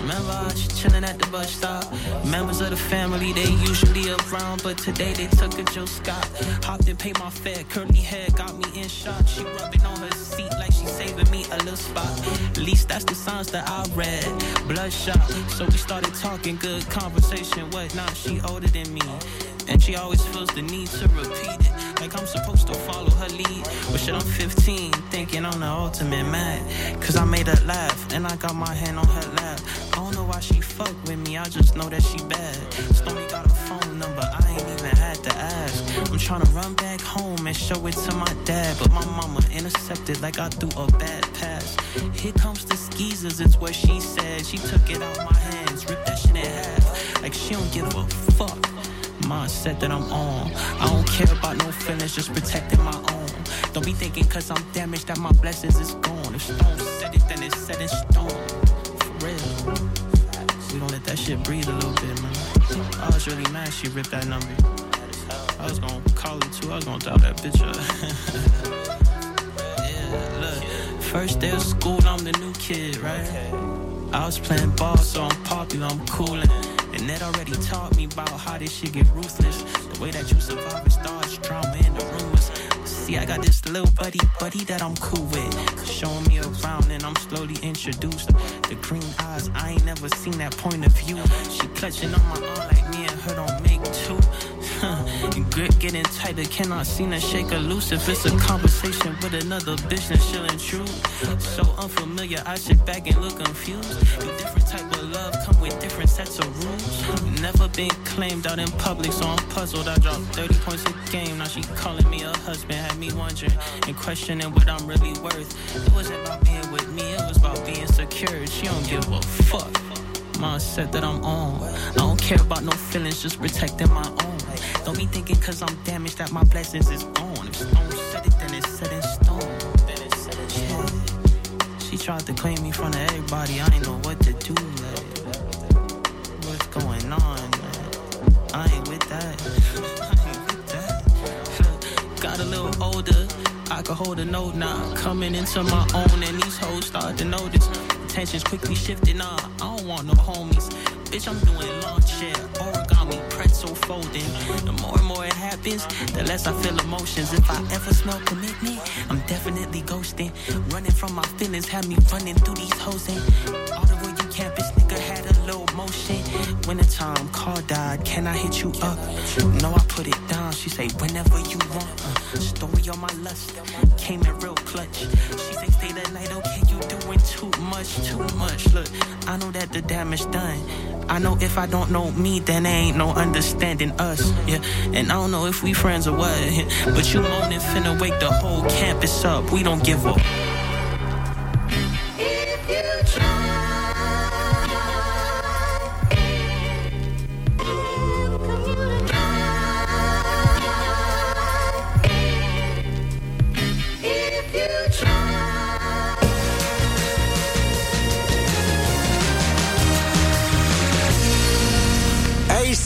Speaker 23: Remember was chilling at the bus stop. Members of the family, they usually around, but today they took a Joe Scott. Hopped and paid my fare, curly hair got me in shock. She rubbing on her seat like she saving me a little spot. At least that's the signs that I read. Bloodshot, so we started talking, good conversation, whatnot. She older than me. And she always feels the need to repeat it. Like I'm supposed to follow her lead. But shit, I'm 15, thinking I'm the ultimate mad. Cause I made her laugh, and I got my hand on her lap. I don't know why she fuck with me, I just know that she bad. Stony got a phone number, I ain't even had to ask. I'm trying to run back home and show it to my dad. But my mama intercepted like I threw a bad pass. Here comes the skeezers, it's what she said. She took it out my hands, ripped that shit in half. Like she don't give a fuck mindset that I'm on. I don't care about no feelings, just protecting my own. Don't be thinking cause I'm damaged that my blessings is gone. If stone said it, then it's set in stone. We gon' let that shit breathe a little bit, man. I was really mad she ripped that number. I was gonna call her too, I was gonna dial that bitch up. yeah, look. First day of school, I'm the new kid, right? I was playing ball, so I'm popular, I'm coolin'. And that already taught me about how this shit get ruthless. The way that you survive it starts drama in the rumors. See, I got this little buddy, buddy that I'm cool with. Showing me around and I'm slowly introduced. The green eyes, I ain't never seen that point of view. She clutching on my arm like me and her don't make two. grip getting tighter, cannot seem to shake her loose. If it's a conversation with another business, she'll intrude. So unfamiliar, I sit back and look confused. Different type of different of rules. Never been claimed out in public, so I'm puzzled. I dropped 30 points a game, now she calling me a husband. Had me wondering and questioning what I'm really worth. It wasn't about being with me, it was about being secure. She don't give a fuck. Mindset that I'm on. I don't care about no feelings, just protecting my own. Don't be thinking cause I'm damaged that my blessings is on. If stone said it, then it's set in stone. Then it's set in stone. She tried to claim me in front of everybody, I ain't know what to do, man. I. Got a little older, I could hold a note now. Coming into my own, and these hoes start to notice. Tensions quickly shifting, nah, I don't want no homies. Bitch, I'm doing lawn chair, origami, pretzel folding. The more and more it happens, the less I feel emotions. If I ever smell commitment, I'm definitely ghosting. Running from my feelings, have me running through these hoes. And all the way you campus, nigga had a low motion. Wintertime, car died, can I hit you up? No, I put it down. She say, whenever you want. Uh, story on my lust, came in real clutch. She say, stay the night, okay, you doing too much, too much. Look, I know that the damage done. I know if I don't know me, then there ain't no understanding us. Yeah, and I don't know if we friends or what. But you moaning finna wake the whole campus up. We don't give up.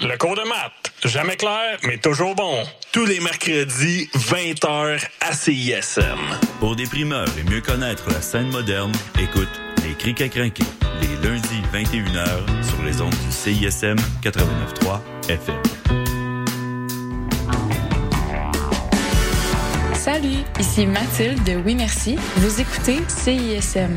Speaker 24: Le cours de maths, jamais clair, mais toujours bon. Tous les mercredis, 20h à CISM.
Speaker 25: Pour des primeurs et mieux connaître la scène moderne, écoute Les Crics à crinquer, les lundis 21h sur les ondes du CISM 89.3 FM.
Speaker 26: Salut, ici Mathilde de Oui Merci. Vous écoutez CISM.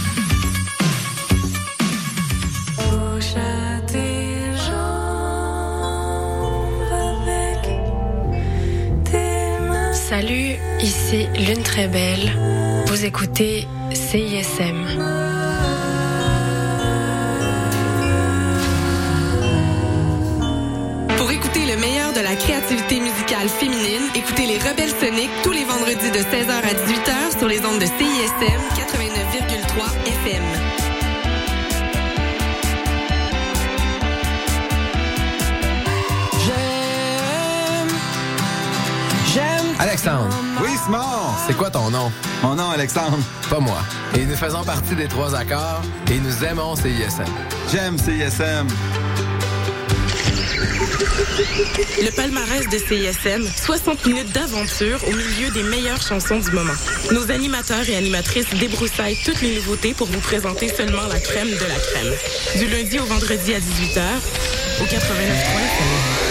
Speaker 27: Salut, ici Lune Très Belle. Vous écoutez CISM.
Speaker 10: Pour écouter le meilleur de la créativité musicale féminine, écoutez les Rebelles Soniques tous les vendredis de 16h à 18h sur les ondes de CISM 89,3 FM.
Speaker 16: Alexandre.
Speaker 15: Oui, Simon.
Speaker 16: C'est quoi ton nom?
Speaker 15: Mon nom, Alexandre.
Speaker 16: Pas moi. Et nous faisons partie des trois accords et nous aimons CISM.
Speaker 15: J'aime CISM.
Speaker 9: Le palmarès de CISM, 60 minutes d'aventure au milieu des meilleures chansons du moment. Nos animateurs et animatrices débroussaillent toutes les nouveautés pour vous présenter seulement la crème de la crème. Du lundi au vendredi à 18h, au 89.3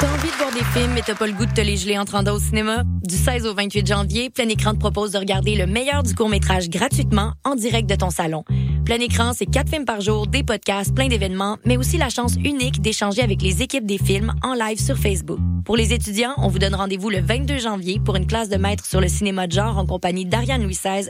Speaker 28: T'as envie de voir des films mais t'as pas le goût de te les geler en trente au cinéma? Du 16 au 28 janvier, Plein Écran te propose de regarder le meilleur du court-métrage gratuitement en direct de ton salon. Plein Écran, c'est quatre films par jour, des podcasts, plein d'événements, mais aussi la chance unique d'échanger avec les équipes des films en live sur Facebook. Pour les étudiants, on vous donne rendez-vous le 22 janvier pour une classe de maître sur le cinéma de genre en compagnie d'Ariane Louis XVI